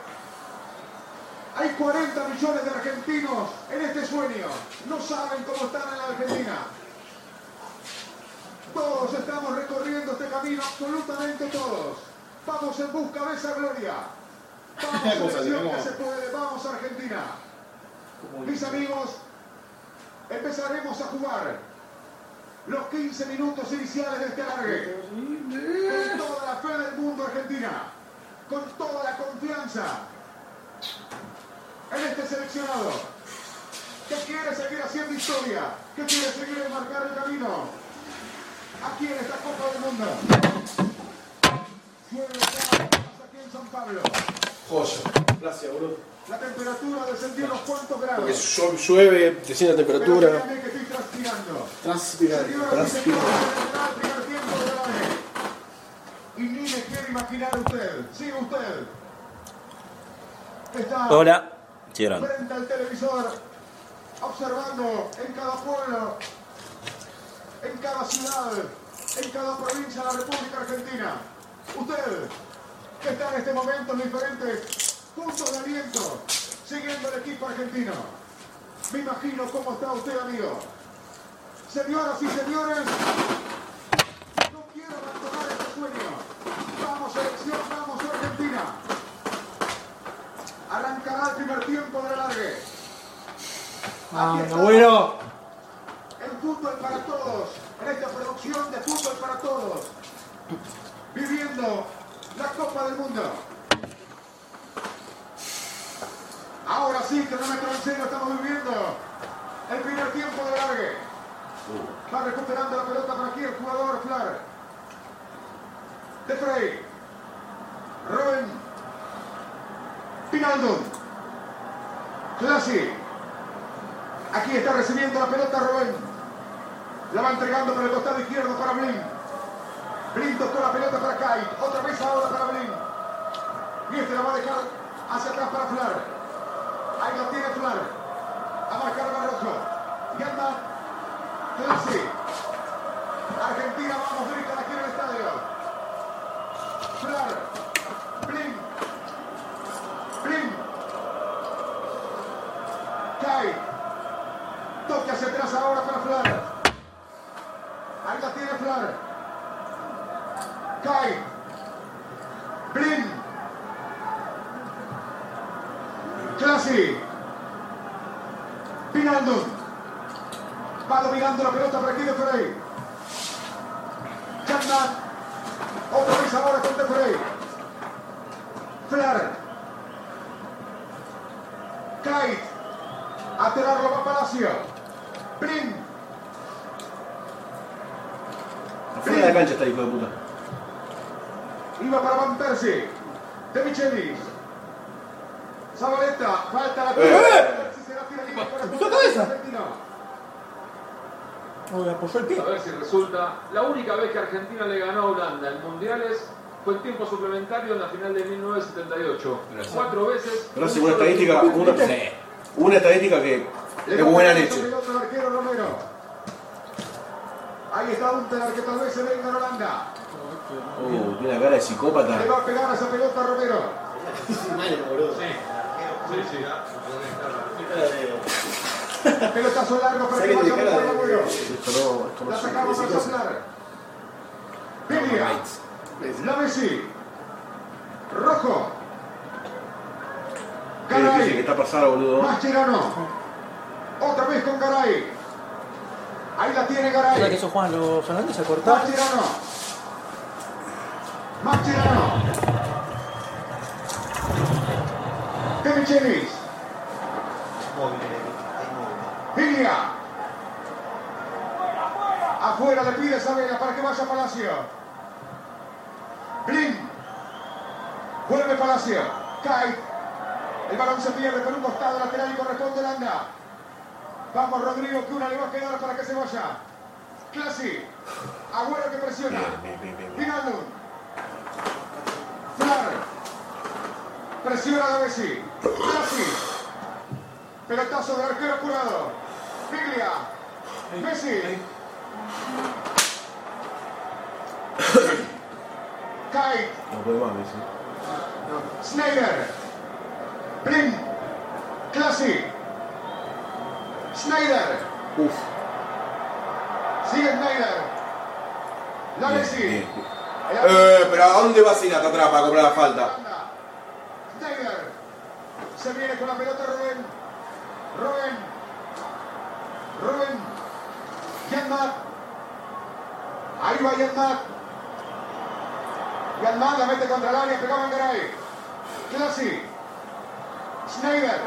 hay 40 millones de argentinos en este sueño. No saben cómo están en la Argentina. Todos estamos recorriendo este camino, absolutamente todos. Vamos en busca de esa gloria. Vamos, selección que se puede. Vamos, Argentina. Mis amigos, empezaremos a jugar los 15 minutos iniciales de este alargue. Con toda la fe del mundo, Argentina. Con toda la confianza en este seleccionado. Que quiere seguir haciendo historia. Que quiere seguir marcar el camino. Aquí en esta Copa del Mundo. Paz, aquí en San Pablo. Joya. Gracias, boludo. La temperatura descendió unos cuantos grados. Porque llo- llueve, desciende la temperatura. créanme que estoy transpirando. Transpirar. Señoras y Transpira. señores, tendrá el primer tiempo de la vez. Y ni me quiere imaginar usted. Sigue usted. Está Hola. Cierran. frente al televisor, observando en cada pueblo, en cada ciudad, en cada provincia de la República Argentina. Usted, que está en este momento en diferentes puntos de aliento, siguiendo el equipo argentino. Me imagino cómo está usted, amigo. Señoras y señores, no quiero abandonar este sueño. Vamos, selección, vamos, Argentina. Arrancará el primer tiempo de largue. Ah, bueno. El fútbol para todos, en esta producción de fútbol para todos. Viviendo la Copa del Mundo. Ahora sí, cronómetro en cero, estamos viviendo el primer tiempo de largue. Va recuperando la pelota por aquí el jugador Flar. De Frey. Robin. Pinaldo. Clasi. Aquí está recibiendo la pelota Rubén. La va entregando por el costado izquierdo para Blin. Blin tocó la pelota para Kai. Otra vez ahora para Blin. Y la va a dejar hacia atrás para Flar. Ahí la tiene Flar. A marcar Barroso. Y anda Clase. Argentina, vamos, grita aquí en el estadio. Flar. Blin. Blin. Kai. Toque hacia atrás ahora para Flar. Ahí la tiene Flar. Kai. Blin. Clasi. Pinaldo. Va dominando la pelota por aquí de Frey. Chandler. Otra vez ahora con De Frey. Flar. Kite. A tirarlo para Palacio. Blin. Afuera de la cancha está hijo de puta. Iba para Van Persie. De Michelis. Zabaleta. Falta la pelota. Cabeza! Oh, me apoyó el pie. A ver si resulta. La única vez que Argentina le ganó a Holanda en mundiales fue en tiempo suplementario en la final de 1978. Cuatro veces. Una estadística, una, una estadística que Le es buena leche. pelota al arquero Romero. Ahí está Untelar que tal vez se venga en Holanda. Uh, tiene la cara de psicópata. Le va a pegar a esa pelota Romero. Sí, sí. Pelotazo largo para que vaya por esto no La sacamos a un- soplar. Biblia. La Messi. Rojo. Qué difícil que Garay. está pasada, boludo. Mascherano. Otra vez con Garay. Ahí la tiene ¿Verdad que Garay. eso Juan los Fernández a cortar? Mascherano. Mascherano. Ahí móvil. Biblia. Afuera le pide Sabela para que vaya a Palacio. Blin. Vuelve Palacio. Cae. El balón se pierde por un costado lateral y corresponde Landa. Vamos Rodrigo, que una le va a quedar para que se vaya. Clasi. Agüero que presiona. Bien, bien, bien, bien. Pinaldo. Flar. Presiona a Messi. Clasi. Pelotazo del arquero curado. Biglia. Messi. Kai. No puede más, Messi. Snyder. Blin. Clasi. Snyder. Uf. Sigue Snyder. La Messi. Eh, pero ¿a dónde vas a ir hasta atrás para cobrar la falta? Snyder. Se viene con la pelota Rubén. Rubén. Rubén. Yanmat. Ahí va Yanmat. Yanmat la mete contra el área, pegaba en Garay. Clasi. Snyder.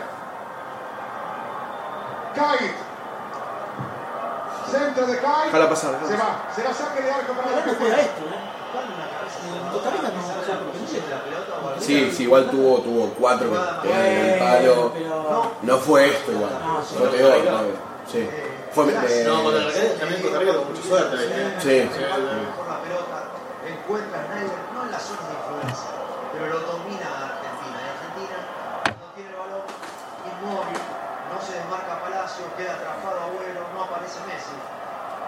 Kite. Centro de pasar, déjala Se va. Será saque de arco para la esto, Sí, sí, igual tuvo, tuvo cuatro que pegan en el palo. No fue esto igual. No, sí. Fue peor, ¿no? Sí. Fue. eh, No, contra el también Costa Rica tuvo mucha suerte. Sí. por la pelota, encuentra a Schneider, no en la zona de influencia, pero lo domina a Argentina. Y Argentina no tiene el balón, inmóvil, no se desmarca Palacio, queda atrapado Agüero, no aparece Messi.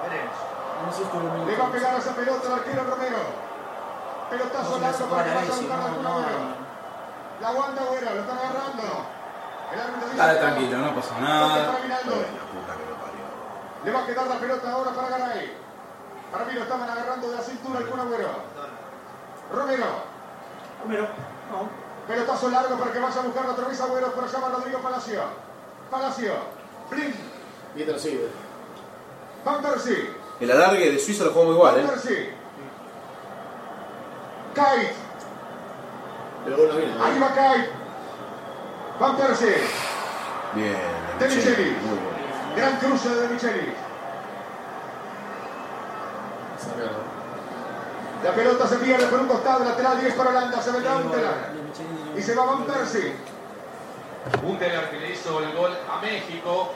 Veremos. Le va a pegar a esa pelota al arquero Romero. Pelotazo largo para que vaya a buscar al. La aguanta Agüero, lo están agarrando. El árbitro dice Dale tranquilo, no pasa nada. para Aguinaldo. La puta que lo parió. Le va a quedar la pelota ahora para Garay. Para mí lo estaban agarrando de la cintura el Kun Agüero. Romero. Romero, no. Pelotazo largo para que vaya a buscar otra vez Agüero. Por allá va Rodrigo Palacio. Palacio. Blin. Y lo sigue. Van Persie. El alargue de Suiza lo jugamos igual, Van ¿eh? Persie. Kite. Pero bueno, viene. Ahí va Kite. Van Persie. Bien, De Micheli. Muy bueno. Gran cruce de Micheli. La pelota se pierde por un costado lateral 10 para Holanda. Se vendrá un telar. Y se va Van Persie. Gunter que le hizo el gol a México.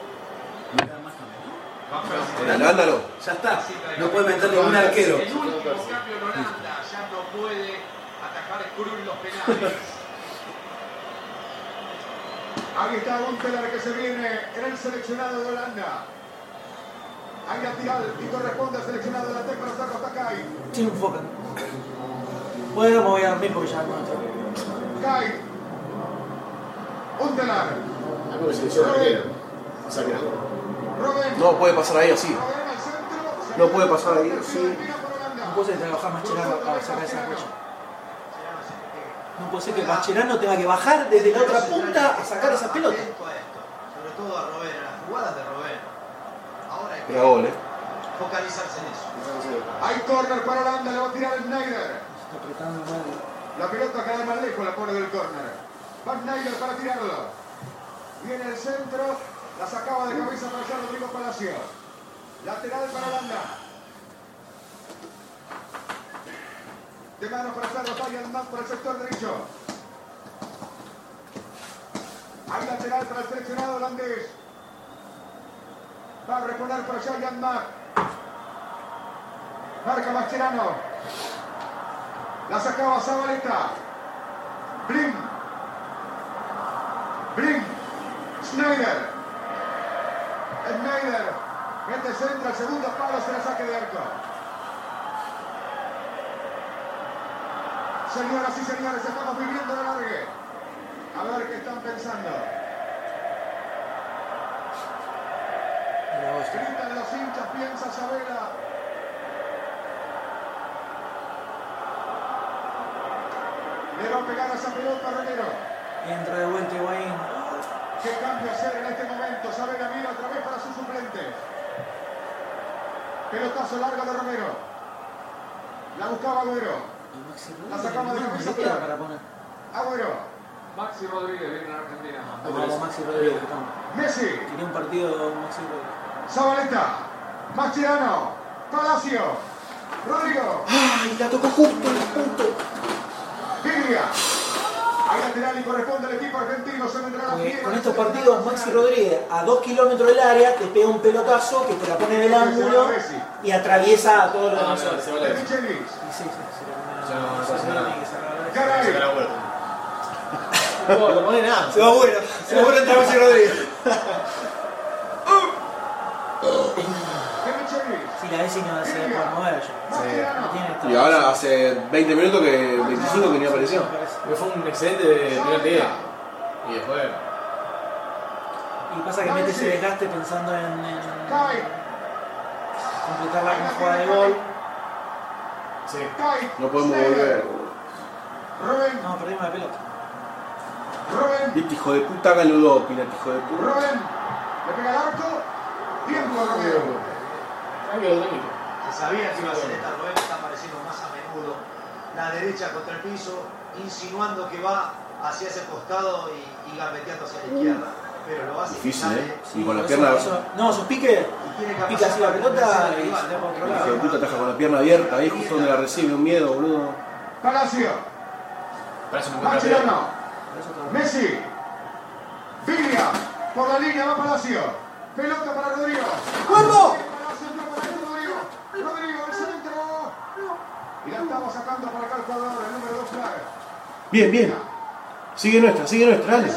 Holanda no. Ya está. No puede meter ningún arquero. El último cambio en Holanda ya no puede atajar Cruz los penales. Ahí está Guntelar que se viene en el seleccionado de Holanda. Ahí la tiral y corresponde al seleccionado de la Tec para hacer Takai. Sí, me enfocan. Bueno, me voy a dormir porque ya no entro. Kai. Guntelar. Algo que se lesionó no. Puede pasar ahí así. No puede pasar ahí así. No puede ser que trabajar Mascherano para sacar esa racha. No puede ser que Mascherano tenga que bajar desde la otra punta a sacar esa pelota. Sobre todo a Robben, a las jugadas de Robben. Ahora hay que ¿eh? focalizarse en eso. Hay córner para Holanda. Le va a tirar apretando mal. La pelota queda más lejos, la pone del córner. Va Schneider para tirarlo. Viene el centro. La sacaba de cabeza para allá Rodrigo Palacio. Lateral para Holanda. De mano para hacerlo, falla más por el sector derecho. Hay lateral para el seleccionado holandés. Va a reponer para allá Jan Mack. Marca Mascherano. La sacaba Zabaleta. Blim. Blim. Schneider. Schneider. Mete centro, el segundo palo se la saque de arco. Señoras y señores, estamos viviendo el alargue. A ver qué están pensando. Gritan los hinchas, piensa Sabela. Le va a pegar a esa pelota. Entra de vuelta Higuaín. ¿Qué cambio hacer en este momento? Sabela mira otra vez para sus suplentes. Pelotazo largo de Romero. La buscaba Agüero. La sacamos de para poner. Agüero. Maxi Rodríguez viene en Argentina. Vamos, Maxi Rodríguez. Messi. Quería un partido Maxi Rodríguez. Zabaleta. Mascherano. Palacio. Rodrigo. ¡Ay! La tocó justo en el punto. Biglia. Hay lateral y corresponde al equipo argentino. Se vendrá fiera. con estos partidos, Maxi Rodríguez a dos kilómetros del área te pega un pelotazo que te la pone en el ángulo y atraviesa a todos los defensores. se va sí, sí, no, no vez. Pone <laughs> nada. Se bueno. Se va bueno entre Maxi Rodríguez. Sí, la Bessi no se puede mover ya. Esta- Y ahora hace 20 minutos que 25 que ni apareció. Fue un excelente primer día. Y después. Y pasa que mete ese desgaste pensando en, en completar la jugada de gol. Sí. No podemos volver. Robben. No, perdimos la pelota. Robben. Viste, hijo de puta, háganlo dos, Pinat, hijo de puta. Robben. Le pega el arco. Tiempo de Romero. Tranquilo, tranquilo. Se sabía que iba a ser esta Robben, está apareciendo más a menudo. La derecha contra el piso, insinuando que va hacia ese costado y, y gambeteando hacia la izquierda. pero lo hace Difícil, ¿eh? Y con la Eso- pierna. eso- no, sos pique, y tiene pica así la pelota y se de puta taja con la pierna abierta ahí justo donde la recibe, un miedo, boludo. Palacio. Parece un Mascherano. Messi. Viglia. Por la línea va Palacio. Pelota para Rodrigo. Para Rodrigo. El centro. Y la estamos sacando para acá el jugador, el número 2 flag. Bien, bien. Sigue nuestra, sigue nuestra, dale.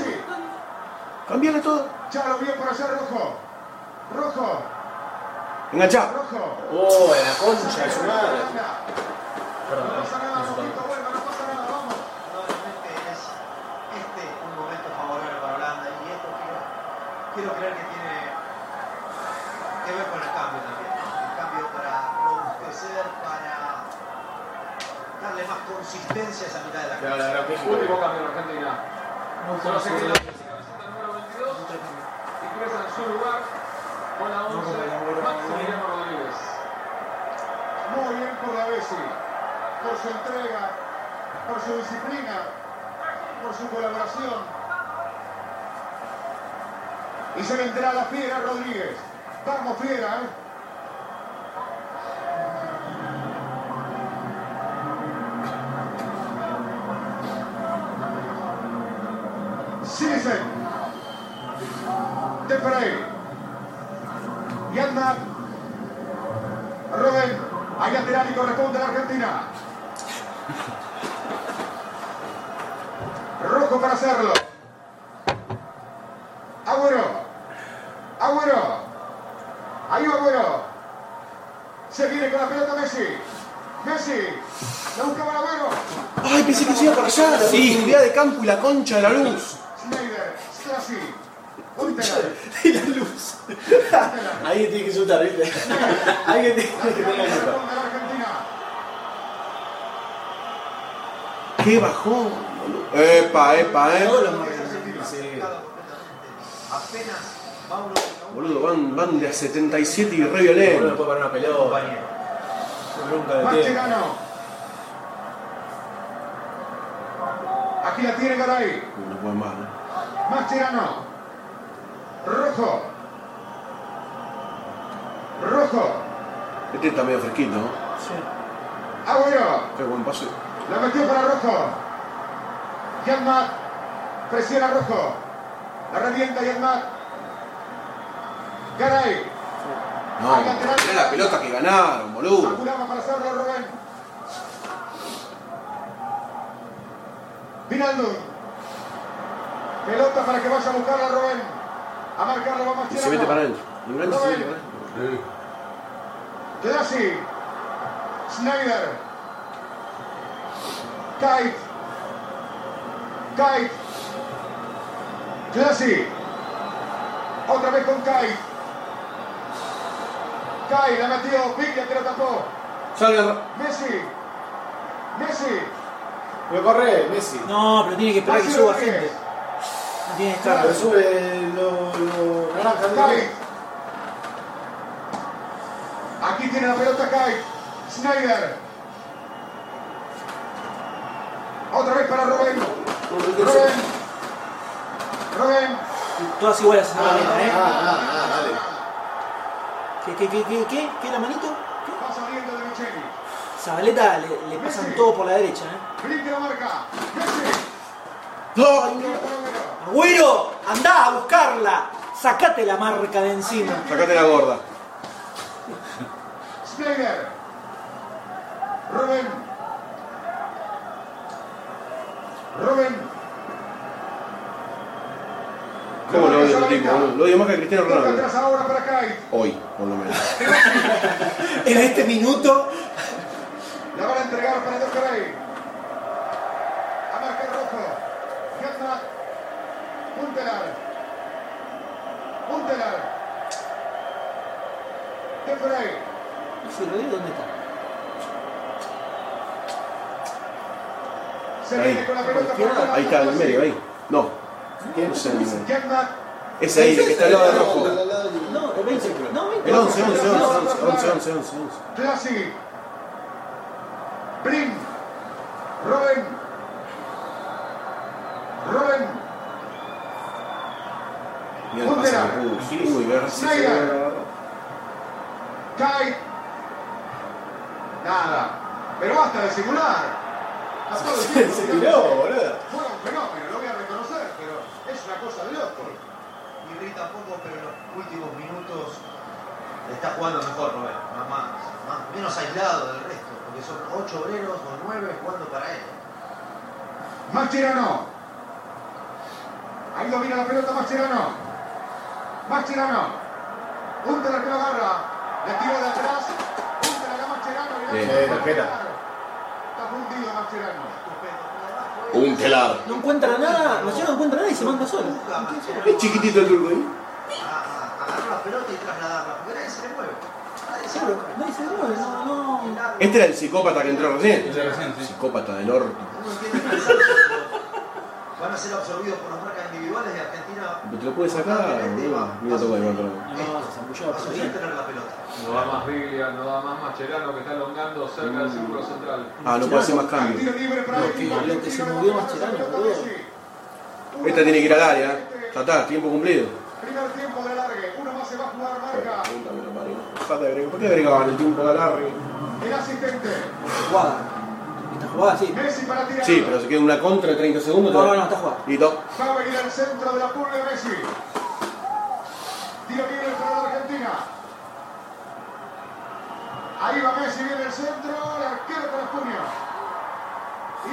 Cambiale todo. Chalo bien por allá, rojo. Rojo. Enganchá. Rojo. Oh, en la concha de su madre. No pasa nada, Rojito, vuelva, no pasa nada, vamos. Probablemente es este un momento favorable para Holanda y esto quiero, quiero creer que tiene que ver con el cambio también. El cambio para robustecer, para darle más consistencia a esa mitad de la la cancha. México. Último cambio en Argentina. Solo se la camiseta número 22. Ingresa en su lugar con la 11 Maximiliano Rodríguez. Muy bien por la Bessi, por su entrega, por su disciplina, por su colaboración. Y se vendrá la Fiera Rodríguez. Vamos, Fiera, ¿eh? De Frey. Yanma. Rubén, hay lateral y corresponde a la Argentina. Rojo para hacerlo. Agüero. Agüero. Ahí va Agüero. Se viene con la pelota Messi. Messi. La buscaba el Agüero. Ay, pensé que se iba para allá. La profundidad de campo y la concha de la luz. Schneider. Strassi. Unterer. Y la luz. <laughs> Alguien tiene que soltar, ¿viste? <laughs> Alguien tiene que Argentina. Qué bajón, boludo. Epa, epa, eh. Todos los. Sí. Apenas va uno contra uno. Boludo, van, van de a 77 y re Uno no violento. puede parar una pelota. compañero. Nunca de tiempo. Mascherano. Aquí la tiene Garay. No pueden más, ¿no? Mascherano. Rojo. Rojo. Este está medio fresquito, ¿no? Agüero. Qué buen pase. La metió para Rojo. Yanmat. Presiona Rojo. La revienta Yanmat. Garay. No, mirá la pelota que ganaron, boludo. Apuraba para hacerlo Rubén. Vinaldo. Pelota para que vaya a buscarla Rubén. A marcarlo va Y Mascherano. se mete para él. Y se mete para él. Klasi. Schneider. Kite. Kite. Klasi. Otra vez con Kite. Kite la metió. Biglia que lo tapó. Salga. Messi. Messi. Pero corre, Messi. No, pero tiene que esperar que suba gente. No tiene Pero escape. sube lo, lo naranja. Kite. Aquí tiene la pelota Kite. Schneider. Otra vez para Rubén. Rubén. Rubén. Todas iguales a Ah, la manita, ¿eh? ah, ah, ah, dale. ¿Qué, qué, qué, qué, qué? ¿Qué la manito? ¿Qué? Va saliendo de Micheli. Zabaleta le, le pasan todo por la derecha, ¿eh? Blink la marca. Messi. ¡No! ¡Agüero! ¡Andá a buscarla! ¡Sacate la marca de encima! Sacate la gorda. Schneider. Rubén. Rubén. ¿Cómo lo odio a tipo? Lo odio más que a Cristiano Ronaldo. atrás ahora para Kite. Hoy, por lo menos. <laughs> En este minuto, La van a entregar para Docarey. A marcar rojo. Yatma. Puntelar. Puntelar. De ¿ese Rodrigo dónde está? Se Ahí. viene con la pelota para Ahí está, en el medio, ahí. No. No sé el medio. Ese ahí, el que está al lado de rojo. No, el 20. No, 20. El 11, 11, 11, 11, 11, 11, 11. Clasi. Brin. Robin. Robin. Uy, si. Kai. Nada. Pero basta de simular. A todo el tiempo. Se tiró, boludo. Fue un fenómeno, lo voy a reconocer, pero es una cosa de loco. Irrita un poco, pero en los últimos minutos está jugando mejor, Robert. Más, más, más- menos aislado del resto, porque son ocho obreros o nueve jugando para él. Mascherano. Ahí domina la pelota Mascherano. Mascherano. Huntelaar que lo agarra. Le tiró de atrás. Mascherano. Un telar. No encuentra nada, Marcelo no encuentra nada y se manda solo. Es chiquitito el turco, ¿eh? A- a- Agarrar la pelota y trasladarla, porque nadie se le mueve. Nadie se le Claro, mueve. nadie se mueve, no, no. Este era el psicópata que entró recién. Sí. Psicópata del orto. Van a ser absorbidos por las marcas individuales de Argentina. Te lo puedes sacar. No. No da más Biglia, no da más Mascherano que está elongando cerca del círculo central. Ah, no puede hacer más cambios. No, equipo lo que se movió Mascherano, boludo. Esta tiene que ir al área. Ya está, tiempo cumplido. Primer tiempo de alargue. Uno más se va a jugar marca. Lo. ¿Por qué agregaban el tiempo de alargue? El asistente. Jugada. Esta jugada, sí. Messi para tirar. Sí, pero se queda una contra de 30 segundos. No, no, no, está jugada. Listo. Va a venir al centro de la purga de Messi. Tiro libre para la Argentina. Ahí va Messi, viene el centro, el arquero con los puños.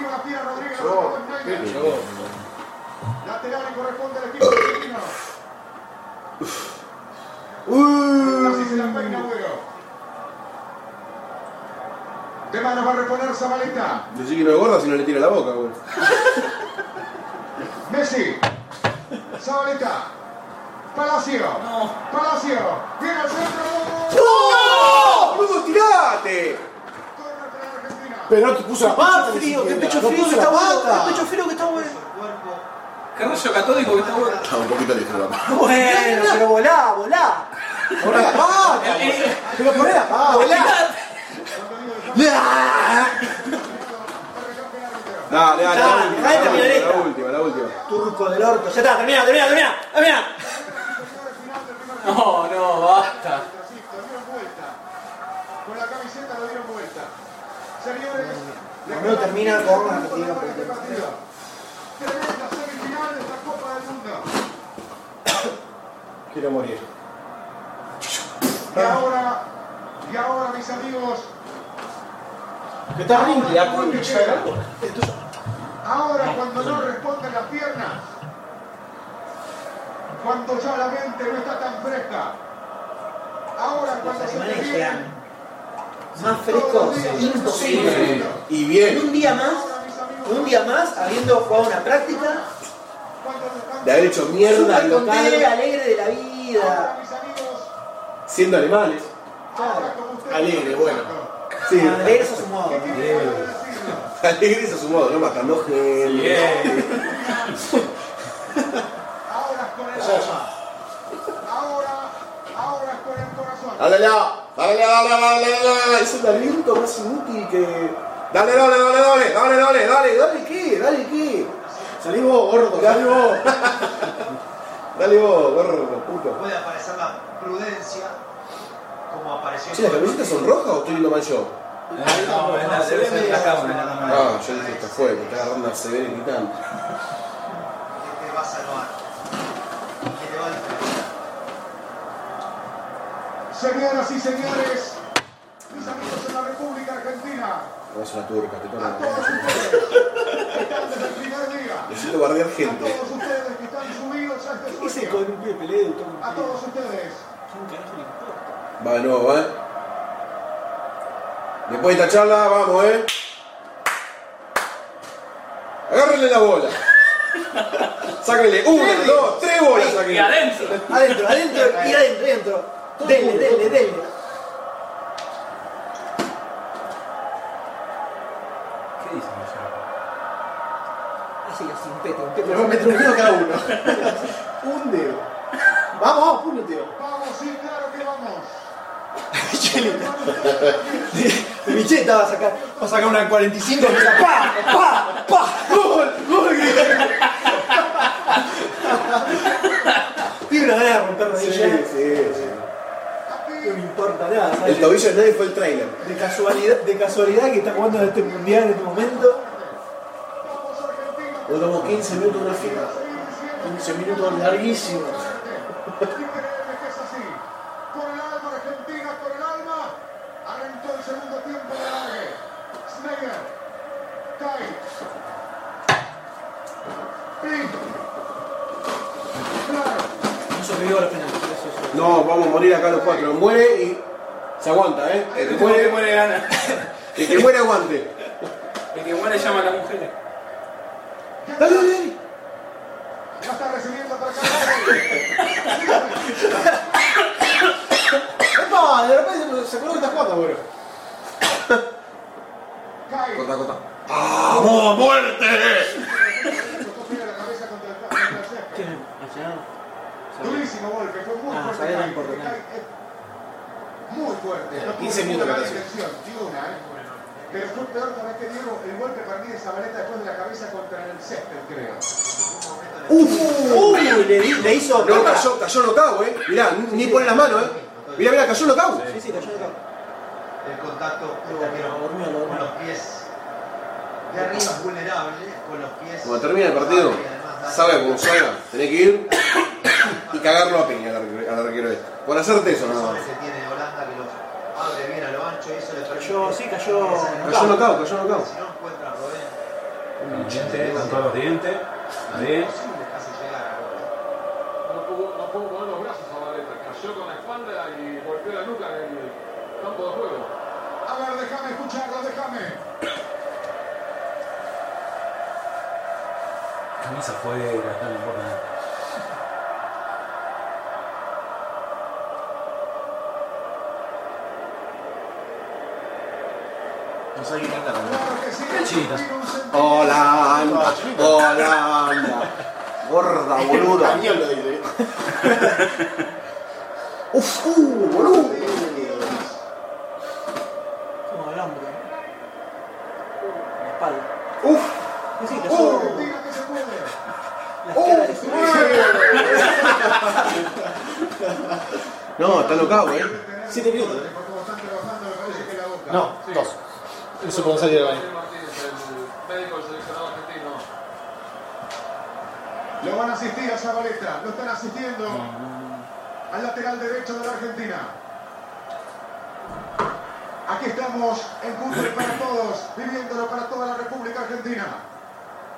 Iba la tira Rodríguez, Snyder. Lateral y corresponde al equipo argentino. Así se la peina Agüero. De manos va a reponer Zabaleta. Decí que no es gorda si no le tira la boca, güey. Messi. Zabaleta. Palacio. Palacio. Viene al centro. ¡No! ¡Boludo, tirate! Corner para la Argentina. Pero no te puso la pata. Frío, qué pecho No frío que está bueno. Qué pecho frío que está bueno. Qué rayo católico que está bueno. Está un poquito lejos la pata. Bueno, pero volá, volá. Poné la pata. Pero poné la pata. Dale, dale, la Dale, La última, la última. Turco del orto. Ya está, termina, termina, termina. Termina. <laughs> No, no, basta. Francisco, dieron vuelta. Con la camiseta lo dieron vuelta. Señores, Romeo termina con un una partida este. Tremenda semifinal de esta Copa del Mundo. <coughs> Quiero morir. Y ahora, y ahora, mis amigos, Que está horrible, la ahora cuando no responden las piernas, cuando ya la mente no está tan fresca, ahora Los cuando se te alemanes viene llegan más frescos, imposible. Y En bien. un día más, un día más, habiendo jugado una práctica, De haber hecho mierda al local, alegre de la vida. siendo alemanes. como ustedes Alegre, bueno. Sí. Alegre a su modo. ¿Qué ¿no? Alegres a su modo, no matando gente. <laughs> el corazón. Dale, dale, dale, dale, dale, dale. Es el aliento más inútil que. Dale, dale, dale, dale, dale, dale, dale, dale, ¿qué? Dale, ¿qué? Salí vos, gordo. Dale vos. Dale vos, gorro, puto. Puede aparecer la prudencia como apareció. Che, ¿las camisetas son rojas o estoy viendo mal yo? No, es la, ser la cámara, la. Ah, yo dije, está fuera, te está agarrando una severa gritando. que te va a salvar. Que te va a diferenciar. Señoras y señores, mis amigos en la República Argentina, No es una turca, te a toca. todos ustedes que están desde el primer día, Necesito bardear a gente. todos ustedes que están subidos a este Ese sueño, con un pie a todos ustedes, ¿Quién carajo le importa? Va de nuevo, ¿eh? Después de esta charla, vamos, ¿eh? Agárrenle la bola. Sáquenle una, dos, tres bolas. Y adentro. Adentro, adentro y adentro, adentro. Dele, dele, dele. ¿Qué dicen allá? Así, así, un pete, un pete. Le voy a meter un dedo cada uno. <laughs> un dedo. Vamos, vamos, un dedo. vamos, sí, claro que vamos. De Micheta va a sacar. Va a sacar una 45 y ¡Pa! ¡Pa! ¡Pa! ¡Gol! ¡Gol! <laughs> Tiene una de romper Sí, rodillas. sí, sí. No me importa nada. El tobillo de nadie fue el trailer. De casualidad, de casualidad que está jugando en este mundial en este momento. Hoy tomó 15 minutos una fila. 15 minutos larguísimos. <laughs> Increíble que es así. Por el alma Argentina, por el alma. Arrancó el segundo tiempo de largue. Schneider. Kai. Pink. Clark. No sobrevivió a los penales. eso es- No, vamos a morir acá los cuatro. Muere y se aguanta, ¿eh? El que muere, muere gana. <laughs> el que muere aguante. El que muere llama a la mujer. Dale, dale, dale. Ya está recibiendo para acá. <coughs> ¡Epa! De repente se acordó que está jugando, boludo. Corta, corta. ¡Vamos, muerte! <laughs> la cabeza contra el contra el césped. ¿Quién es? Nacional. Durísimo golpe, fue muy Ah, fuerte. es Muy fuerte. No 15 tuvo minutos ni una, ¿eh? Pero fue peor para este Diego el golpe para mí de Zabaleta después de la cabeza contra el césped, creo. Uy, le, hizo. No, cayó, cayó nocao, ¿eh? Mirá, ni pone las manos, ¿eh? Mirá, mirá, cayó nocao. Sí, sí, cayó acá. El contacto con los pies de arriba es vulnerable, con los pies. Cuando termine el partido, sabe cómo salga, tenés que ir y cagarlo a piña al arquero- este. Por hacerte eso nada más. tiene Holanda que los abre bien a lo ancho y eso le. Cayó, sí, cayó. Cayó nocao, cayó nocao. Si no encuentra Rodén, Los dientes, están todos los dientes. Ahí. es imposible casi llegar a Rodén. No pudo, no pudo poner los brazos a Valeta, cayó con la espalda y golpeó la nuca en el campo de juego. A ver, déjame escucharlo, déjame. Camisa afuera, está no No sabe quién. Holanda, Holanda. Gorda, boluda. Español lo dice. <laughs> Uf, uh, boludo. Como el hombro. La espalda. Uf, Sí, que. Las caras de No, está nocao, ¿eh? Siete minutos. Boca. No, dos. Del baño. El médico del seleccionado argentino. Lo van a asistir a Zabaleta. Lo están asistiendo al lateral derecho de la Argentina. Aquí estamos en fútbol para todos, viviéndolo para toda la República Argentina.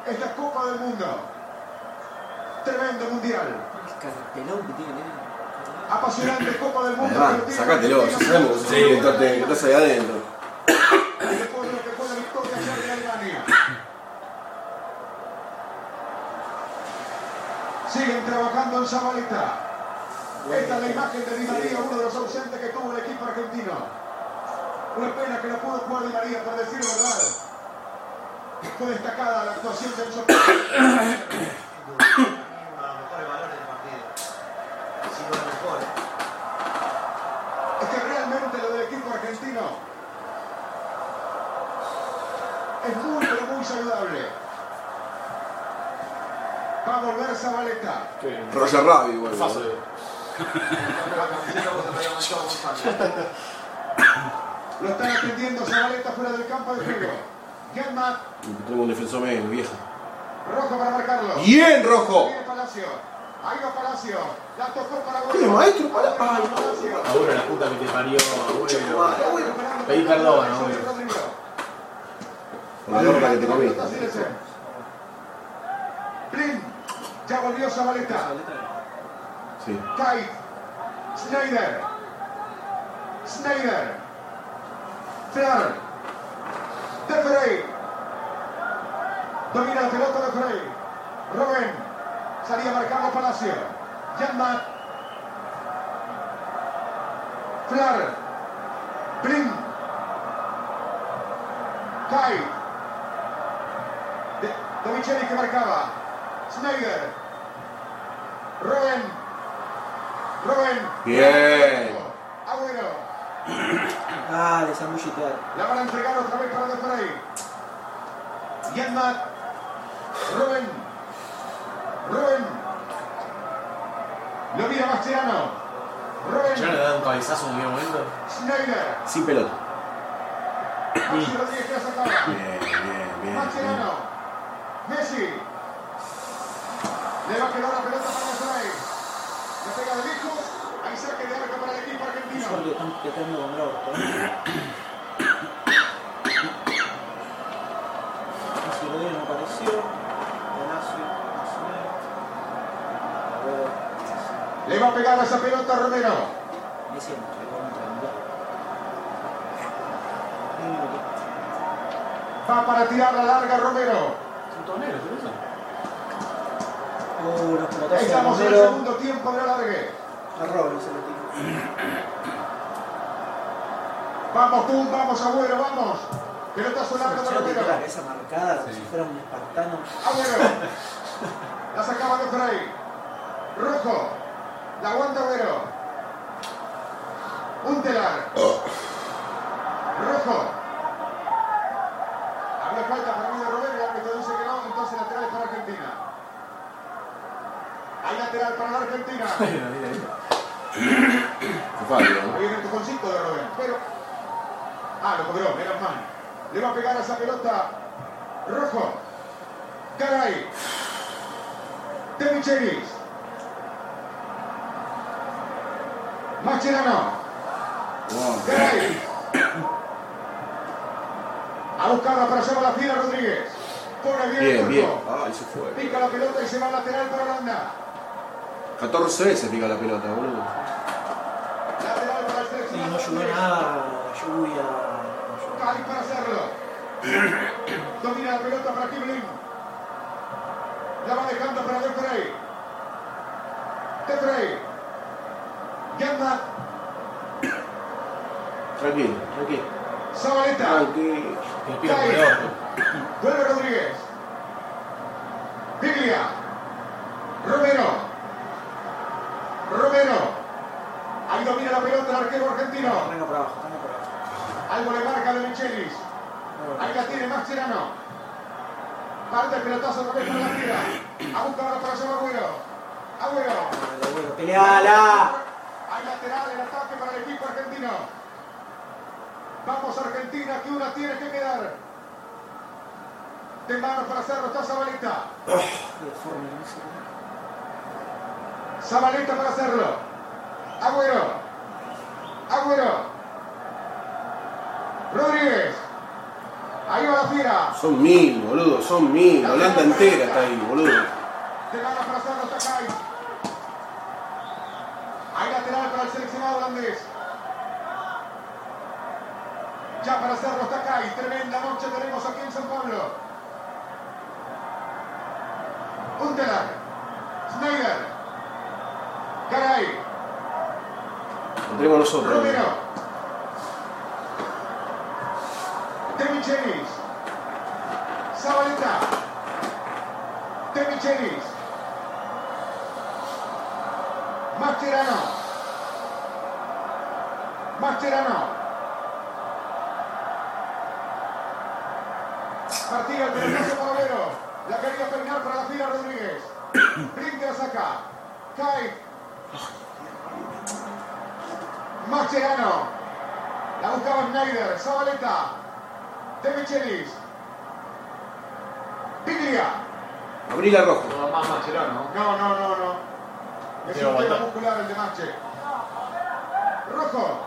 Esta Copa del Mundo. Tremendo mundial. El cartelón que tiene. Apasionante Copa del Mundo. Tiene sacátelo, ya sabemos que un estás- ahí adentro. Y después de lo que fue la victoria ayer de Alemania. Siguen trabajando en Zabaleta. Esta es la imagen de Di María, uno de los ausentes que tuvo el equipo argentino. Una pena que no pudo jugar Di María, por decir verdad. Fue destacada la actuación del <coughs> muy saludable. Va a volver Zabaleta. Roger Rabbit, con sangre. <laughs> Lo están atendiendo Zabaleta fuera del campo de juego. Genmat, Tengo un defensor medio viejo. rojo para marcarlo. ¡Bien, rojo! Palacio. Ahí va Palacio. La tocó para ¿Qué, maestro? Para- Ay, no. Palacio. Abuelo, la puta que te parió, abuelo. Abuelo. Pedí perdón, abuelo. Con la que te comiste. Ya volvió Zabaleta. Sí. Kai, Schneider. Schneider. Flar. De Frey. Domina la pelota de Frey. Robben. Salía marcando Palacio. Janmat. Flar. Blin. Kai. De, de Micheli que marcaba. Schneider. Robben. Robben. Bien. Agüero. <coughs> Ah, le zambullite. dale. La van a entregar otra vez para De Frey. Yanmat. Rubén. Rubén. Lo mira Mascherano. Ya le da un cabezazo en cualquier momento. Schneider. Sin pelota. Bien, bien. bien. Mascherano. Messi. Le va a quedar la pelota para Nazaray. La pega de lejos. Ahí saque de arco para el equipo argentino. No apareció. Le va a pegar a esa pelota a Romero. Un. Va para tirar la larga Romero. Son todos negros, Estamos en el segundo tiempo de alargue. A Robin se lo. Vamos tú, vamos Agüero, vamos. Pelotazo largo de Yo te la cabeza marcada como si fuera un espartano. Agüero. <laughs> La sacaba de Frey. Rojo. La aguanta Agüero. Untelar. Rojo. Había falta para mí de Romero, el árbitro dice que no, entonces lateral para Argentina. Hay lateral para la Argentina. <laughs> Fue <coughs> fallo, ¿no? Ahí viene el de Robben, pero. Ah, lo cobró, era man. Le va a pegar a esa pelota. Rojo. Caray. De Michelis. Mascherano. Wow. Caray. A buscarla para llevar la fila Rodríguez. Pone bien, Bien, el bien. se fue. Pica la pelota y se va al lateral para Holanda. 14 veces pica la pelota, boludo. Seleccionado. no ayudó nada lluvia. no. Cali para hacerlo. <clears throat> Domina la pelota para Kiblin. La va dejando para De Frey. De Frey. Gamba. Tranquilo, tranquilo. Zabaleta. Tranquilo. Vuelve Rodríguez. Biglia. Romero. Romero. Ahí domina la pelota el arquero argentino. Venga para abajo, venga para abajo. Algo le marca de Michelis. Ahí la tiene Mascherano. Parte el pelotazo otra vez para la tira. A buscarla para llevar Agüero. Agüero. Peleala. Hay lateral el ataque para el equipo argentino. Vamos Argentina, que una tiene que quedar. De manos para hacerlo está Zabaleta. De forma que no se- Zabaleta para hacerlo. Agüero. Agüero. Rodríguez. Ahí va la fiera. Son mil, boludo, son mil. Holanda entera está ahí, boludo. De manos para hacerlo está Kai. Hay lateral para el seleccionado holandés. Ya para hacerlo está Kai. Tremenda noche tenemos aquí en San Pablo. Untelar. Schneider. Garay. Lo tenemos nosotros. Romero. De Michelis. Zabaleta. De Michelis. Mascherano. Mascherano. Partida el pelotazo para Overo. La quería peinar para la fila Rodríguez. Brinde la saca. Cae. Mascherano. La buscaba Schneider. Zabaleta. De Michelis. Piglia. Abrí la. No, más Mascherano. No, no, no, no. Es Pero un tema aguanta. muscular el de Mache. Rojo.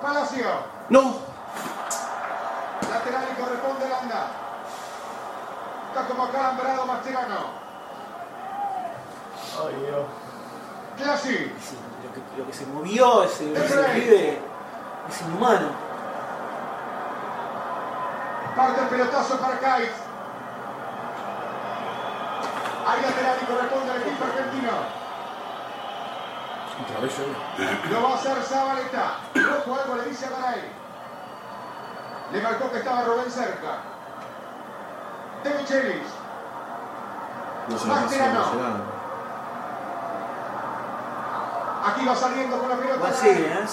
Palacio. No. Lateral y corresponde Holanda. Está como acalambrado Mascherano. Ay, Dios. Clasi. Sí, lo, que, lo que se movió ese, ese Efraín. pibe es inhumano. Parte el pelotazo para Kais. Hay lateral y corresponde al equipo argentino. Otra vez yo. Lo va a hacer Zabaleta. Rojo algo le dice a Garay. Le marcó que estaba Rubén cerca. De Michelis. No se la pasó, Mascherano. no se la. Aquí va saliendo con la pelota. Va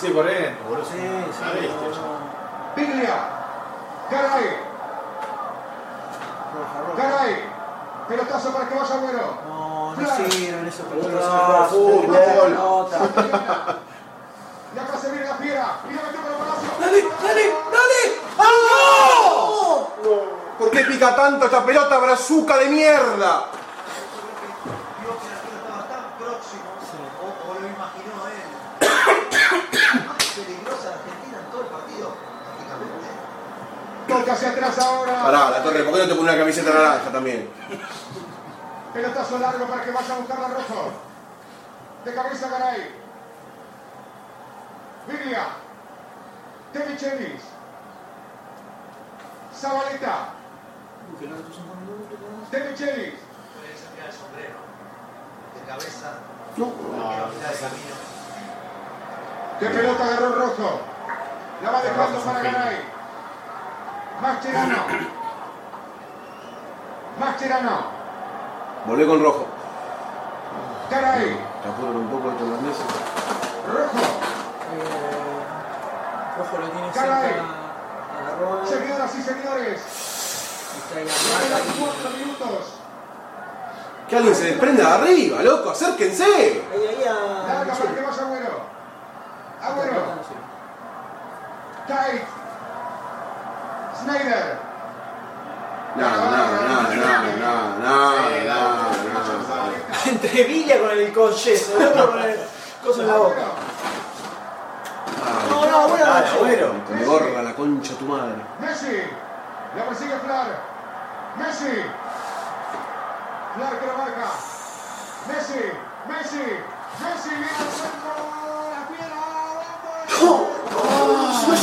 Sí, por dentro, boludo. Sí, sí. Una bestia, no, no. Biglia. Garay. Garay. Pelotazo para que vaya Agüero. No, no sirven esos Bueno, pelotazos. fútbol. la pelota. Y acá se viene la fiera. Y la metió para Palacio. Dale, dale, dale. ¡Ah! ¿Por qué pica tanto esta pelota, brazuca de mierda? Vio que el arquero estaba tan próximo, o, o lo imaginó él. Más peligrosa Argentina en todo el partido, prácticamente. Toca hacia atrás ahora. Pará, la torre, ¿por qué no te pone una camiseta naranja también? Pelotazo largo para que vaya a buscar la rojo. De cabeza Garay. Viglia. De Michelis. Zabaleta. De Michelis. Puede sacar el sombrero. De cabeza, No. de pelota agarró el rojo. La va dejando para Garay. Mascherano. Mascherano. Volvé con rojo. Garay. Te apuran un poco estos holandeses. Rojo. Eh, Ojo lo tiene Caray. Agarró. Seguidoras y la Quedan cuatro minutos. Que alguien se desprenda de arriba, loco, acérquense. Ahí, ahí a. Larga para que vaya Agüero. Agüero. Kite. Snyder. Nada, nada, nada, nada, nada, nada, nada, nada. Entre Villa con el concheso, el <laughs> otro con el coso en la boca. No, no, bueno, no. Agüero. Te borra la concha tu madre. Messi. La persigue Flar. Messi. Flar que lo marca. Messi. Messi. Messi viene al centro.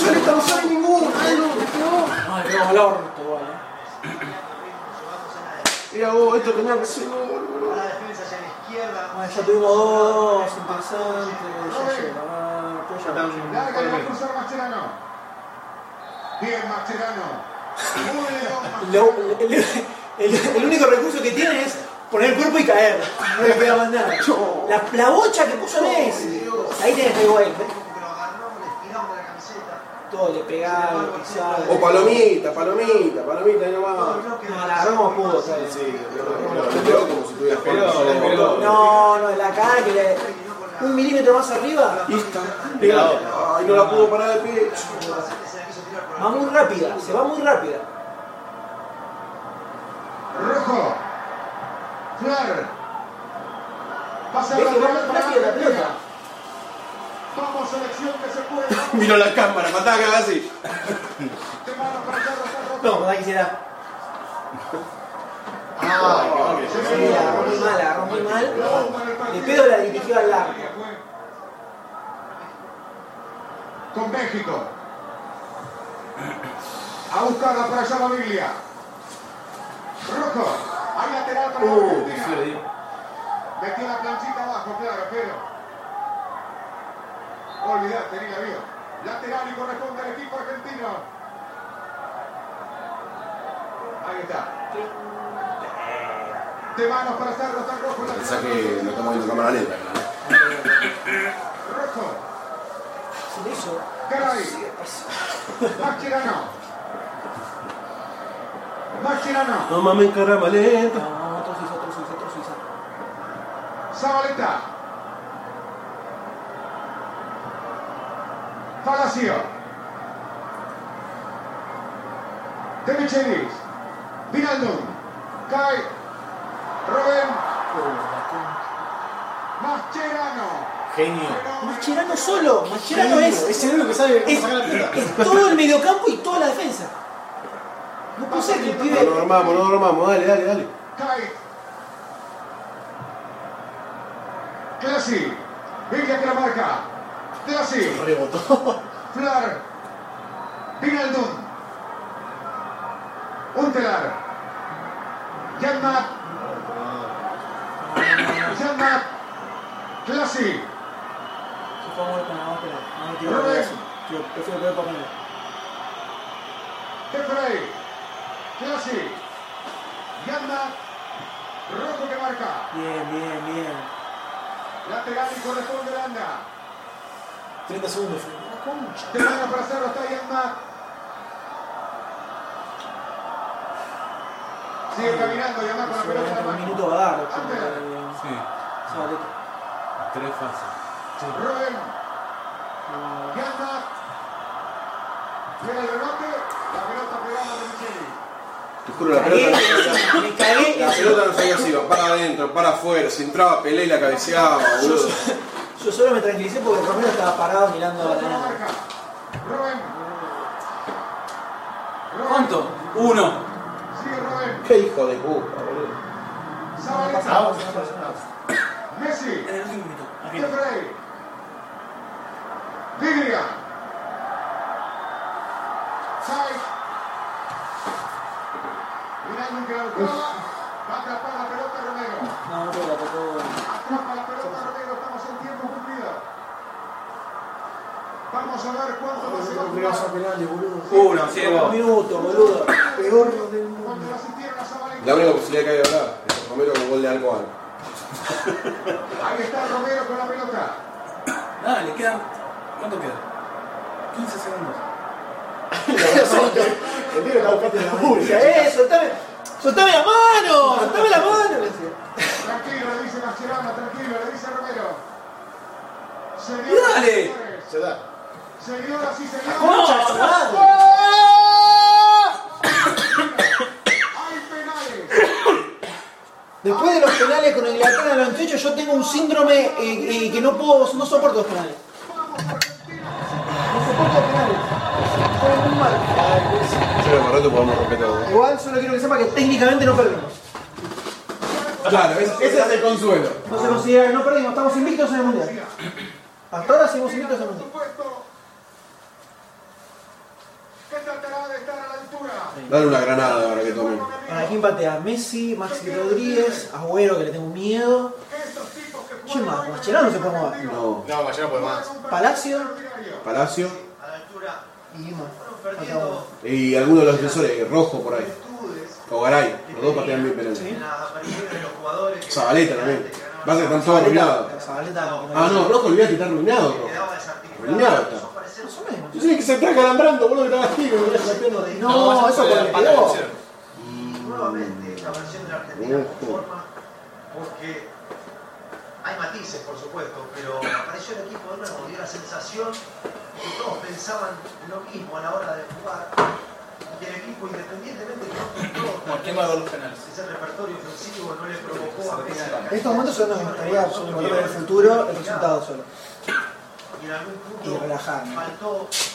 No sale, no sale ninguno. Ay, no, el orto, igual, eh. Mira vos, esto tenía que ser gol. La defensa hacia la izquierda. Bueno, ya tuvimos dos interesantes. Ya llega. ah, después ya. Larga y va a cruzar. Bien Mascherano. Muy bien. El, único recurso que tiene es poner el cuerpo y caer. No le pega más nada. La, la bocha que puso Messi. Ahí tenés que igual. Pero agarró, le estiramos la camiseta. Todo le pegaba, le pisaba. O palomita, palomita, palomita, ahí nomás. No, la pudo. ¿sabes? Lo como si No, no, la cara que le. Un milímetro más arriba. Ay, no la pudo parar de pie. Va muy rápida, se va muy rápida. Rojo. Flar. Pasa la pelota más para rápida la Argentina. pelota. Vamos, selección que se puede. <laughs> Miró la cámara, matá que así. No, verdad quisiera. Ah, Sí, la agarró muy mal, la agarró muy mal. De pedo la dirigió al arco. Con México. A buscarla para allá la Biblia. Rojo. Hay lateral para la Uh, Argentina. sí, le dio. Metió la planchita abajo, claro, pero. Olvidate, ni la vio. Lateral y corresponde al equipo argentino. Ahí está. De manos para Cerro, está rojo. Pensá que lo estamos viendo en cámara lenta. ¿no? Rojo. Le hizo. Garay. Mascherano. Mascherano. No mames, caramba, lenta. No, otro suiza, otro suiza, otro suiza. Zabaleta. Palacio. De Michelis. Vinaldum. Kai. Robben. Mascherano. Genio. Mascherano solo. Mascherano es, Es el único que sabe cómo es, sacar la pelota. es todo el mediocampo y toda la defensa. No puede ser que el No pibe. lo armamos, no lo armamos, dale, dale, dale. Kai. Clasi. Villa que la marca. Clasi. Rebotó. <laughs> Flar. Vinaldum. Untelar. Janmat. Janmat. Poner. Jeffrey. Clasi. Janmat. Rojo que marca. Bien, bien, bien. Lateral y corresponde Landa. 30 segundos. La concha. Mano para hacerlo está Janmat. Sigue caminando y además con la pelota la Un mano. minuto va a dar. Sí, Zabaleta. tres fases. Rubén. ¿Qué anda? Viene el rebote. La pelota pegada de Micheli. Te juro, la pelota, me cagué. la pelota no sabía si iba para adentro, para afuera, si entraba, pelé y la cabeceaba, boludo. <laughs> Yo solo me tranquilicé porque Romero estaba parado mirando a la nada. ¿Cuánto? Uno. Qué hijo de puta, boludo. Zabaleta. Messi. En el último minuto. Sainz. Mirando que la buscaba. Va a atrapar la pelota Romero. No, no, la tocó. Atrapa la pelota Romero. Estamos en tiempo cumplido. Vamos a ver cuánto se va a penales, boludo. Uno, Un ciego. minuto, boludo. Peor del mundo. Cuando lo asistieron a Zabaleta. La única posibilidad que hay ahora es Romero con gol de arco al. Ahí está Romero con la pelota. Nada, le quedan. ¿Cuánto queda? 15 segundos. <laughs> El tío está buscando la música. ¡Eh, soltame! ¡Soltame la mano! ¡Soltame la mano! Tranquilo, le dice Mascherano, tranquilo, le dice Romero. Y dale. Se da. Señoras y señores. <coughs> Hay penales. Después de los penales con Inglaterra en el 98, yo tengo un síndrome eh, eh, que no puedo, no soporto los penales. No soporto los penales. Juegan muy mal. Yo lo correcto podemos romper todo. Igual solo quiero que sepa que técnicamente no perdimos. Claro, ese ese es el consuelo. No se considera que no perdimos, estamos invictos en el mundial. Hasta ahora seguimos invictos en el mundial. supuesto. Que tratará de estar a la altura. Dale una granada ahora que tomen. Para quién patea Messi, Maxi Rodríguez, Agüero que le tengo miedo. ¿Quién más? Mascherano no se puede mover. No. No, puede más. Palacio Palacio A la altura y ¿quién más? y alguno de los defensores, rojo por ahí. O Garay, los dos patean bien penales. que- Zabaleta también. Va a ser que están todos arruinados. Ah, no, rojo olvidate que está arruinado. rojo. Arruinado está. Más o menos. Tú tienes que se está calambrando, boludo, que estaba así, que me voy a sacar la. No, eso por el pegó. Y nuevamente esta versión de la Argentina conforma porque hay matices, por supuesto, pero apareció el equipo de nuevo, dio la sensación que todos pensaban lo mismo a la hora de jugar. Y el equipo, independientemente de que no encontró ¿Por qué no hago los penales? ese repertorio ofensivo, no le provocó a En estos momentos solo nos gustaría absolutamente ver el futuro, el resultado solo. Y relajarme.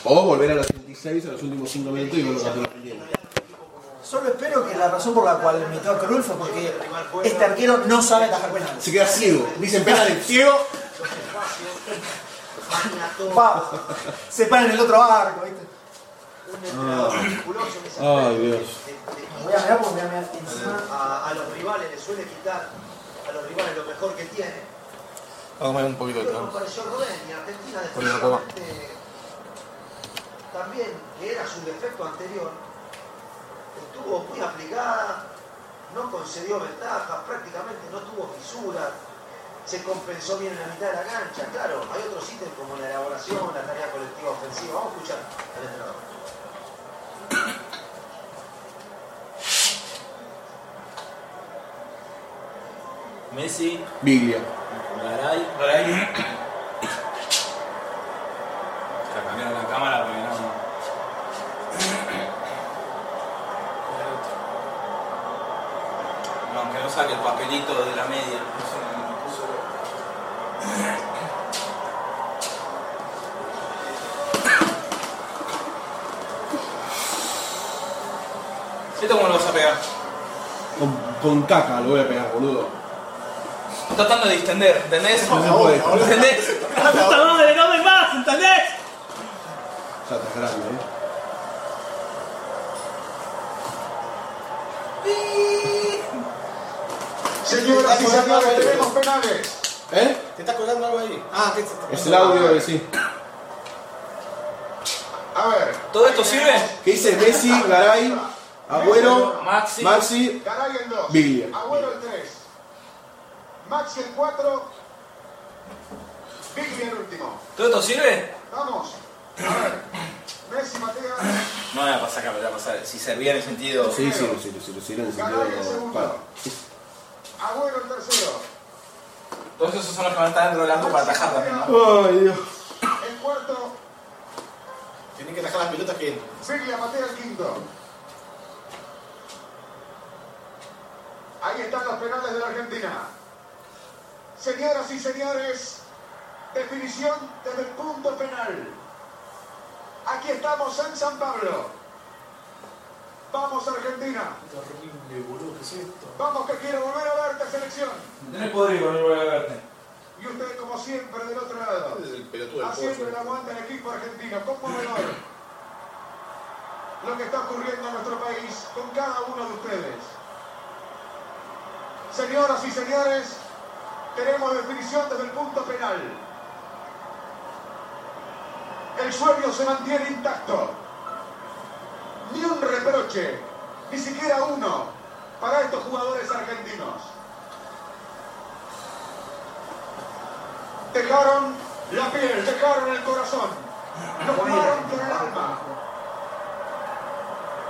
O volver a los 36 a los últimos 5 minutos y volver a hacer. Solo espero que la razón por la cual metió a Cruyff fue porque este arquero no sabe atajar penales. Se queda ciego. Dicen penales, ciego. Pa, se para en el otro arco, ¿viste? ese Ay, Dios. Voy a mirar porque voy a mirar encima. a, a los rivales le suele quitar a los rivales lo mejor que tiene. Hágame un poquito de claro. pareció Rubén y Argentina también, que era su defecto anterior, estuvo muy aplicada, no concedió ventajas, prácticamente no tuvo fisuras, se compensó bien en la mitad de la cancha. Claro, hay otros ítems como la elaboración, la tarea colectiva ofensiva. Vamos a escuchar al entrenador. Messi, Biglia. Garay. Garay. Ya cambiaron la cámara porque no. No, Aunque no saque el papelito de la media. ¿Esto cómo lo vas a pegar? Con, con caca lo voy a pegar, boludo. Estoy tratando de distender, ¿entendés? No se puede. ¿Entendés? ¡La puta madre, no me más! ¿Entendés? Ya está grande, eh. Señoras y señores, tenemos penales. ¿Eh? ¿Te está colgando algo ahí? Ah, ¿qué Es el audio de sí. A ver, ¿Todo esto sirve? ¿Qué dice Messi, Garay, Agüero, Maxi. Maxi? Garay el 2. Biglia. Agüero el 3. Maxi el 4. Biglia el último. ¿Todo esto sirve? Vamos. A ver. Messi, Matea. No, para sacar, era para sacar. Si servía en el sentido. Sí, sí, sí, sí, sí, sí, en el sentido. Agüero el tercero. Todos esos son los que van a estar dentro del arco para atajar también, ¿no? Ay, Dios. El cuarto, Tienen que atajar las pelotas que. Biglia patea el quinto. Ahí están los penales de la Argentina. Señoras y señores, definición desde el punto penal. Aquí estamos en San Pablo. Vamos Argentina. Horrible, boludo, ¿qué es esto? Vamos que quiero volver a verte selección. No voy a verte. Y usted como siempre del otro lado. El Haciendo el aguante al equipo argentino. Conmovedor. Lo que está ocurriendo en nuestro país con cada uno de ustedes. Señoras y señores, tenemos definición desde el punto penal. El sueño se mantiene intacto. Ni un reproche, ni siquiera uno, para estos jugadores argentinos. Dejaron la piel, dejaron el corazón, nos jugaron con el alma.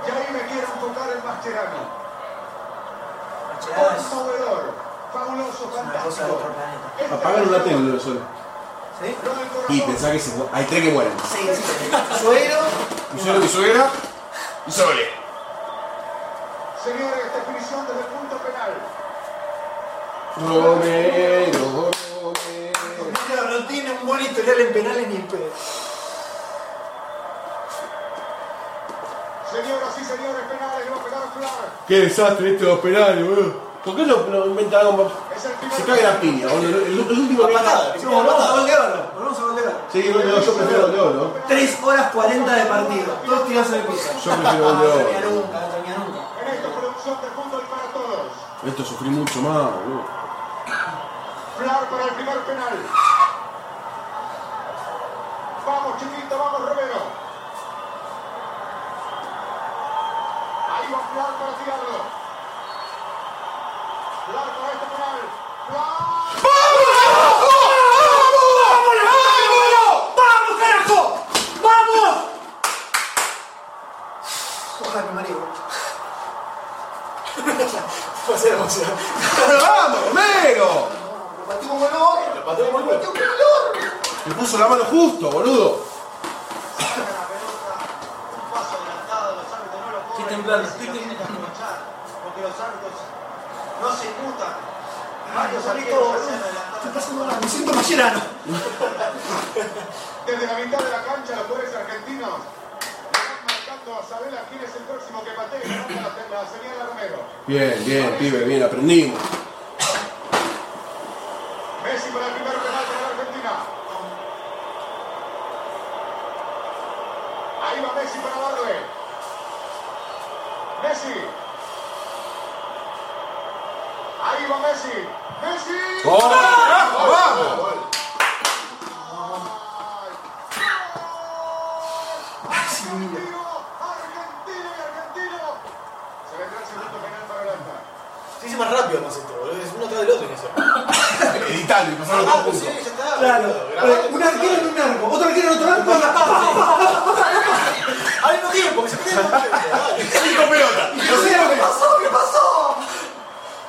Y ahí me quiero enfocar en Mascherano. Conmovedor, fabuloso, fantástico. Apagan una tele solo. ¿Sí? Y pensá que se hay tres que mueren. Sí, sí. Suegro. Mi suegro, mi suegra y Sole. Señores, definición desde el punto penal. Romero, Romero. No, no tiene un buen historial en penales ni en pedo. Señoras y señores, penales, lo pegaron Flar. Qué desastre este dos penales, boludo. ¿Por qué no, no inventan algo el Se cae la piña, boludo. El, el último A que patada. Sí, volvamos a gol de oro. Volvamos a gol de oro. Sí, oro, yo prefiero gol de oro. 3 horas 40 de partido. Todos tirados en el piso. Yo prefiero gol de No termina oro. nunca, no termina nunca. En esta producción de fútbol para todos. Esto sufrí mucho más, boludo. Flar para el primer penal. Vamos, chiquito, vamos, Romero. Ahí va Flar para tirarlo. Flar para este penal. Flar. ¡Vamos, carajo! ¡Vamos! Ojalá que marido. Va a ser emoción. ¡Vamos, Romero! Lo oro. Lo. Le puso la mano justo, boludo. Estoy temblando, estoy temblando. aprovechar, Porque los árbitros no se inmutan. Varios arqueros se adelantado. pasando me siento mascherano. Desde la mitad de la cancha, los jugadores argentinos marcando a Sabela quién es el próximo que patee. La, la señal a Romero. Bien, bien, pibe, bien, aprendimos. Messi para el primer penal de la Argentina. Ahí va Messi para darle. Messi. Va Messi. Messi. Argentino y argentino. Se vendrá el segundo penal para Holanda. Se dice más rápido más esto. Es uno atrás del otro en eso. Editando y pasando Ah, todo sí, junto. ya está. Claro. Un arquero en un arco, otro arquero en otro arco. Al mismo tiempo, que se meten Cinco pelotas. ¿Qué pasó? ¿Qué pasó?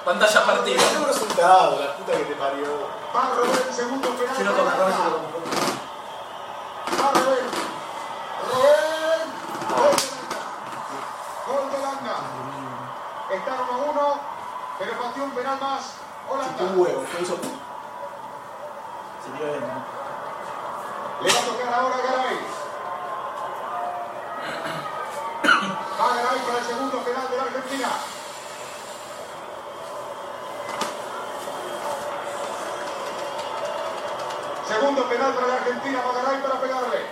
Pantalla partida. un resultado, la puta que te parió. Va a Robert el segundo penal. Si no toca, no, no toca. Robert. Gol de Holanda. Gol de Holanda. Está 1 a 1, pero pateó un penal más. Holanda. Un huevo, fue eso. Se tiró bien. Le va a tocar ahora a Garay. Va Garay para el segundo penal de la Argentina. Segundo penal para la Argentina, va Garay para pegarle.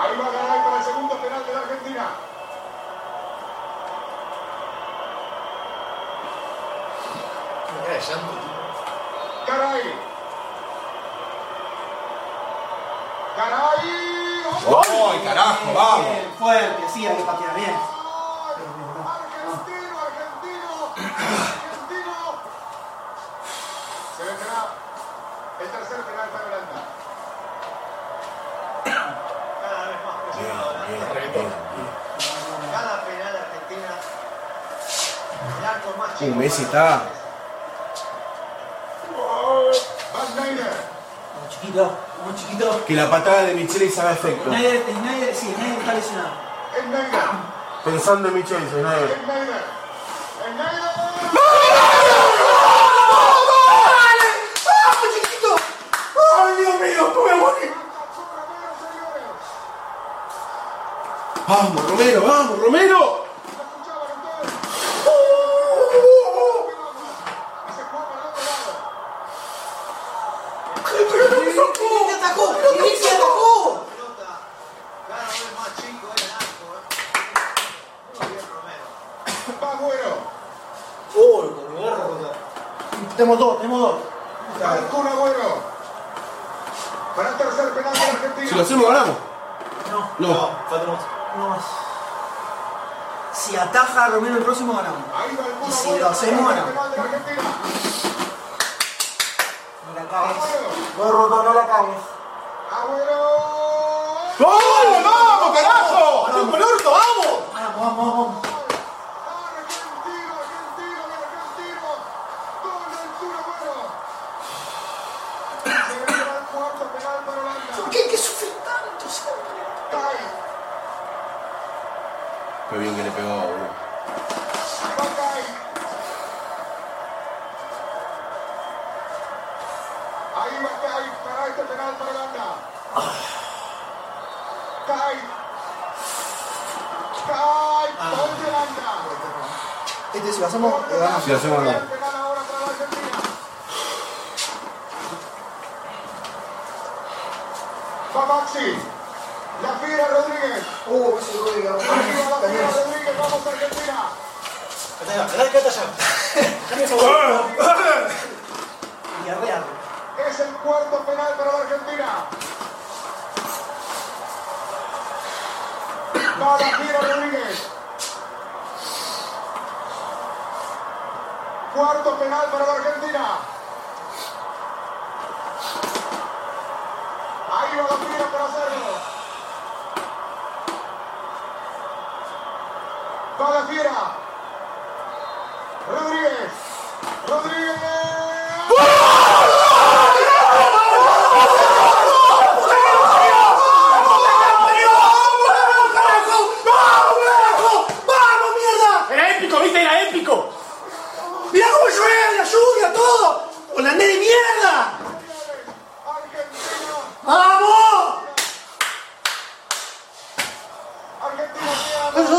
Ahí va Garay para el segundo penal de la Argentina. Una cara de llanto, tío. Garay. Garay. ¡Ay, carajo, vamos! Bien, fuerte, sí, hay que patear bien. Argentino, argentino, argentino. Se vendrá El tercer penal para Holanda. Cada vez más presionado. Cada penal Argentina. El arco más chico. Uh, Messi para- está. Van Schneider. Muy chiquito, muy chiquito. Que la patada de Michele haga efecto. Snyder, Snyder, sí, Snyder está lesionado. Pensando en Michele, Snyder. Vamos, Romero, vamos, Romero.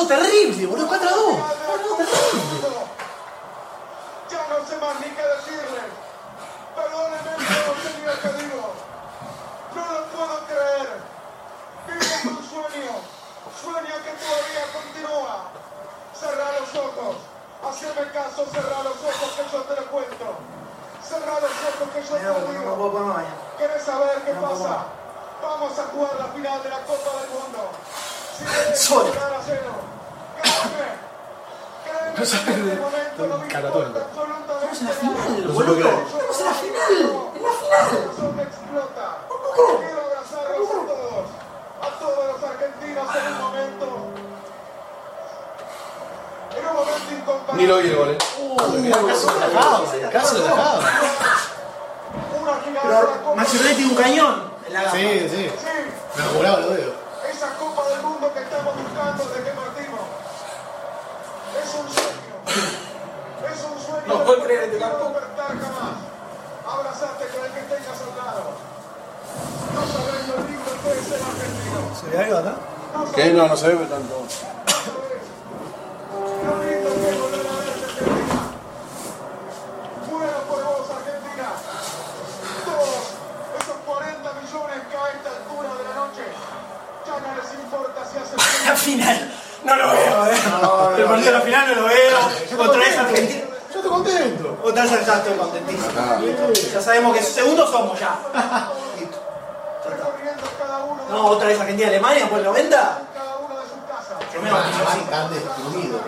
Queda 4 2 terrible, boludo, 4 2. 4 2 terrible. Ya no sé más ni qué decirle. Perdónenme por lo señor que digo. No lo puedo creer. Vives un sueño. Sueño que todavía continúa. Cerra los ojos. Haceme caso, cerra los ojos que yo te lo cuento. Cerra los ojos que yo te lo no digo. ¿Quieres saber qué No, pasa? no. Vamos a jugar la final de la Copa del Mundo. Si. No Estamos en la final, boludo. Estamos en la final. En la final. Quiero abrazarlos a todos. A todos los argentinos en un momento. En un momento incomparable. Ni lo vi el gol, eh. Casi relajado, casi Pero tiene un cañón en la gama. Sí, sí. Me acumulaba los dedos. Esa Copa del Mundo que estamos buscando desde que No puedo que creer no despertar jamás. Abrazate con el que tengas al lado. No lo lindo que es ser argentino. ¿Se ve algo acá? ¿Qué? No, no se ve tanto. No sabés lo lindo que es volver a verte, Argentina. Muero por vos, Argentina. Todos esos 40 millones que a esta altura de la noche ya no les importa si hacen <laughs> La final. No lo veo, eh. El partido de la final no lo veo. Otra vez Argentina. Contento. Otra vez ya estoy contentísimo. Ya sabemos que segundos somos ya. <laughs> Listo. Ya está. de No, otra vez Argentina Alemania por el 90. cada uno de sus casas. Yo me bautizo así. Están destruidos.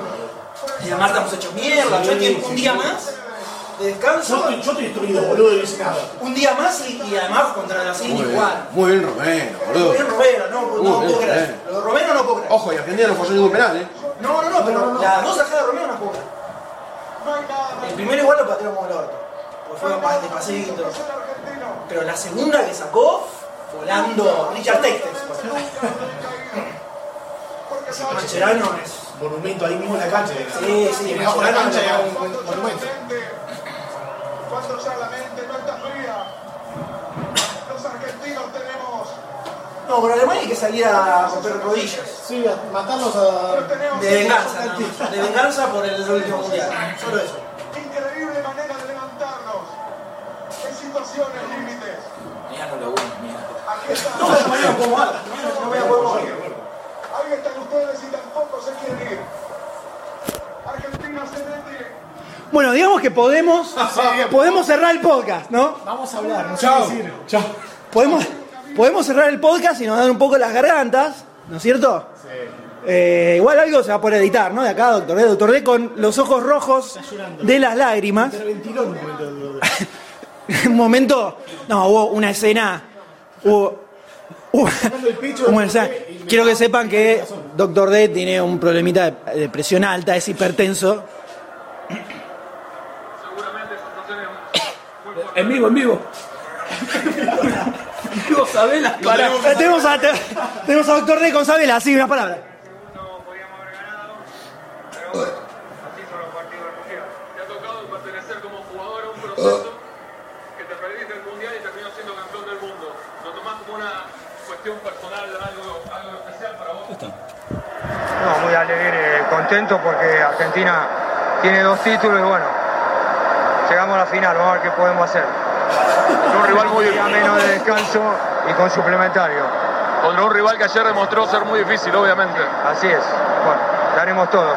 Y además estamos hechos mierda. Yo tiempo un día más. de descanso. Yo estoy, yo estoy destruido, boludo, no hice nada. Un día más y, y además contra la City Muy igual. muy bien Romero, boludo. Muy bien Romero, no, no puedo creer. Romero. Lo de Romero no puedo creer. Ojo, y Argentina no falló ningún penal, ¿eh? No, no, no, pero las dos sacadas de Romero no puedo creer. El primero igual lo pateó como el orto. Porque fue más despacito. Pero la segunda que sacó, volando Richard Textes. Mascherano es. Monumento ahí mismo en la cancha. Sí, sí, Mascherano cancha es- hay un monumento. Cuando ya la mente no está fría, los argentinos tenemos No, pero Alemania hay que salir a romper rodillas. Sí, a matarlos a. De venganza. De venganza por el último mundial. Solo eso. increíble manera de levantarnos en situaciones límites. Ya no lo uno, mierda. Aquí está. No, no, mañana puedo mover. No voy a poder mover. Ahí están ustedes y tampoco se quieren ir. Argentina se mete. Bueno, digamos que podemos, <laughs> podemos cerrar el podcast, ¿no? Vamos a hablar, no sé Chao. qué decir. Chao. Podemos, podemos cerrar el podcast y nos dan un poco las gargantas, ¿no es cierto? Eh, igual algo se va a poder editar, ¿no? De acá, doctor D. Doctor D con los ojos rojos de las lágrimas. <laughs> Un momento no, hubo una escena, hubo, hubo- hubo una escena. Quiero que sepan que Doctor D tiene un problemita de, de presión alta, es hipertenso. Seguramente muy fuerte. En vivo, en vivo. <laughs> Sabela. Tenemos, a, te- tenemos a Doctor D con Sabela, sí, una palabra. Así son los partidos del mundial. Te ha tocado pertenecer como jugador a un proceso que te perdiste el mundial y terminó siendo campeón del mundo. ¿Lo tomás como una cuestión personal, algo, algo especial para vos? No, muy alegre, contento porque Argentina tiene dos títulos y bueno, llegamos a la final, vamos a ver qué podemos hacer. Un rival muy día menos de descanso y con suplementario. Contra un rival que ayer demostró ser muy difícil, obviamente. Así es, bueno, daremos todo.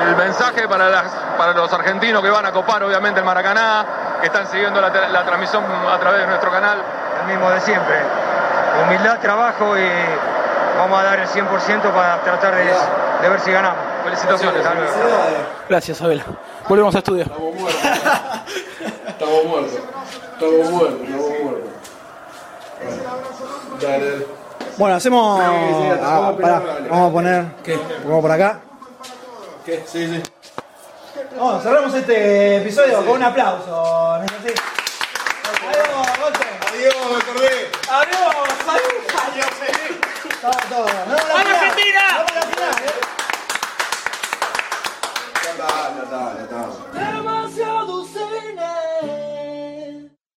El mensaje para, las, para los argentinos que van a copar, obviamente, el Maracaná, que están siguiendo la, la transmisión a través de nuestro canal. El mismo de siempre. Humildad, trabajo y vamos a dar el 100% para tratar de, de ver si ganamos. Felicitaciones. Gracias, Sabela. Volvemos a estudio. <laughs> Estamos muertos. Estamos muertos. Estamos muertos, muertos. Dale, dale. Bueno, hacemos. Sí, sí, hasta Ah, vamos a pará, vamos a poner. ¿Qué? Vamos por acá. ¿Qué? Sí, sí. Vamos, cerramos este episodio con un aplauso. ¿no es así? Adiós. Adiós, doctor D. Adiós, salud. Adiós, feliz. Todo, todo. Nos vemos en la final. Ya está, ya está, ya está.